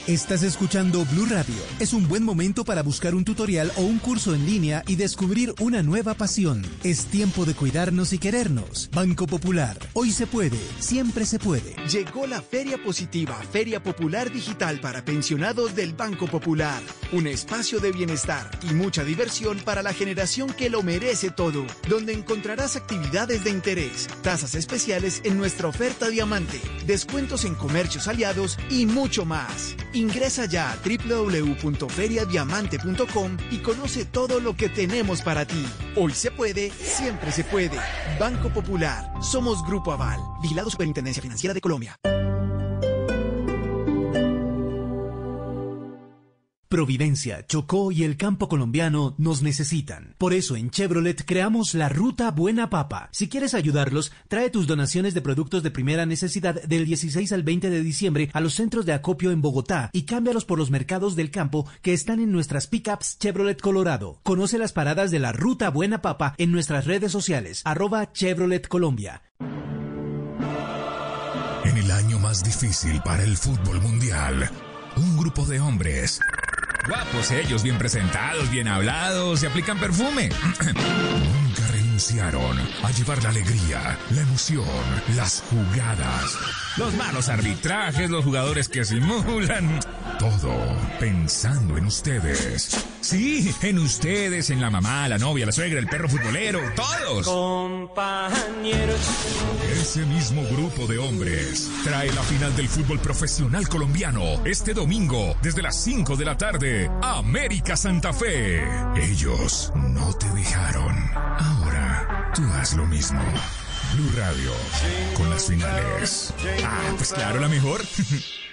Estás escuchando Blue Radio. Es un buen momento para buscar un tutorial o un curso en línea y descubrir una nueva pasión. Es tiempo de cuidarnos y querernos. Banco Popular. Hoy se puede, siempre se puede. Llegó la Feria Positiva, Feria Popular Digital para pensionados del Banco Popular. Un espacio de bienestar y mucha diversión para la generación que lo merece todo, donde encontrarás actividades de interés, tasas especiales en nuestra oferta diamante, descuentos en comercios aliados y mucho más. Ingresa ya a www.feriadiamante.com y conoce todo lo que tenemos para ti. Hoy se puede, siempre se puede. Banco Popular. Somos Grupo Aval. Vigilado Superintendencia Financiera de Colombia. Providencia, Chocó y el campo colombiano nos necesitan. Por eso en Chevrolet creamos la Ruta Buena Papa. Si quieres ayudarlos, trae tus donaciones de productos de primera necesidad del 16 al 20 de diciembre a los centros de acopio en Bogotá y cámbialos por los mercados del campo que están en nuestras pickups Chevrolet Colorado. Conoce las paradas de la Ruta Buena Papa en nuestras redes sociales, arroba Chevrolet Colombia. En el año más difícil para el fútbol mundial, un grupo de hombres, guapos ellos, bien presentados, bien hablados, y aplican perfume. (clears throat) Nunca renunciaron a llevar la alegría, la emoción, las jugadas, los malos arbitrajes, los jugadores que simulan. Todo pensando en ustedes. Sí, en ustedes, en la mamá, la novia, la suegra, el perro futbolero, todos. Compañeros. Ese mismo grupo de hombres trae la final del fútbol profesional colombiano este domingo desde las 5 de la tarde. América Santa Fe. Ellos no te dejaron. Ahora tú haz lo mismo. Blue Radio con las finales. Ah, pues claro, la mejor. (laughs)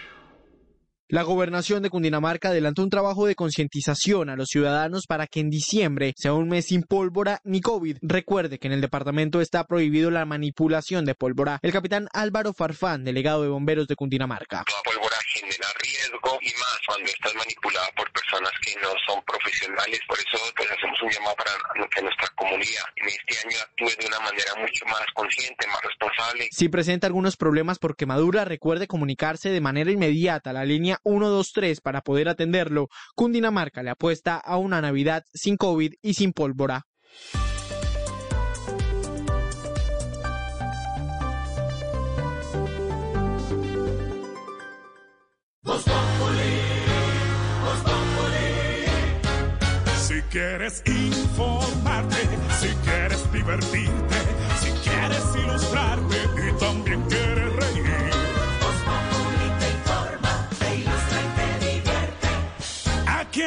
La gobernación de Cundinamarca adelantó un trabajo de concientización a los ciudadanos para que en diciembre sea un mes sin pólvora ni COVID. Recuerde que en el departamento está prohibido la manipulación de pólvora. El capitán Álvaro Farfán, delegado de bomberos de Cundinamarca. Toda pólvora genera riesgo y más cuando está manipulada por personas que no son profesionales. Por eso pues hacemos un llamado para que nuestra comunidad en este año actúe de una manera mucho más consciente, más responsable. Si presenta algunos problemas por quemadura, recuerde comunicarse de manera inmediata a la línea 123 para poder atenderlo. Cundinamarca le apuesta a una Navidad sin COVID y sin pólvora. Si quieres informarte, si quieres divertirte,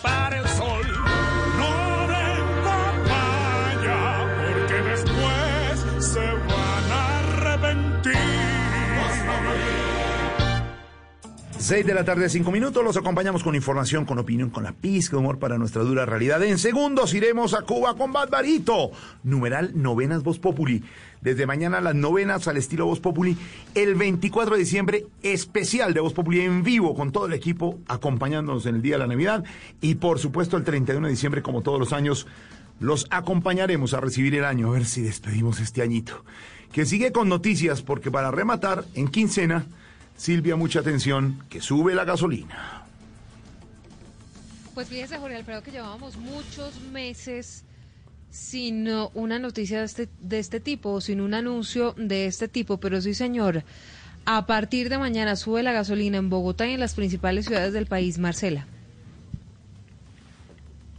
Quiere tapar 6 de la tarde, 5 minutos. Los acompañamos con información, con opinión, con la pizca de humor para nuestra dura realidad. En segundos iremos a Cuba con Barbarito. Numeral Novenas Voz Populi. Desde mañana las novenas al estilo Voz Populi. El 24 de diciembre, especial de Voz Populi en vivo con todo el equipo acompañándonos en el día de la Navidad. Y por supuesto, el 31 de diciembre, como todos los años, los acompañaremos a recibir el año. A ver si despedimos este añito. Que sigue con noticias, porque para rematar, en quincena. Silvia, mucha atención, que sube la gasolina. Pues fíjese, Jorge Alfredo, que llevábamos muchos meses sin uh, una noticia de este, de este tipo, sin un anuncio de este tipo, pero sí, señor, a partir de mañana sube la gasolina en Bogotá y en las principales ciudades del país, Marcela.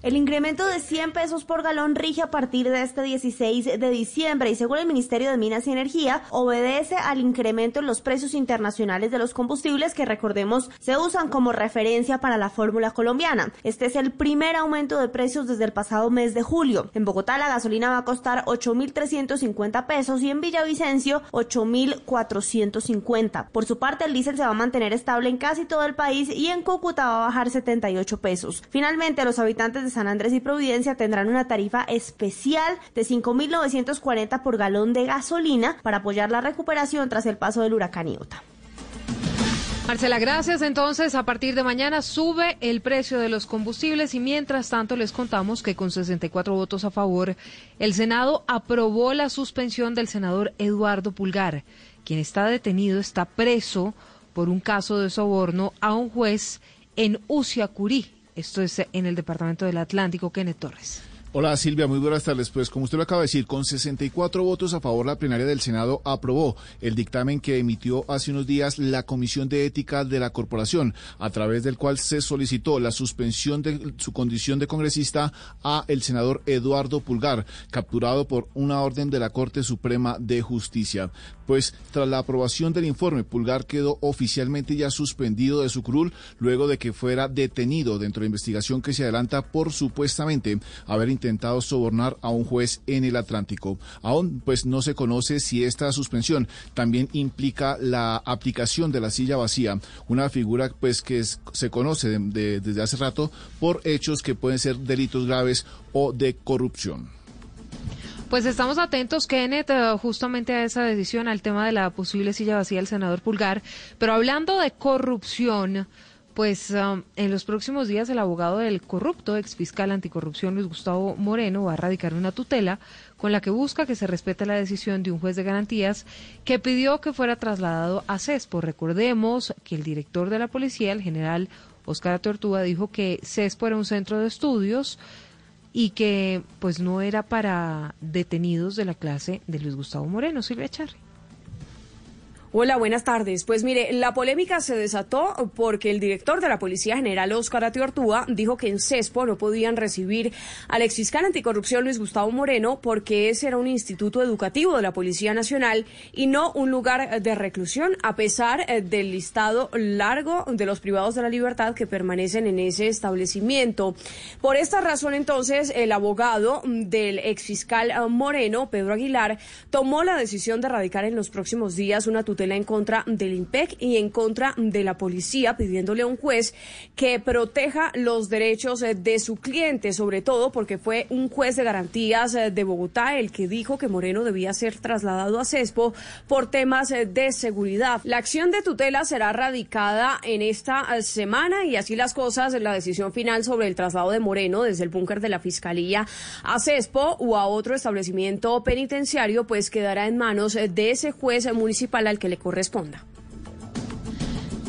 El incremento de 100 pesos por galón rige a partir de este 16 de diciembre y según el Ministerio de Minas y Energía obedece al incremento en los precios internacionales de los combustibles que recordemos se usan como referencia para la fórmula colombiana. Este es el primer aumento de precios desde el pasado mes de julio. En Bogotá la gasolina va a costar 8.350 pesos y en Villavicencio 8.450. Por su parte el diésel se va a mantener estable en casi todo el país y en Cúcuta va a bajar 78 pesos. Finalmente los habitantes de San Andrés y Providencia tendrán una tarifa especial de 5.940 por galón de gasolina para apoyar la recuperación tras el paso del huracán Iota. Marcela, gracias. Entonces, a partir de mañana sube el precio de los combustibles y mientras tanto les contamos que con 64 votos a favor, el Senado aprobó la suspensión del senador Eduardo Pulgar, quien está detenido, está preso por un caso de soborno a un juez en Uciacurí, esto es en el departamento del Atlántico, Kenneth Torres. Hola Silvia, muy buenas tardes. Pues como usted lo acaba de decir, con 64 votos a favor, la plenaria del Senado aprobó el dictamen que emitió hace unos días la Comisión de Ética de la Corporación, a través del cual se solicitó la suspensión de su condición de congresista a el senador Eduardo Pulgar, capturado por una orden de la Corte Suprema de Justicia. Pues tras la aprobación del informe, Pulgar quedó oficialmente ya suspendido de su curul luego de que fuera detenido dentro de la investigación que se adelanta por supuestamente haber intentado sobornar a un juez en el Atlántico. Aún pues no se conoce si esta suspensión también implica la aplicación de la silla vacía, una figura pues que se conoce desde hace rato por hechos que pueden ser delitos graves o de corrupción. Pues estamos atentos, Kenneth, eh, justamente a esa decisión, al tema de la posible silla vacía del senador Pulgar. Pero hablando de corrupción, pues um, en los próximos días el abogado del corrupto ex fiscal anticorrupción Luis Gustavo Moreno va a radicar una tutela con la que busca que se respete la decisión de un juez de garantías que pidió que fuera trasladado a CESPO. Recordemos que el director de la policía, el general Oscar Tortuga, dijo que CESPO era un centro de estudios y que pues no era para detenidos de la clase de Luis Gustavo Moreno, Silvia Charri. Hola, buenas tardes. Pues mire, la polémica se desató porque el director de la Policía General, Óscar Atiortúa, dijo que en CESPO no podían recibir al exfiscal anticorrupción Luis Gustavo Moreno porque ese era un instituto educativo de la Policía Nacional y no un lugar de reclusión, a pesar eh, del listado largo de los privados de la libertad que permanecen en ese establecimiento. Por esta razón, entonces, el abogado del exfiscal eh, Moreno, Pedro Aguilar, tomó la decisión de radicar en los próximos días una tutela en contra del IMPEC y en contra de la policía, pidiéndole a un juez que proteja los derechos eh, de su cliente, sobre todo porque fue un juez de garantías eh, de Bogotá el que dijo que Moreno debía ser trasladado a CESPO por temas eh, de seguridad. La acción de tutela será radicada en esta semana y así las cosas, la decisión final sobre el traslado de Moreno desde el búnker de la Fiscalía a CESPO o a otro establecimiento penitenciario, pues quedará en manos de ese juez municipal al que le corresponda.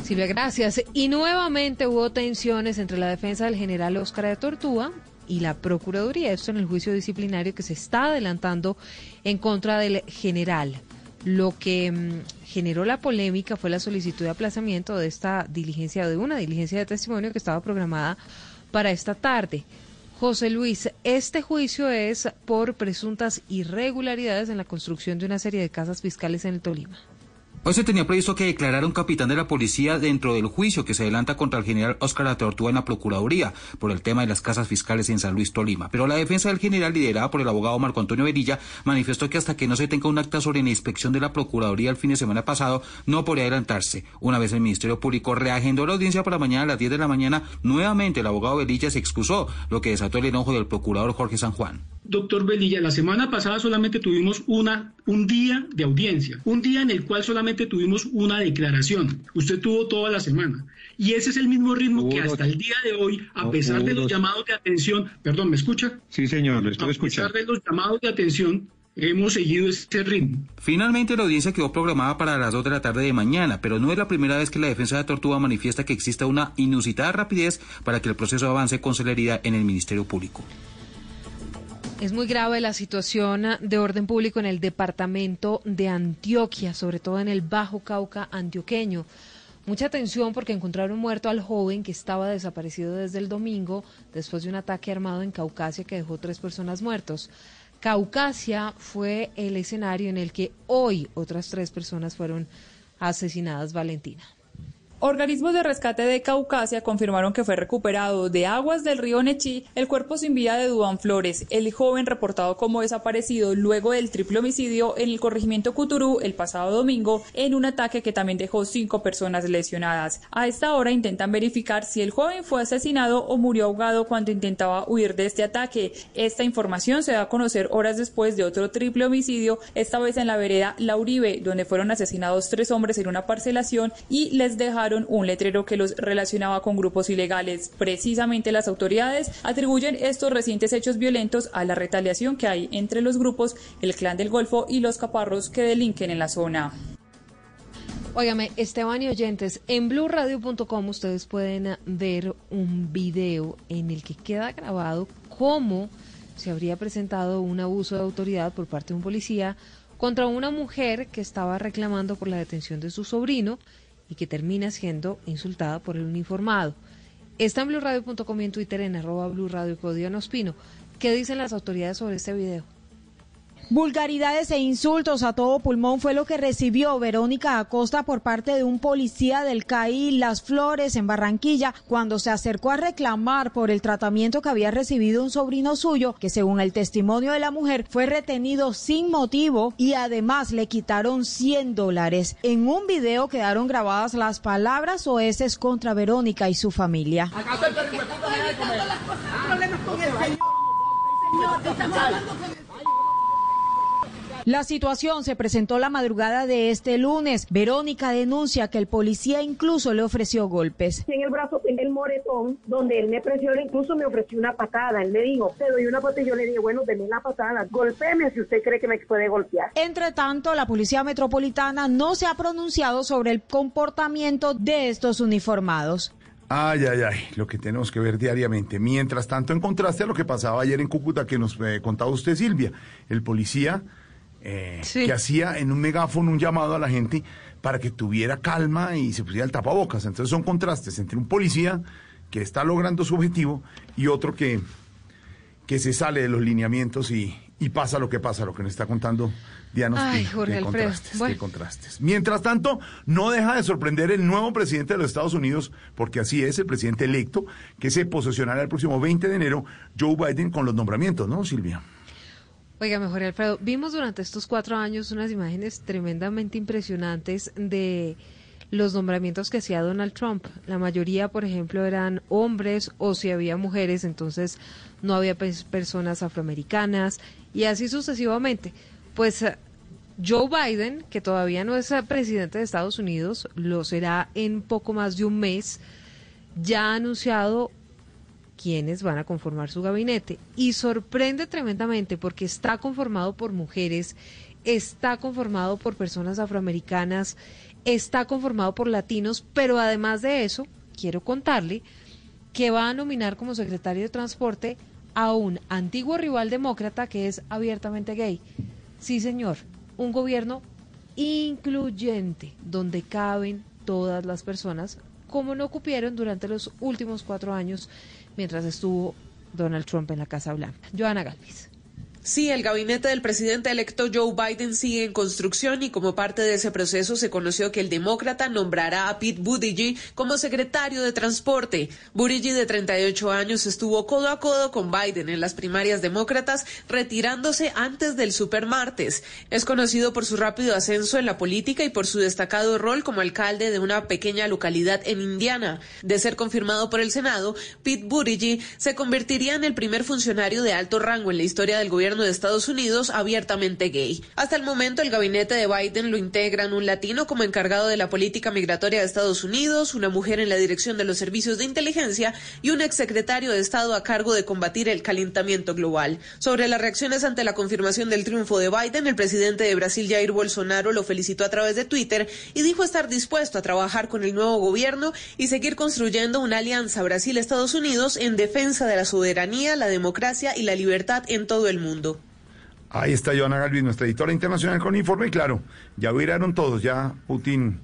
Silvia, gracias. Y nuevamente hubo tensiones entre la defensa del general Óscar de Tortúa y la Procuraduría. Esto en el juicio disciplinario que se está adelantando en contra del general. Lo que mm, generó la polémica fue la solicitud de aplazamiento de esta diligencia, de una diligencia de testimonio que estaba programada para esta tarde. José Luis, este juicio es por presuntas irregularidades en la construcción de una serie de casas fiscales en el Tolima. Hoy se tenía previsto que declarara un capitán de la policía dentro del juicio que se adelanta contra el general Óscar Atortúa en la Procuraduría por el tema de las casas fiscales en San Luis Tolima. Pero la defensa del general, liderada por el abogado Marco Antonio Verilla, manifestó que hasta que no se tenga un acta sobre la inspección de la Procuraduría el fin de semana pasado, no podría adelantarse. Una vez el Ministerio Público reagendó la audiencia para mañana a las 10 de la mañana, nuevamente el abogado Verilla se excusó, lo que desató el enojo del procurador Jorge San Juan. Doctor Velilla, la semana pasada solamente tuvimos una, un día de audiencia, un día en el cual solamente tuvimos una declaración. Usted tuvo toda la semana. Y ese es el mismo ritmo que hasta el día de hoy, a pesar de los llamados de atención, perdón, ¿me escucha? Sí, señor, lo estoy escuchando. A pesar de los llamados de atención, hemos seguido ese ritmo. Finalmente la audiencia quedó programada para las 2 de la tarde de mañana, pero no es la primera vez que la defensa de Tortuga manifiesta que exista una inusitada rapidez para que el proceso avance con celeridad en el Ministerio Público. Es muy grave la situación de orden público en el departamento de Antioquia, sobre todo en el Bajo Cauca antioqueño. Mucha atención porque encontraron muerto al joven que estaba desaparecido desde el domingo después de un ataque armado en Caucasia que dejó tres personas muertos. Caucasia fue el escenario en el que hoy otras tres personas fueron asesinadas, Valentina. Organismos de rescate de Caucasia confirmaron que fue recuperado de aguas del río Nechí el cuerpo sin vida de Duan Flores, el joven reportado como desaparecido luego del triple homicidio en el corregimiento Cuturú el pasado domingo en un ataque que también dejó cinco personas lesionadas. A esta hora intentan verificar si el joven fue asesinado o murió ahogado cuando intentaba huir de este ataque. Esta información se da a conocer horas después de otro triple homicidio, esta vez en la vereda Lauribe, donde fueron asesinados tres hombres en una parcelación y les dejaron un letrero que los relacionaba con grupos ilegales. Precisamente las autoridades atribuyen estos recientes hechos violentos a la retaliación que hay entre los grupos el Clan del Golfo y los caparros que delinquen en la zona. Óigame, Esteban y oyentes, en blueradio.com ustedes pueden ver un video en el que queda grabado cómo se habría presentado un abuso de autoridad por parte de un policía contra una mujer que estaba reclamando por la detención de su sobrino y que termina siendo insultada por el uniformado. Está en blurradio.com y en Twitter en arroba blurradio Código Nospino. ¿Qué dicen las autoridades sobre este video? Vulgaridades e insultos a todo pulmón fue lo que recibió Verónica Acosta por parte de un policía del CAI Las Flores en Barranquilla cuando se acercó a reclamar por el tratamiento que había recibido un sobrino suyo que según el testimonio de la mujer fue retenido sin motivo y además le quitaron 100 dólares. En un video quedaron grabadas las palabras oeces contra Verónica y su familia. La situación se presentó la madrugada de este lunes. Verónica denuncia que el policía incluso le ofreció golpes. En el brazo tengo el moretón donde él me presionó, incluso me ofreció una patada. Él me dijo, te doy una patada y yo le dije, bueno, denme la patada, golpéeme si usted cree que me puede golpear. Entre tanto, la Policía Metropolitana no se ha pronunciado sobre el comportamiento de estos uniformados. Ay, ay, ay, lo que tenemos que ver diariamente. Mientras tanto, en contraste a lo que pasaba ayer en Cúcuta, que nos eh, contaba usted, Silvia, el policía eh, que hacía en un megáfono un llamado a la gente para que tuviera calma y se pusiera el tapabocas. Entonces son contrastes entre un policía que está logrando su objetivo y otro que, que se sale de los lineamientos y, y pasa lo que pasa, lo que nos está contando Diana Ay, Jorge qué contrastes, Bueno. qué contrastes. Mientras tanto, no deja de sorprender el nuevo presidente de los Estados Unidos, porque así es, el presidente electo, que se posesionará el próximo 20 de enero, Joe Biden, con los nombramientos, ¿no, Silvia? Oiga, mejor Alfredo, vimos durante estos cuatro años unas imágenes tremendamente impresionantes de los nombramientos que hacía Donald Trump. La mayoría, por ejemplo, eran hombres o si había mujeres, entonces no había personas afroamericanas y así sucesivamente. Pues eh, Joe Biden, que todavía no es eh, presidente de Estados Unidos, lo será en poco más de un mes, ya ha anunciado quienes van a conformar su gabinete. Y sorprende tremendamente porque está conformado por mujeres, está conformado por personas afroamericanas, está conformado por latinos, pero además de eso, quiero contarle que va a nominar como secretario de Transporte a un antiguo rival demócrata que es abiertamente gay. Sí, señor, un gobierno incluyente donde caben todas las personas, como no ocupieron durante los últimos cuatro años mientras estuvo Donald Trump en la Casa Blanca. Joana Galvis. Sí, el gabinete del presidente electo Joe Biden sigue en construcción y como parte de ese proceso se conoció que el demócrata nombrará a Pete Buttigieg como secretario de Transporte. Buttigieg, de 38 años, estuvo codo a codo con Biden en las primarias demócratas, retirándose antes del supermartes. Es conocido por su rápido ascenso en la política y por su destacado rol como alcalde de una pequeña localidad en Indiana. De ser confirmado por el Senado, Pete Buttigieg se convertiría en el primer funcionario de alto rango en la historia del gobierno de Estados Unidos abiertamente gay. Hasta el momento, el gabinete de Biden lo integran un latino como encargado de la política migratoria de Estados Unidos, una mujer en la dirección de los servicios de inteligencia y un exsecretario de Estado a cargo de combatir el calentamiento global. Sobre las reacciones ante la confirmación del triunfo de Biden, el presidente de Brasil, Jair Bolsonaro, lo felicitó a través de Twitter y dijo estar dispuesto a trabajar con el nuevo gobierno y seguir construyendo una alianza Brasil-Estados Unidos en defensa de la soberanía, la democracia y la libertad en todo el mundo. Ahí está Joana Galvis, nuestra editora internacional con informe, y claro, ya viraron todos, ya Putin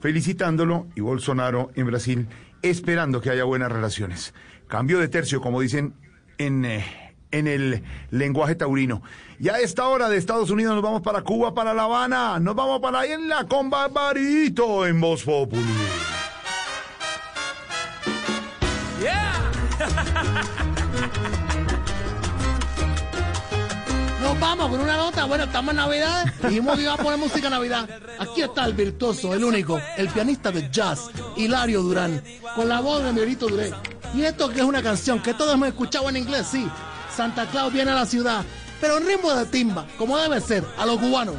felicitándolo y Bolsonaro en Brasil esperando que haya buenas relaciones. Cambio de tercio, como dicen en, eh, en el lenguaje taurino. Y a esta hora de Estados Unidos nos vamos para Cuba, para La Habana, nos vamos para ahí en la con Barbarito en Voz. Vamos con una nota. Bueno, estamos en Navidad. Dijimos que iba a poner música Navidad. Aquí está el virtuoso, el único, el pianista de jazz, Hilario Durán, con la voz de Miguelito Duré. Y esto que es una canción que todos hemos escuchado en inglés, sí. Santa Claus viene a la ciudad, pero en ritmo de timba, como debe ser, a los cubanos.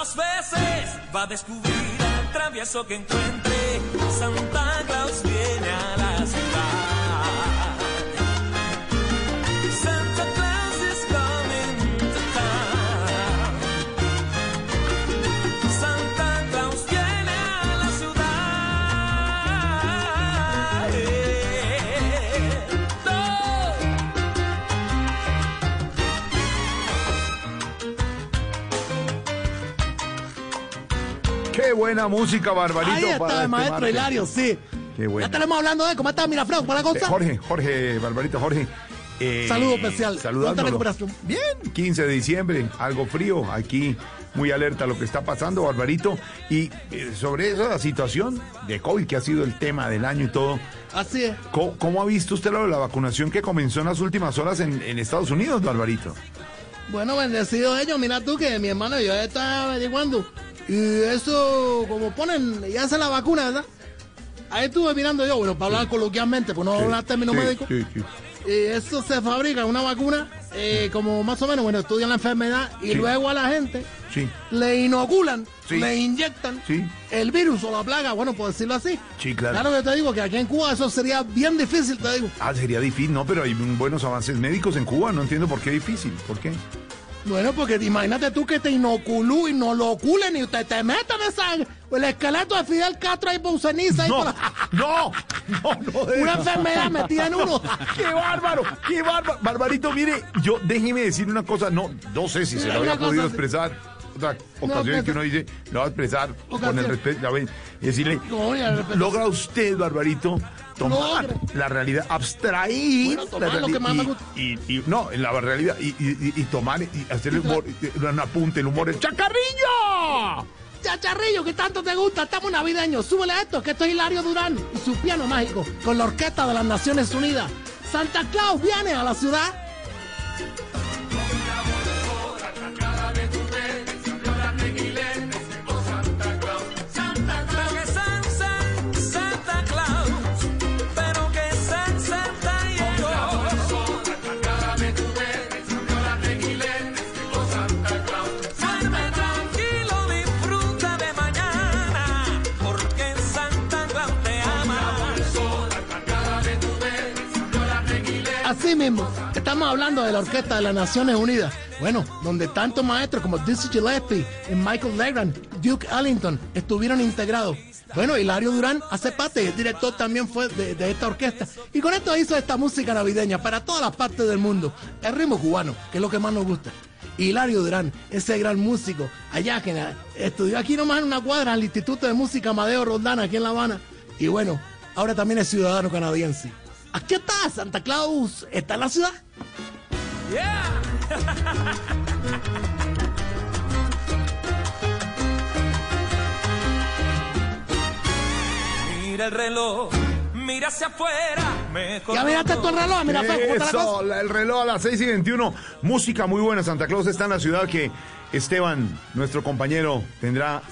Dos veces. Va a descubrir al travieso que encuentre. Santa Claus viene a la Qué buena música, Barbarito. Ahí está para el maestro. Hilario, sí. Qué bueno. Ya tenemos hablando de cómo está Miraflores, ¿para la Eh, cosa? Jorge, Jorge, Barbarito, Jorge. eh, Saludo especial. ¿Cuánta Saludándolo. recuperación? Bien, 15 de diciembre, algo frío, aquí muy alerta a lo que está pasando, Barbarito. Y eh, sobre esa situación de COVID, que ha sido el tema del año y todo, Así es. ¿cómo, cómo ha visto usted lo de la vacunación que comenzó en las últimas horas en, en Estados Unidos, Barbarito? Bueno, bendecido ellos. Mira tú que mi hermano y yo estaba averiguando. Y eso, como ponen, ya hace la vacuna, ¿verdad? Ahí estuve mirando yo, bueno, para hablar coloquialmente, pues no Sí, hablar términos sí, médicos. sí, sí. Y eso se fabrica, una vacuna, eh, como más o menos, bueno, estudian la enfermedad y luego a la gente Sí, le inoculan, Sí. le inyectan sí, el virus o la plaga, bueno, por decirlo así. sí, claro. Claro que te digo que aquí en Cuba eso sería bien difícil, te digo. Ah, sería difícil, no, pero hay buenos avances médicos en Cuba, no entiendo por qué difícil, ¿por qué? Bueno, porque imagínate tú que te inoculú y no lo oculen y te, te metan esa, el esqueleto de Fidel Castro ahí por ceniza. ahí No, por la- no, no, no. de Una enfermedad metida en uno. (laughs) ¡Qué bárbaro! ¡Qué bárbaro! Barbarito, mire, yo déjeme decir una cosa, no, no sé si se lo había cosa podido expresar. Otra ocasión pues, que uno dice, lo va a expresar con el respeto, ya ven, y decirle, No, logra usted, Barbarito, tomar la realidad, abstraer Bueno, la realidad y- y, y- no, en la realidad, y, tomar y hacer el humor, un apunte, el humor, el chacarrillo. Chacharrillo, que tanto te gusta, estamos navideños. Súbele a esto, que esto es Hilario Durán y su piano mágico con la Orquesta de las Naciones Unidas. Santa Claus viene a la ciudad. Estamos hablando de la Orquesta de las Naciones Unidas. Bueno, donde tantos maestros como Dizzy Gillespie Michael Legrand, Duke Ellington estuvieron integrados. Bueno, Hilario Durán hace parte, el director también fue de, esta orquesta. Y con esto hizo esta música navideña para todas las partes del mundo. El ritmo cubano, que es lo que más nos gusta. Hilario Durán, ese gran músico, allá que estudió aquí nomás en una cuadra al Instituto de Música Amadeo Roldán, aquí en La Habana. Y bueno, ahora también es ciudadano canadiense. Aquí está, Santa Claus, está en la ciudad. Mira el reloj, mira hacia afuera. Mejor Ya miraste tu reloj, mira, Fer, ¿cómo está la Eso, cosa? la- el reloj a las 6 y 21. Música muy buena. Santa Claus está en la ciudad que Esteban, nuestro compañero, tendrá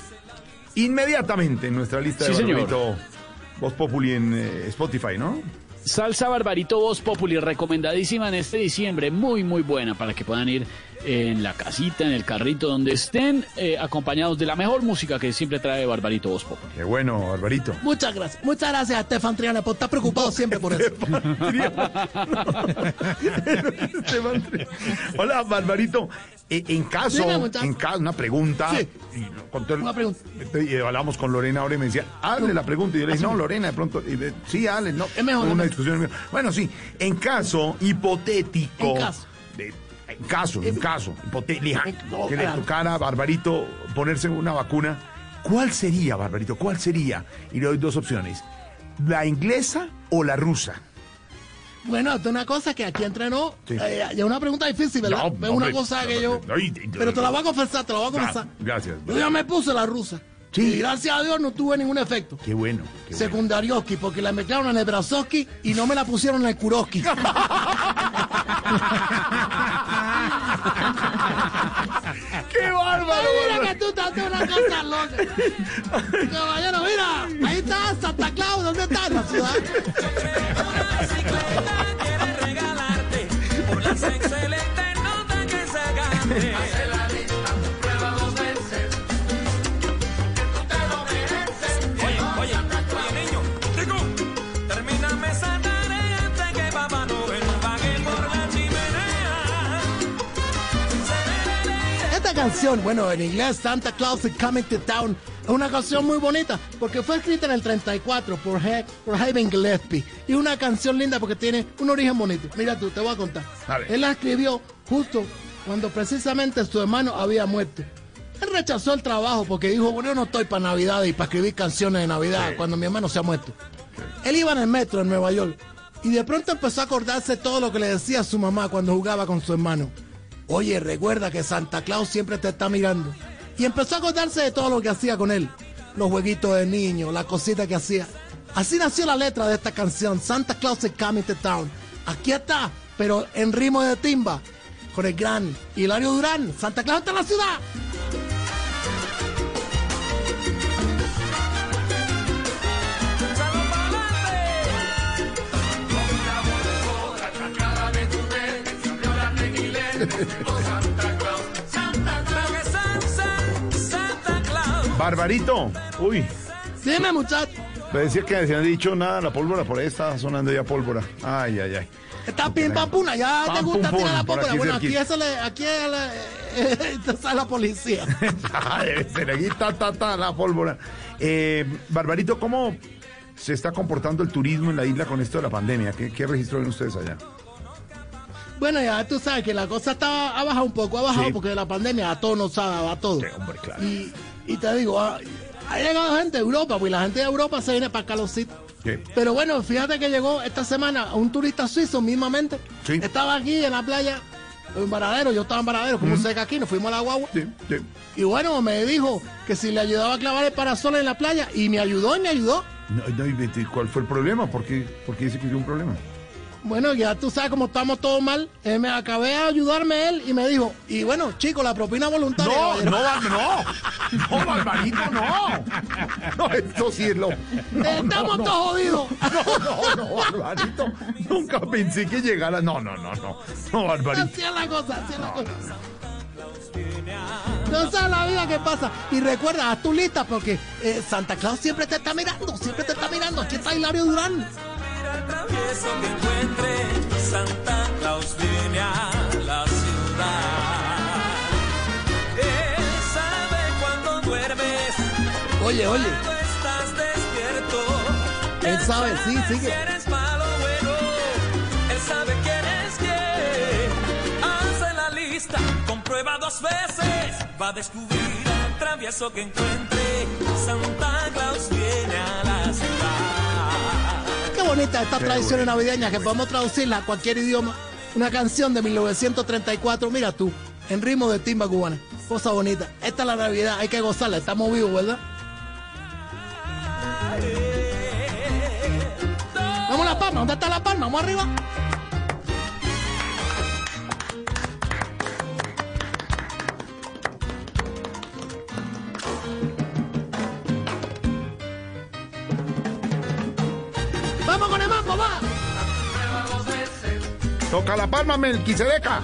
inmediatamente en nuestra lista de Sí. Barbarito Voz Populi en eh, Spotify, ¿no? Salsa Barbarito Voz Populi, recomendadísima en este diciembre, muy muy buena para que puedan ir en la casita, en el carrito, donde estén, eh, acompañados de la mejor música que siempre trae Barbarito Voz Populi. Qué bueno, Barbarito. Muchas gracias. Muchas gracias a Estefan Triana por estar preocupado siempre por eso. (laughs) (laughs) Hola, Barbarito. Eh, en caso, Dime, en caso, una pregunta. Sí. Una pregunta. y hablamos con Lorena ahora y me decía, hazle la pregunta. Y yo le dije, no, Lorena, de pronto. y de- sí, hazle, no. Es Una mejor. Discusión. Bueno, sí. En caso hipotético. En caso. de- en caso, en caso hipotético. que le tocara a Barbarito ponerse una vacuna. ¿Cuál sería, Barbarito? ¿Cuál sería? Y le doy dos opciones. ¿La inglesa o la rusa? Bueno, es una cosa que aquí entrenó. Sí. Eh, es una pregunta difícil, ¿verdad? No, es una hombre, cosa que yo. no, Pero te la voy a confesar, te la voy a confesar. Gracias. Yo ya me puse la rusa. Sí. Y gracias a Dios no tuve ningún efecto. Qué bueno. qué bueno. Secundarioski, porque la mezclaron en el Brazoski y no me la pusieron en el Kuroski. (laughs) ¡Qué bárbaro! Mira que tú estás de una cosa loca. Caballero, mira, ahí está Santa Claus, ¿dónde está la ciudad? Por las excelentes notas que se canción, bueno, en inglés, Santa Claus is Coming to Town, es una canción muy bonita porque fue escrita en el 34 por, He por Haven Gillespie. Y una canción linda porque tiene un origen bonito. Mira tú, te voy a contar. A. Él la escribió justo cuando precisamente su hermano había muerto. Él rechazó el trabajo porque dijo, bueno, yo no estoy para Navidad y para escribir canciones de Navidad cuando mi hermano se ha muerto. Él iba en el metro en Nueva York y de pronto empezó a acordarse todo lo que le decía su mamá cuando jugaba con su hermano. Oye, recuerda que Santa Claus siempre te está mirando. Y empezó a acordarse de todo lo que hacía con él. Los jueguitos de niño, las cositas que hacía. Así nació la letra de esta canción, Santa Claus is Coming to Town. Aquí está, pero en ritmo de timba, con el gran Hilario Durán. Santa Claus está en la ciudad. Barbarito. Uy. Dime, muchacho. Me decía que se han dicho nada, la pólvora por ahí está sonando ya pólvora. Ay, ay, ay. Está pim pam puna, ya Pam, te gusta pum, tirar la pólvora. aquí Bueno, aquí cerquita. eso le, aquí es la, eh, (laughs) esta es la policía. Debe ser aquí, ta, ta, ta, la pólvora. Eh, Barbarito, ¿cómo se está comportando el turismo en la isla con esto de la pandemia? ¿Qué, qué registro ven ustedes allá? Bueno, ya tú sabes que la cosa está, ha bajado un poco, ha bajado Sí. porque la pandemia a todo nos sabe, a todo. hombre, claro. Y, y te digo, ha, ha llegado gente de Europa, pues la gente de Europa se viene para calorcito. Sí. Pero bueno, fíjate que llegó esta semana un turista suizo mismamente. Sí. Estaba aquí en la playa, en Varadero, yo estaba en Varadero, como cerca aquí, nos fuimos a la guagua. Sí, sí. Y bueno, me dijo que si le ayudaba a clavar el parasol en la playa, y me ayudó y me ayudó. No, no, ¿Cuál fue el problema? ¿Por qué, por qué dice que hubo un problema? Bueno, ya tú sabes cómo estamos todos mal. Eh, me acabé de ayudarme él y me dijo, y bueno, chicos, la propina voluntaria. No, caballero". no, no, no, Barbarito, no. No, esto sí es lo. no, Estamos no, todos jodidos. (laughs) No, no, no, Barbarito. Nunca pensé que llegara. No, no, no, no. No, Barbarito. Así es la cosa, así es la cosa. No sabes la vida que pasa. Y recuerda, haz tu lista porque eh, Santa Claus siempre te está mirando, siempre te está mirando. Aquí está Hilario Durán. Travieso que encuentre, Santa Claus viene a la ciudad. Él sabe cuando duermes, Oye, oye. cuando estás despierto. Él sabe, sí, Si sigue. eres malo bueno, él sabe quién es quién. Hace la lista, comprueba dos veces, va a descubrir al travieso que encuentre. Santa Claus viene a la ciudad. Bonita esta Qué tradición navideña que podemos traducirla a cualquier idioma. Una canción de 1934, mira tú, en ritmo de timba cubana. Cosa bonita. Esta es la Navidad, hay que gozarla, estamos vivos, ¿verdad? Vamos a la palma, ¿dónde está la palma? Vamos arriba. Toca la palma, Melquisedeca.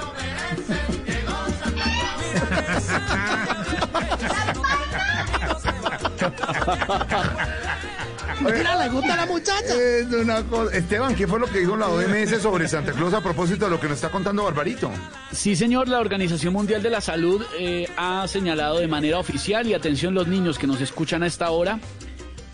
Mira, le gusta a la muchacha. Es una cosa- Esteban, ¿qué fue lo que dijo la OMS sobre Santa Claus a propósito de lo que nos está contando Barbarito? Sí, señor, la Organización Mundial de la Salud eh, ha señalado de manera oficial, y atención los niños que nos escuchan a esta hora,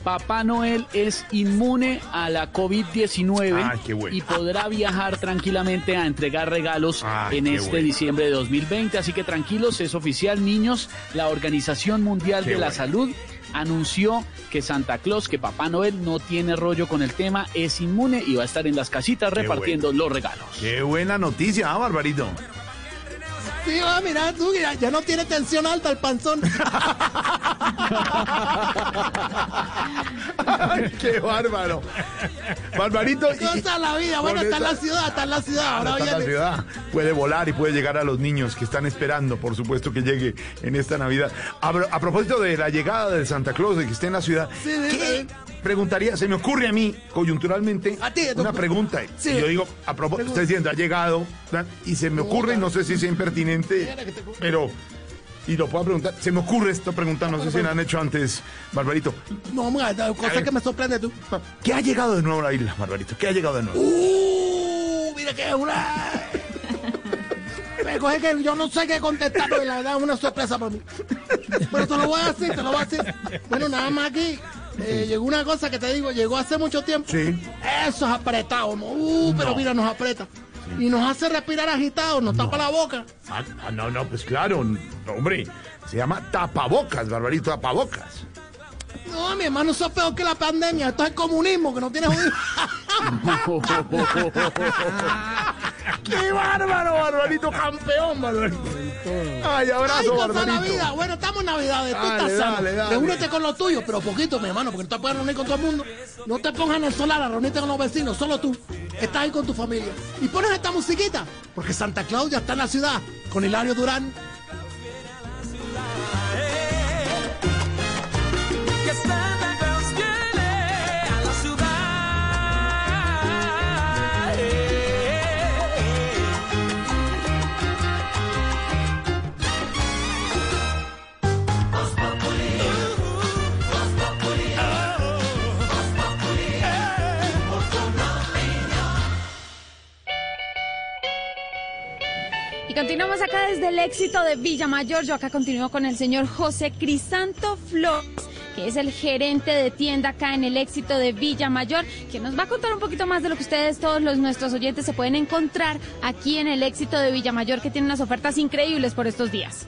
Papá Noel es inmune a la COVID-19 Ah, bueno. y podrá viajar tranquilamente a entregar regalos en qué este bueno. diciembre de 2020. Así que tranquilos, es oficial, niños. La Organización Mundial Qué de la bueno. Salud anunció que Santa Claus, que Papá Noel no tiene rollo con el tema, es inmune y va a estar en las casitas Qué repartiendo los regalos. Qué buena noticia, ¿ah, Barbarito? Sí, va, mira, tú, mira, ya no tiene tensión alta el panzón. (laughs) Ay, qué bárbaro. Barbarito. Cosa la vida, bueno, está en la ciudad, está en la ciudad. Ah, Ahora está en la viene. ciudad. Puede volar y puede llegar a los niños que están esperando, por supuesto, que llegue en esta Navidad. A, pro- a propósito de la llegada de Santa Claus, de que esté en la ciudad, Sí, sí, ¿qué sí. preguntaría? Se me ocurre a mí, coyunturalmente, A ti, una pregunta. Sí. Y yo digo, a propósito, estoy diciendo, ha llegado, ¿verdad? y se me ocurre, y no sé si sea impertinente, pero... Y lo puedo preguntar, se me ocurre esta pregunta, no sé si la han hecho antes, Barbarito. No, cosa que me sorprende tú. ¿Qué ha llegado de nuevo a la isla, Barbarito? ¿Qué ha llegado de nuevo? Uh, mira que una. Me coge que yo no sé qué contestar, porque la verdad es una sorpresa para mí. Pero te lo voy a decir, te lo voy a decir. Bueno, nada más aquí. eh, llegó una cosa que te digo, llegó hace mucho tiempo. Sí. Eso es apretado, ¿no? Uh, pero mira, nos aprieta. Y nos hace respirar agitado, nos tapa la boca. Ah, no, no, pues claro, no, hombre, se llama tapabocas, Barbarito, tapabocas. No, mi hermano, eso es peor que la pandemia. Esto es el comunismo, que no tiene jodido. (laughs) ¡Qué bárbaro, Barbarito, campeón, Barbarito! ¡Ay, Ay, abrazo, la Barbarito! vida. Bueno, estamos en Navidad, tú Dale, estás sano. dale, dale. Reúnete con los tuyos, pero poquito, mi hermano, porque no te puedes reunir con todo el mundo. No te pongas en el solar a reunirte con los vecinos, solo tú. Estás ahí con tu familia. Y pones esta musiquita, porque Santa Claus ya está en la ciudad, con Hilario Durán. Continuamos acá desde el éxito de Villamayor. Yo acá continúo con el señor José Crisanto Flores, que es el gerente de tienda acá en el éxito de Villamayor, que nos va a contar un poquito más de lo que ustedes, todos los nuestros oyentes, se pueden encontrar aquí en el éxito de Villamayor, que tiene unas ofertas increíbles por estos días.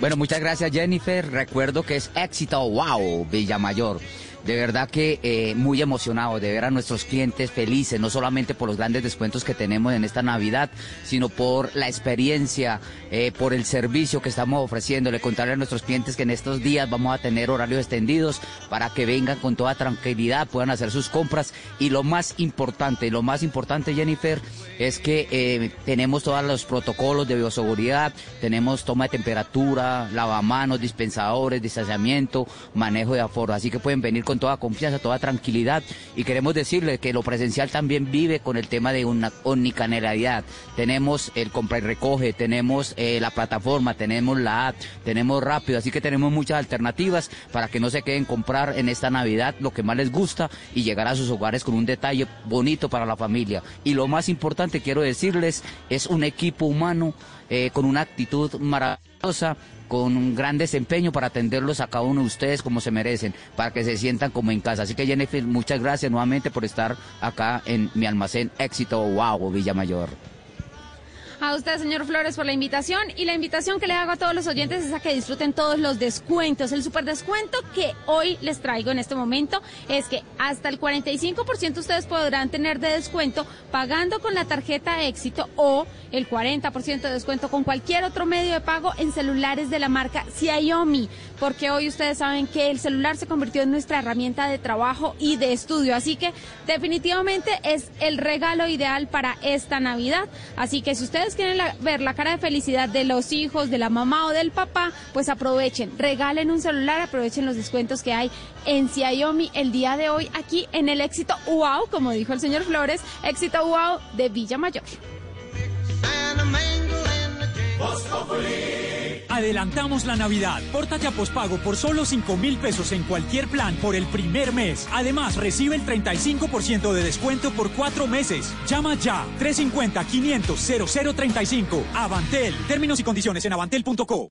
Bueno, muchas gracias Jennifer. Recuerdo que es éxito, wow, Villamayor. De verdad que eh, muy emocionado de ver a nuestros clientes felices, no solamente por los grandes descuentos que tenemos en esta Navidad, sino por la experiencia, eh, por el servicio que estamos ofreciendo. Le contarle a nuestros clientes que en estos días vamos a tener horarios extendidos para que vengan con toda tranquilidad, puedan hacer sus compras. Y lo más importante, lo más importante Jennifer, es que eh, tenemos todos los protocolos de bioseguridad, tenemos toma de temperatura, lavamanos, dispensadores, distanciamiento, manejo de aforo. Así que pueden venir con toda confianza, toda tranquilidad. Y queremos decirles que lo presencial también vive con el tema de una omnicanalidad. Tenemos el compra y recoge, tenemos eh, la plataforma, tenemos la app, tenemos rápido. Así que tenemos muchas alternativas para que no se queden comprar en esta Navidad lo que más les gusta y llegar a sus hogares con un detalle bonito para la familia. Y lo más importante, quiero decirles, es un equipo humano eh, con una actitud maravillosa, con un gran desempeño para atenderlos a cada uno de ustedes como se merecen, para que se sientan como en casa. Así que Jennifer, muchas gracias nuevamente por estar acá en mi almacén Éxito Wow Villamayor. A usted, señor Flores, por la invitación. Y la invitación que le hago a todos los oyentes es a que disfruten todos los descuentos. El super descuento que hoy les traigo en este momento es que hasta el 45% ustedes podrán tener de descuento pagando con la tarjeta éxito o el 40% de descuento con cualquier otro medio de pago en celulares de la marca Xiaomi. Porque hoy ustedes saben que el celular se convirtió en nuestra herramienta de trabajo y de estudio. Así que definitivamente es el regalo ideal para esta Navidad. Así que si ustedes quieren ver la cara de felicidad de los hijos, de la mamá o del papá, pues aprovechen, regalen un celular, aprovechen los descuentos que hay en Xiaomi el día de hoy aquí en el éxito wow, como dijo el señor Flores, éxito wow de Villa Mayor. Adelantamos la Navidad. Pórtate a pospago por solo 5 mil pesos en cualquier plan por el primer mes. Además, recibe el 35% de descuento por cuatro meses. Llama ya. 350-500-0035. Avantel. Términos y condiciones en avantel.co.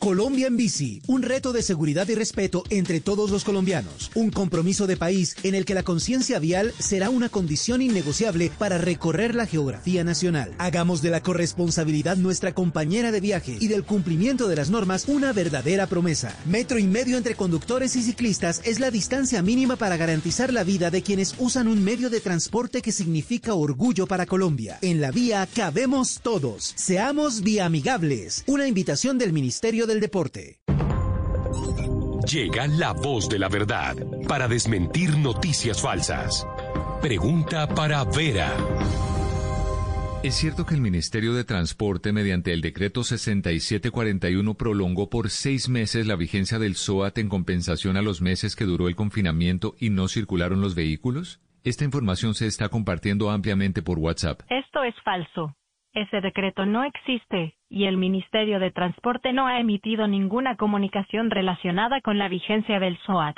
Colombia en bici, un reto de seguridad y respeto entre todos los colombianos, un compromiso de país en el que la conciencia vial será una condición innegociable para recorrer la geografía nacional. Hagamos de la corresponsabilidad nuestra compañera de viaje y del cumplimiento de las normas una verdadera promesa. Metro y medio entre conductores y ciclistas es la distancia mínima para garantizar la vida de quienes usan un medio de transporte que significa orgullo para Colombia. En la vía cabemos todos. Seamos amigables. Una invitación del Ministerio del Deporte. Llega la voz de la verdad para desmentir noticias falsas. Pregunta para Vera. ¿Es cierto que el Ministerio de Transporte, mediante el decreto 6741, prolongó por seis meses la vigencia del SOAT en compensación a los meses que duró el confinamiento y no circularon los vehículos? Esta información se está compartiendo ampliamente por WhatsApp. Esto es falso. Ese decreto no existe y el Ministerio de Transporte no ha emitido ninguna comunicación relacionada con la vigencia del SOAT.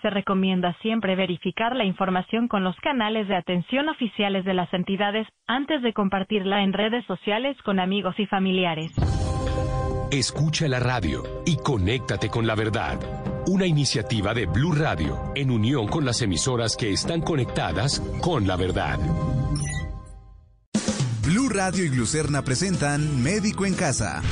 Se recomienda siempre verificar la información con los canales de atención oficiales de las entidades antes de compartirla en redes sociales con amigos y familiares. Escucha la radio y conéctate con la verdad. Una iniciativa de Blue Radio en unión con las emisoras que están conectadas con la verdad. Blue Radio y Glucerna presentan Médico en Casa.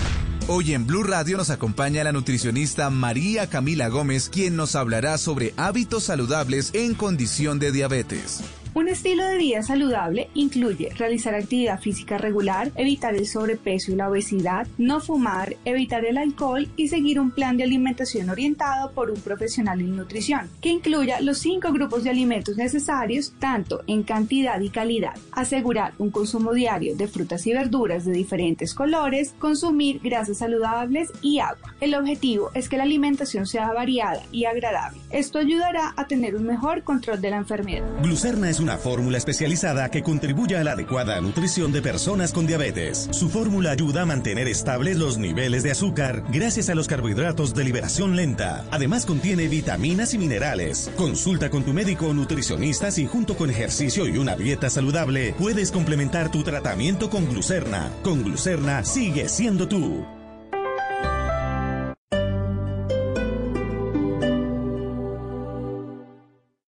Hoy en Blue Radio nos acompaña la nutricionista María Camila Gómez, quien nos hablará sobre hábitos saludables en condición de diabetes. Un estilo de vida saludable incluye realizar actividad física regular, evitar el sobrepeso y la obesidad, no fumar, evitar el alcohol y seguir un plan de alimentación orientado por un profesional en nutrición, que incluya los cinco grupos de alimentos necesarios, tanto en cantidad y calidad. Asegurar un consumo diario de frutas y verduras de diferentes colores, consumir grasas saludables y agua. El objetivo es que la alimentación sea variada y agradable. Esto ayudará a tener un mejor control de la enfermedad. Glucerna es una fórmula especializada que contribuye a la adecuada nutrición de personas con diabetes. Su fórmula ayuda a mantener estables los niveles de azúcar gracias a los carbohidratos de liberación lenta. Además contiene vitaminas y minerales. Consulta con tu médico o nutricionista si junto con ejercicio y una dieta saludable puedes complementar tu tratamiento con glucerna. Con glucerna sigue siendo tú.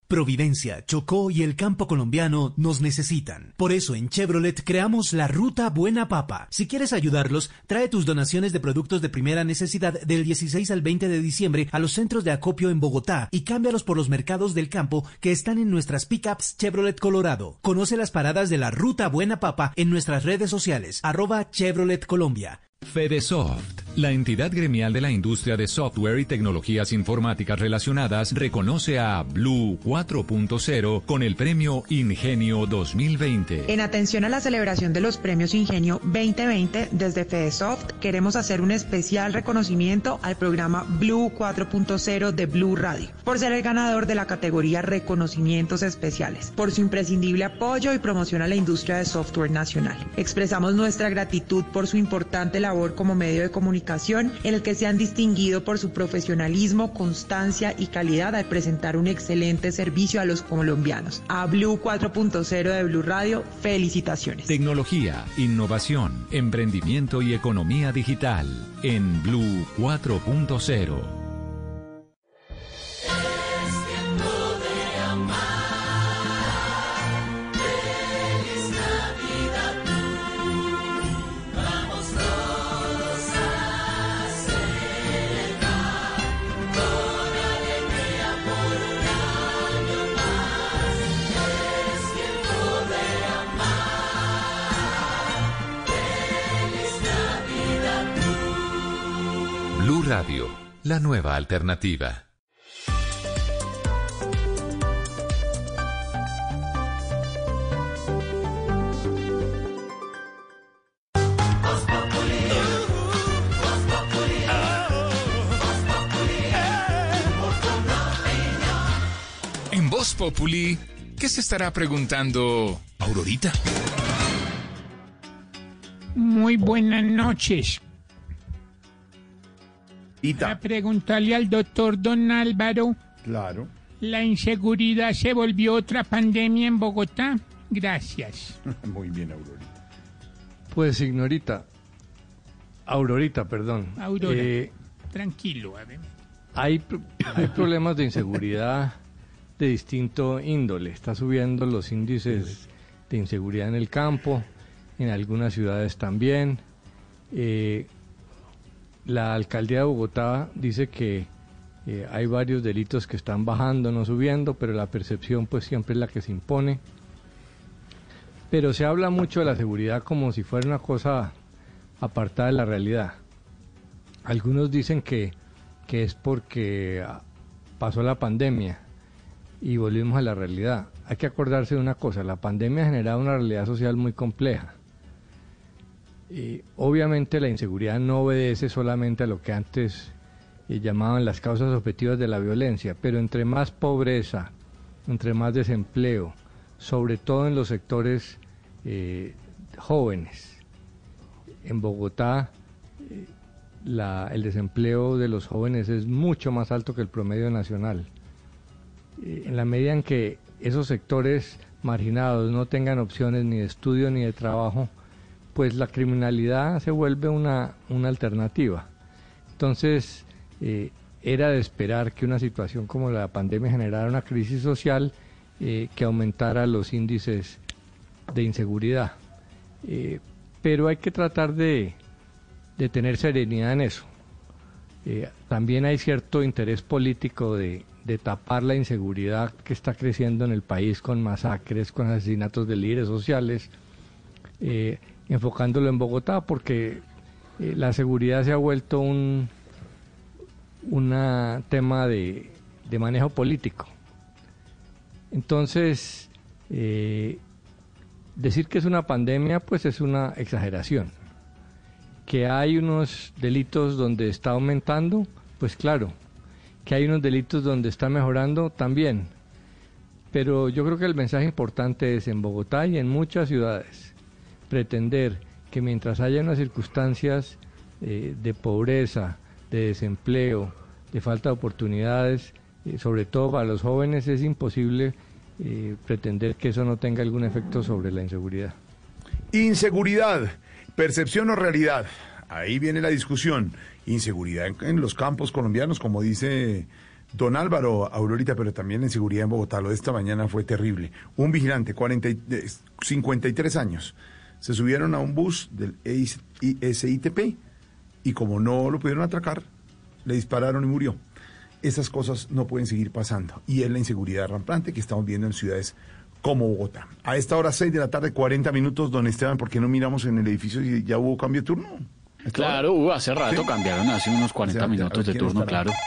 Providencia, Chocó y el campo colombiano nos necesitan. Por eso en Chevrolet creamos la Ruta Buena Papa. Si quieres ayudarlos, trae tus donaciones de productos de primera necesidad del 16 al 20 de diciembre a los centros de acopio en Bogotá y cámbialos por los mercados del campo que están en nuestras pickups Chevrolet Colorado. Conoce las paradas de la Ruta Buena Papa en nuestras redes sociales, arroba Chevrolet Colombia. Fedesoft, la entidad gremial de la industria de software y tecnologías informáticas relacionadas, reconoce a Blue 4.0 con el premio Ingenio 2020. En atención a la celebración de los premios Ingenio 2020, desde Fedesoft queremos hacer un especial reconocimiento al programa Blue 4.0 de Blue Radio, por ser el ganador de la categoría Reconocimientos Especiales, por su imprescindible apoyo y promoción a la industria de software nacional. Expresamos nuestra gratitud por su importante labor como medio de comunicación en el que se han distinguido por su profesionalismo, constancia y calidad al presentar un excelente servicio a los colombianos. A Blue 4.0 de Blue Radio, felicitaciones. Tecnología, innovación, emprendimiento y economía digital en Blue 4.0. Radio, la nueva alternativa. En Voz Populi, ¿qué se estará preguntando Aurorita? Muy buenas noches. Ita. A preguntarle al doctor Don Álvaro, Claro. ¿la inseguridad se volvió otra pandemia en Bogotá? Gracias. (laughs) Muy bien, Aurorita. Pues, Ignorita. Aurorita, perdón. Aurora, Eh, tranquilo, a ver. hay, hay problemas de inseguridad de distinto índole. Está subiendo los índices de inseguridad en el campo, en algunas ciudades también. Eh, la alcaldía de Bogotá dice que eh, hay varios delitos que están bajando, no subiendo, pero la percepción pues siempre es la que se impone. Pero se habla mucho de la seguridad como si fuera una cosa apartada de la realidad. Algunos dicen que, que es porque pasó la pandemia y volvimos a la realidad. Hay que acordarse de una cosa, la pandemia ha generado una realidad social muy compleja. Obviamente la inseguridad no obedece solamente a lo que antes eh, llamaban las causas objetivas de la violencia, pero entre más pobreza, entre más desempleo, sobre todo en los sectores eh, jóvenes. En Bogotá eh, la- el desempleo de los jóvenes es mucho más alto que el promedio nacional. En la medida en que esos sectores marginados no tengan opciones ni de estudio ni de trabajo, pues la criminalidad se vuelve una, una alternativa. Entonces, eh, era de esperar que una situación como la pandemia generara una crisis social eh, que aumentara los índices de inseguridad. Eh, pero hay que tratar de, de tener serenidad en eso. También hay cierto interés político de, de tapar la inseguridad que está creciendo en el país con masacres, con asesinatos de líderes sociales, enfocándolo en Bogotá, porque eh, la seguridad se ha vuelto un una tema de, de manejo político. Entonces, eh, decir que es una pandemia, pues es una exageración. Que hay unos delitos donde está aumentando, pues claro. Que hay unos delitos donde está mejorando, también. Pero yo creo que el mensaje importante es en Bogotá y en muchas ciudades pretender que mientras haya unas circunstancias eh, de pobreza, de desempleo, de falta de oportunidades, eh, sobre todo para los jóvenes, es imposible eh, pretender que eso no tenga algún efecto sobre la inseguridad. Inseguridad, percepción o realidad. Ahí viene la discusión. Inseguridad en, los campos colombianos, como dice don Álvaro Aurorita, pero también en seguridad en Bogotá. Lo de esta mañana fue terrible. Un vigilante, 40 y- eh, 53 años, se subieron a un bus del SITP y como no lo pudieron atracar, le dispararon y murió. Esas cosas no pueden seguir pasando. Y es la inseguridad rampante que estamos viendo en ciudades como Bogotá. A esta hora, 6 de la tarde, 40 minutos, don Esteban, ¿por qué no miramos en el edificio si ya hubo cambio de turno? Claro, uh, hace rato Sí. cambiaron, hace unos 40 O sea, minutos de ¿quién turno, estará? claro.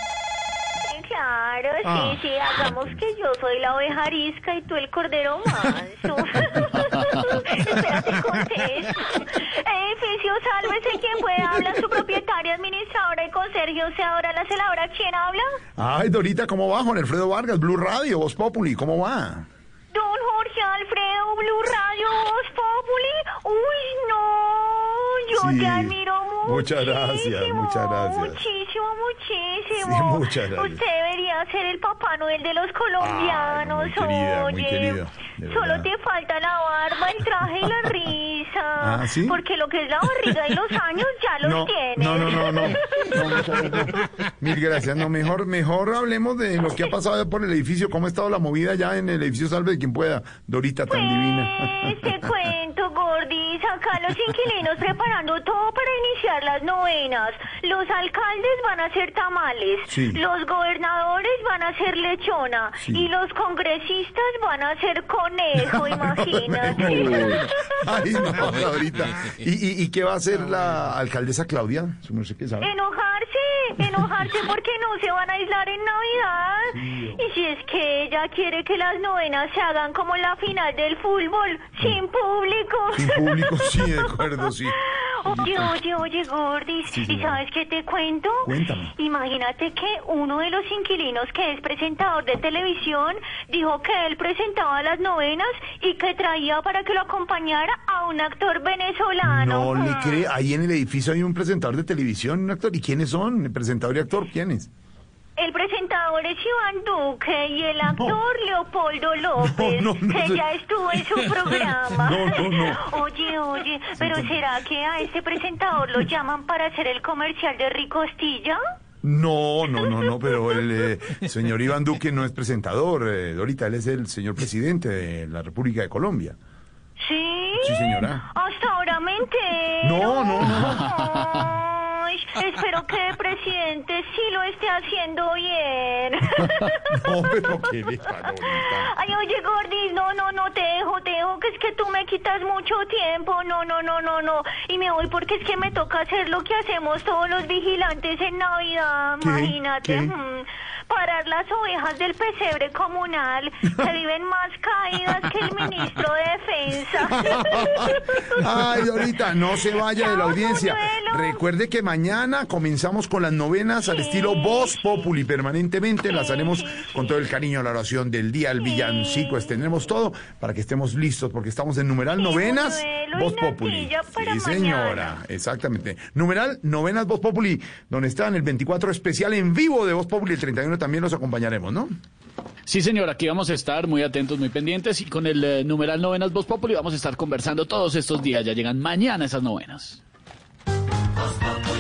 Claro, Ah. sí, sí, hagamos que yo soy la oveja arisca y tú el cordero manso. (laughs) Espérate, contesto. Edificio, sálvese quien pueda. Habla su propietaria, administradora y conserje, o sea, ahora la celadora. ¿Quién habla? Ay, Dorita, ¿cómo va? Juan Alfredo Vargas, Blue Radio, Voz Populi, ¿cómo va? Don Jorge Alfredo, Blue Radio, Voz Populi. Uy, no, yo Sí. te admiro mucho. Muchas gracias, muchas gracias. Muchísimo, muchísimo. Sí, muchas gracias. Usted debería ser el Papá Noel de los colombianos. Ay, muy querida, oye. Solo te falta la barba, el traje y la (laughs) risa. Ah, ¿sí? Porque lo que es la barriga y los años ya los (laughs) No, tienes. no, no, no, no. (laughs) No, muchas gracias. Mil gracias. No, mejor, mejor hablemos de lo que ha pasado por el edificio, cómo ha estado la movida ya en el edificio Salve de quien pueda. Dorita tan divina. Este cuento, Gordis, acá los inquilinos preparando todo para iniciar las novenas. Los alcaldes van a hacer tamales, Sí. los gobernadores van a hacer lechona Sí. y los congresistas van a hacer con conejo, (laughs) imagínate. Ay, no, (laughs) ahorita. ¿Y, y, y qué va a hacer la alcaldesa Claudia? Su merced que sabe. Enojarse, enojarse (laughs) porque no se van a aislar en Navidad. Y si es que ella quiere que las novenas se hagan como la final del fútbol, sin público. Sin público, sí, de acuerdo, sí. Oye, oye, oye, Gordis, Sí, ¿y sabes qué te cuento? Cuéntame. Imagínate que uno de los inquilinos que es presentador de televisión dijo que él presentaba las novenas y que traía para que lo acompañara a un actor venezolano. No le cree. Ahí en el edificio hay un presentador de televisión, un actor. ¿Y quiénes son? ¿El presentador y actor? ¿Quiénes? El presentador es Iván Duque y el actor Leopoldo López, No, no, no que ya estuvo en su (laughs) programa. No, no, no. Oye, oye, pero ¿será que a este presentador lo llaman para hacer el comercial de Ricostilla? No, no, no, no, pero el eh, señor Iván Duque no es presentador, eh, Dorita, él es el señor presidente de la República de Colombia. ¿Sí? Sí, señora. Hasta ahora me entero. No, no, no. Ay, espero que el presidente sí lo esté haciendo bien. (laughs) No, pero qué (laughs) le. Ay, oye, Gordis, no, no, no, te dejo, te dejo, que es que tú me quitas mucho tiempo, no, no, no, no, no, y me voy porque es que me toca hacer lo que hacemos todos los vigilantes en Navidad, ¿Qué? imagínate, ¿Qué? mm, parar las ovejas del pesebre comunal, que (laughs) viven más caídas que el ministro de Defensa. Ay, Dorita, no se vaya de la audiencia. Recuerde que mañana comenzamos con las novenas al estilo Voz Populi. Permanentemente las haremos con todo el cariño, la oración del día, el villancico, tendremos todo para que estemos listos, porque estamos en numeral novenas Voz Populi. Sí, señora, mañana. exactamente. Numeral novenas Voz Populi, donde están el 24 especial en vivo de Voz Populi, el 31 también los acompañaremos, ¿no? Sí, señor, aquí vamos a estar muy atentos, muy pendientes y con el eh, numeral novenas Voz Populi vamos a estar conversando todos estos días. Ya llegan mañana esas novenas. Voz Populi.